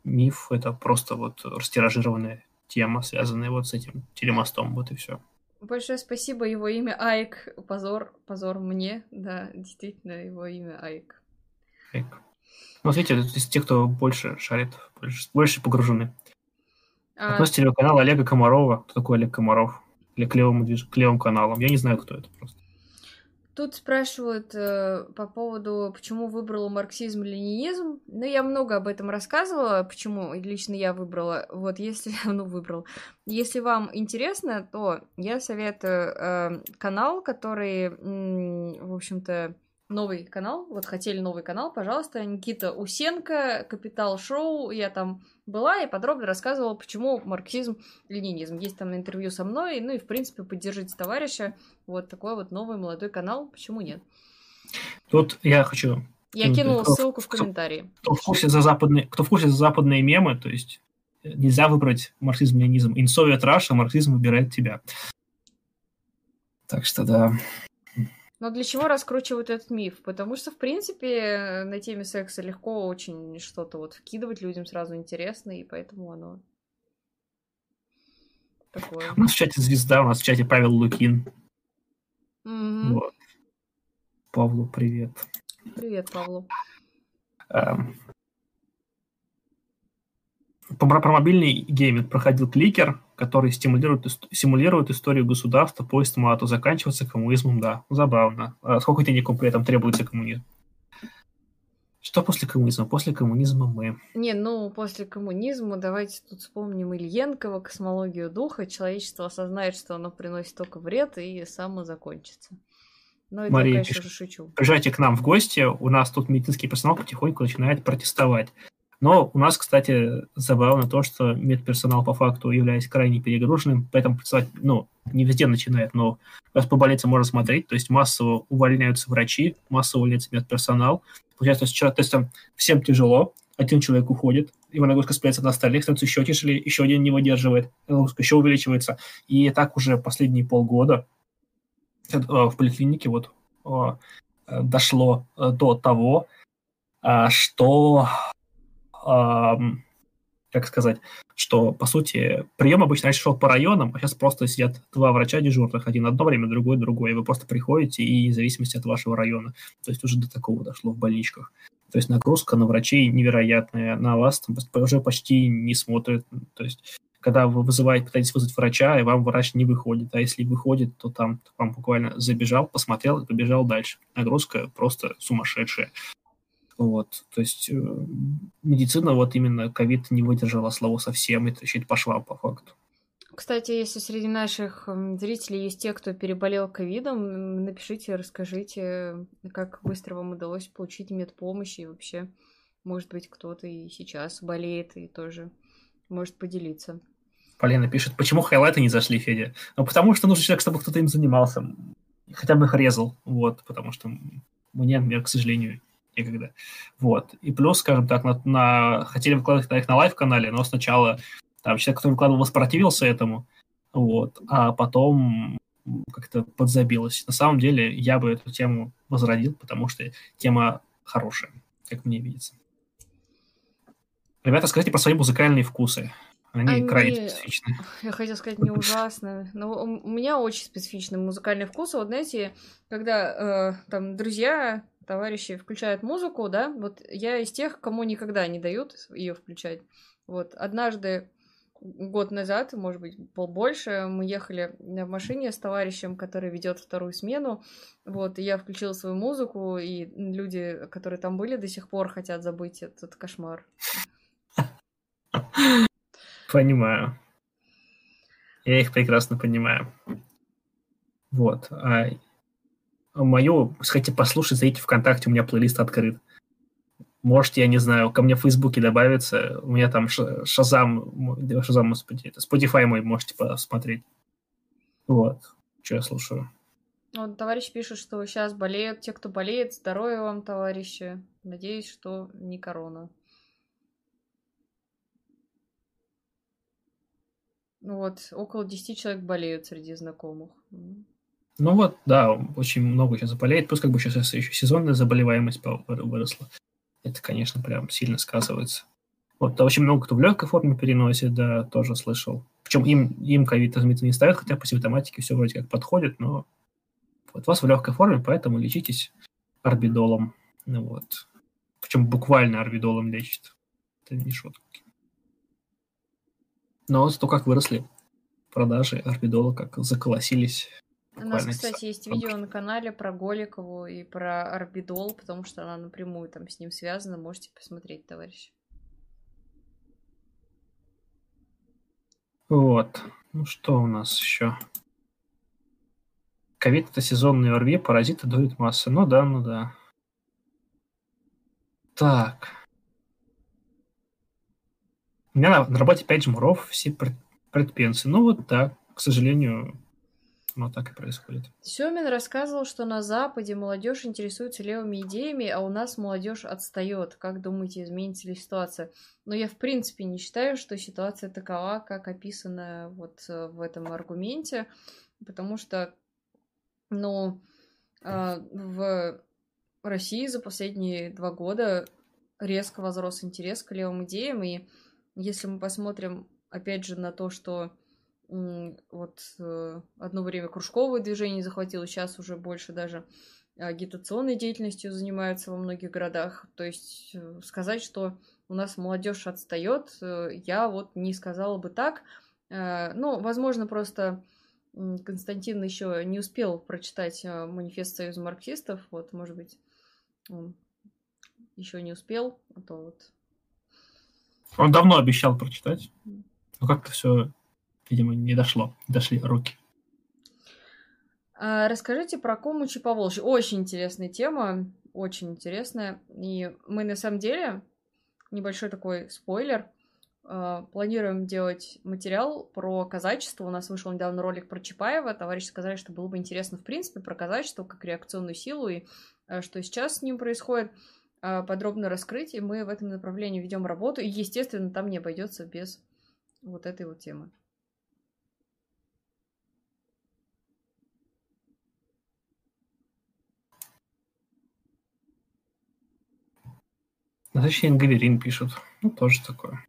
миф, это просто вот растиражированная тема, связанная вот с этим телемостом, вот и все. Большое спасибо, его имя Айк. Позор, позор мне. Да, действительно, его имя Айк. Айк. Ну, смотрите, это те, кто больше шарит, больше, больше погружены. А... Относится телеканал Олега Комарова. Кто такой Олег Комаров? Или к левому, к левым каналам. Я не знаю, кто это просто. Тут спрашивают э, по поводу, почему выбрала марксизм-ленинизм. Ну, я много об этом рассказывала, почему лично я выбрала. Вот, если, [laughs] ну, выбрал. Если вам интересно, то я советую э, канал, который, м, в общем-то, новый канал. Вот хотели новый канал, пожалуйста. Никита Усенко, Капитал Шоу. Я там была и подробно рассказывала, почему марксизм, ленинизм. Есть там интервью со мной, ну и, в принципе, поддержите товарища. Вот такой вот новый молодой канал, почему нет? Тут я хочу... Я кинула кто, ссылку в комментарии. Кто, кто, в курсе за западные, кто в курсе за западные мемы, то есть нельзя выбрать марксизм-ленинизм. In Soviet Russia марксизм выбирает тебя. Так что да. Но для чего раскручивают этот миф? Потому что, в принципе, на теме секса легко очень что-то вот вкидывать людям сразу интересно, и поэтому оно такое. У нас в чате звезда, у нас в чате Павел Лукин. Mm-hmm. Вот. Павлу привет. Привет, Павлу. Эм, про, про мобильный гейминг проходил кликер, который стимулирует, симулирует историю государства по истмату, заканчивается коммунизмом, да, забавно. А сколько денег при этом требуется коммунизм? Что после коммунизма? После коммунизма мы. Не, ну, после коммунизма давайте тут вспомним Ильенкова, космологию духа. Человечество осознает, что оно приносит только вред и само закончится. Но это Мария я, конечно шучу. Приезжайте к нам в гости, у нас тут медицинский персонал потихоньку начинает протестовать. Но у нас, кстати, забавно то, что медперсонал по факту является крайне перегруженным, поэтому ну, не везде начинает, но раз по больнице можно смотреть, то есть массово увольняются врачи, массово увольняется медперсонал. Получается, то есть, там всем тяжело, один человек уходит, его нагрузка спляется на остальных, становится еще тяжелее, еще один не выдерживает, нагрузка еще увеличивается. И так уже последние полгода э, в поликлинике вот э, дошло э, до того, что как сказать, что, по сути, прием обычно раньше шел по районам, а сейчас просто сидят два врача дежурных, один одно время, другой другое, вы просто приходите, и в зависимости от вашего района. То есть уже до такого дошло в больничках. То есть нагрузка на врачей невероятная, на вас там уже почти не смотрят. То есть когда вы вызываете, пытаетесь вызвать врача, и вам врач не выходит. А если выходит, то там вам буквально забежал, посмотрел и побежал дальше. Нагрузка просто сумасшедшая. Вот, то есть э, медицина вот именно ковид не выдержала слова совсем и трещит по швам по факту. Кстати, если среди наших зрителей есть те, кто переболел ковидом, напишите, расскажите, как быстро вам удалось получить медпомощь и вообще, может быть, кто-то и сейчас болеет и тоже может поделиться. Полина пишет, почему highlight ы не зашли, Федя? Ну, потому что нужен человек, чтобы кто-то им занимался, хотя бы их резал, вот, потому что мне, мне, к сожалению, некогда. Вот. И плюс, скажем так, на, на хотели выкладывать их на live -канале, но сначала там человек, который выкладывал, воспротивился этому, вот, а потом как-то подзабилось. На самом деле я бы эту тему возродил, потому что тема хорошая, как мне видится. Ребята, скажите про свои музыкальные вкусы. Они, Они крайне специфичны. [laughs] Я хотела сказать, не ужасно. Но у меня очень специфичный музыкальный вкус. Вот знаете, когда э, там друзья товарищи включают музыку, да, вот я из тех, кому никогда не дают ее включать. Вот однажды год назад, может быть, побольше, мы ехали в машине с товарищем, который ведет вторую смену. Вот, и я включила свою музыку, и люди, которые там были, до сих пор хотят забыть этот кошмар. Понимаю. Я их прекрасно понимаю. Вот. Мою, хотите послушать, зайдите ВКонтакте, у меня плейлист открыт. Можете, я не знаю, ко мне в Фейсбуке добавиться. У меня там Шазам, Шазам, господи, это Spotify мой, можете посмотреть. Вот, что я слушаю. Вот товарищ пишет, что сейчас болеют те, кто болеет. Здоровья вам, товарищи. Надеюсь, что не корона. Вот, около 10 человек болеют среди знакомых. Ну вот, да, очень много сейчас болеет. Плюс как бы сейчас еще сезонная заболеваемость выросла. Это, конечно, прям сильно сказывается. Вот, очень много кто в легкой форме переносит, да, тоже слышал. Причем им, им ковид, не ставят, хотя по симптоматике все вроде как подходит, но вот вас в легкой форме, поэтому лечитесь орбидолом. Ну вот. Причем буквально орбидолом лечит. Это не шутки. Но зато как выросли продажи орбидола, как заколосились. У нас, кстати, есть видео на канале про Голикову и про орбидол, потому что она напрямую там с ним связана. Можете посмотреть, товарищ. Вот. Ну что у нас еще? Ковид это сезонные ОРВИ, паразиты дуют массы. Ну да, ну да. Так. У меня на, на работе 5 жмуров, все предпенсы. Ну вот так, к сожалению, но так и происходит. Семин рассказывал, что на Западе молодежь интересуется левыми идеями, а у нас молодежь отстает. Как думаете, изменится ли ситуация? Но я в принципе не считаю, что ситуация такова, как описана вот э, в этом аргументе, потому что, ну, э, в России за последние два года резко возрос интерес к левым идеям, и если мы посмотрим, опять же, на то, что вот э, одно время кружковое движение захватило, сейчас уже больше даже агитационной деятельностью занимаются во многих городах. То есть э, сказать, что у нас молодежь отстает, э, я вот не сказала бы так. Ну, возможно, просто Константин еще не успел прочитать манифест Союза марксистов. Вот, может быть, он еще не успел, а то вот. Он давно обещал прочитать. Но как-то все видимо, не дошло, дошли руки. А, расскажите про Комучи по Волжье. Очень интересная тема, очень интересная. И мы на самом деле, небольшой такой спойлер, а, планируем делать материал про казачество. У нас вышел недавно ролик про Чапаева. Товарищи сказали, что было бы интересно, в принципе, про казачество как реакционную силу и а, что сейчас с ним происходит подробно раскрыть, и мы в этом направлении ведем работу, и, естественно, там не обойдется без вот этой вот темы. Точнее, Гаверин пишут. Ну, тоже такое.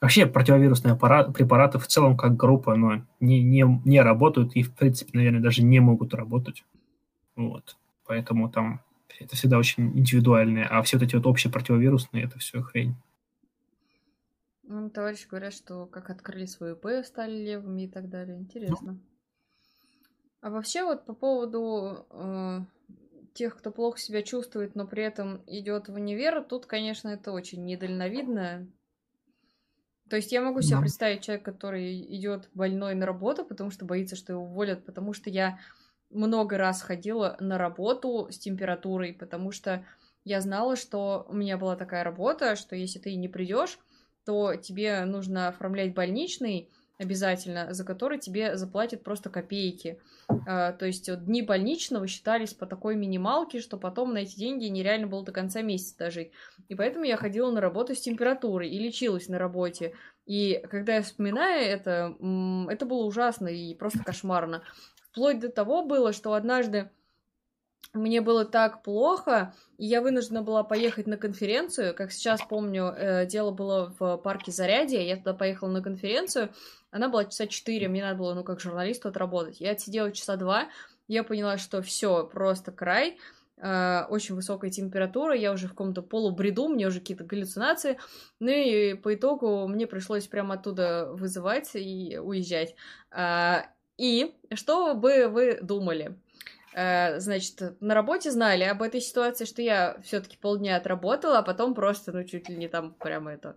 Вообще противовирусные аппарат, препараты в целом как группа, но не, не, не работают и, в принципе, наверное, даже не могут работать. Вот. Поэтому там это всегда очень индивидуальное. А все вот эти вот общие противовирусные, это все хрень. Ну, товарищи говорят, что как открыли свою ИП, стали левыми и так далее. Интересно. Ну. А вообще вот по поводу э, тех, кто плохо себя чувствует, но при этом идет в универ, тут, конечно, это очень недальновидно. То есть я могу себе да. представить человека, который идет больной на работу, потому что боится, что его уволят, потому что я много раз ходила на работу с температурой, потому что я знала, что у меня была такая работа, что если ты не придешь, то тебе нужно оформлять больничный, обязательно, за который тебе заплатят просто копейки. А, то есть вот, дни больничного считались по такой минималке, что потом на эти деньги нереально было до конца месяца дожить. И поэтому я ходила на работу с температурой и лечилась на работе. И когда я вспоминаю это, это было ужасно и просто кошмарно. Вплоть до того было, что однажды мне было так плохо, и я вынуждена была поехать на конференцию. Как сейчас помню, э, дело было в парке Зарядье, я туда поехала на конференцию, она была часа четыре, мне надо было, ну, как журналисту отработать. Я отсидела часа два, я поняла, что все, просто край. э, очень высокая температура, я уже в каком-то полубреду, мне уже какие-то галлюцинации, ну и по итогу мне пришлось прямо оттуда вызывать и уезжать. Э, и что бы вы думали? Э, значит, на работе знали об этой ситуации, что я все-таки полдня отработала, а потом просто, ну, чуть ли не там прямо это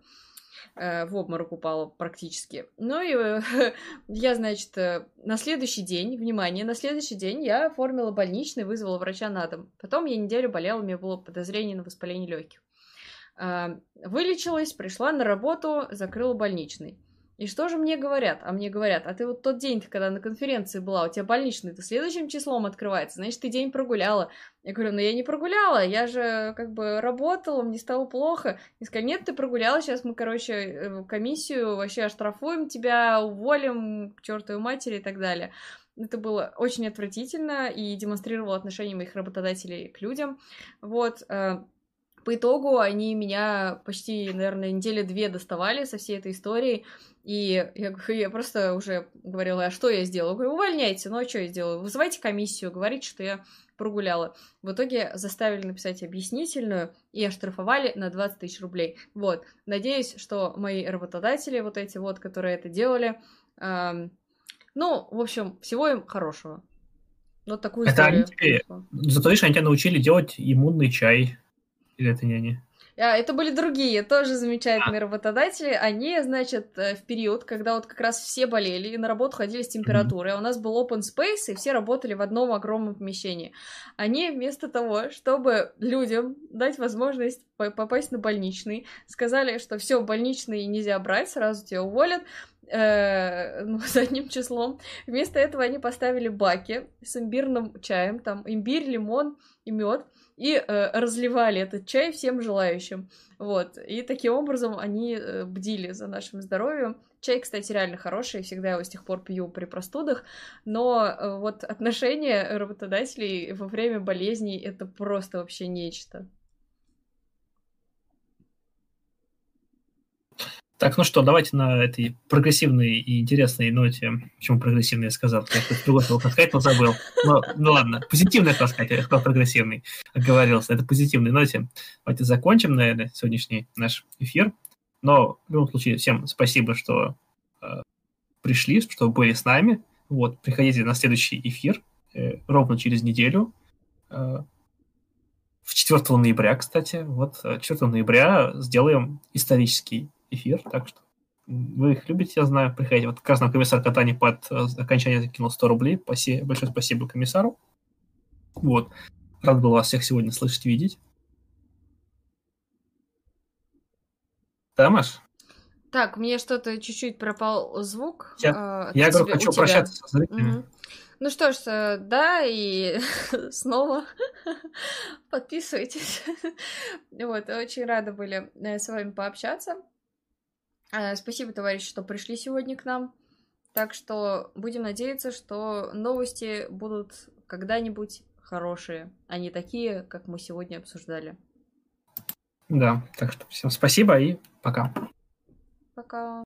э, в обморок упала практически. Ну и э, [laughs] я, значит, на следующий день, внимание, на следующий день я оформила больничный, вызвала врача на дом. Потом я неделю болела, у меня было подозрение на воспаление легких. Вылечилась, пришла на работу, закрыла больничный. И что же мне говорят? А мне говорят, а ты вот тот день, когда на конференции была, у тебя больничный, ты следующим числом открывается, значит, ты день прогуляла. Я говорю, ну я не прогуляла, я же как бы работала, мне стало плохо. И сказали, нет, ты прогуляла, сейчас мы, короче, э, комиссию вообще оштрафуем тебя, уволим к чертовой матери и так далее. Это было очень отвратительно и демонстрировало отношение моих работодателей к людям. Вот, э, по итогу они меня почти, наверное, недели две доставали со всей этой историей. И я, я просто уже говорила, а что я сделала? говорю, увольняйте, ну а что я сделала? Вызывайте комиссию, говорите, что я прогуляла. В итоге заставили написать объяснительную и оштрафовали на 20 тысяч рублей. Вот. Надеюсь, что мои работодатели, вот эти вот, которые это делали, эм, ну, в общем, всего им хорошего. Вот такую это историю. Они тебе, зато, видишь, они тебя научили делать иммунный чай. Или это не они? А, это были другие, тоже замечательные а. работодатели. Они, значит, э, в период, когда вот как раз все болели и на работу ходили с температурой, mm-hmm. а у нас был open space, и все работали в одном огромном помещении. Они вместо того, чтобы людям дать возможность попасть на больничный, сказали, что все, больничный нельзя брать, сразу тебя уволят, э, ну, [laughs] задним числом. Вместо этого они поставили баки с имбирным чаем, там имбирь, лимон и мед и э, разливали этот чай всем желающим. Вот. И таким образом они э, бдили за нашим здоровьем. Чай, кстати, реально хороший, всегда его с тех пор пью при простудах, но э, вот отношения работодателей во время болезней это просто вообще нечто. Так, ну что, давайте на этой прогрессивной и интересной ноте, почему прогрессивный я сказал, я тут другой хотел сказать, но забыл. Но, ну ладно, позитивный хотел сказать, я сказал прогрессивный, оговорился, это позитивной ноте. Давайте закончим, наверное, сегодняшний наш эфир. Но в любом случае, всем спасибо, что э, пришли, что были с нами. Вот, приходите на следующий эфир э, ровно через неделю. Э, в 4 ноября, кстати. Вот 4 ноября сделаем исторический эфир, так что вы их любите, я знаю, приходите. Вот как раз нам комиссар Катани под э, окончание закинул 100 рублей. Спасибо, большое спасибо комиссару. Вот. Рад был вас всех сегодня слышать, видеть. Да, Маш? Так, мне что-то чуть-чуть пропал звук. Я, э, я говорю, хочу прощаться со зрителями. Угу. Ну что ж, э, да, и [laughs] снова [laughs] подписывайтесь. [laughs] вот, очень рада были с вами пообщаться. Э, спасибо, товарищи, что пришли сегодня к нам. Так что будем надеяться, что новости будут когда-нибудь хорошие, а не такие, как мы сегодня обсуждали. Да, так что всем спасибо и пока. Пока.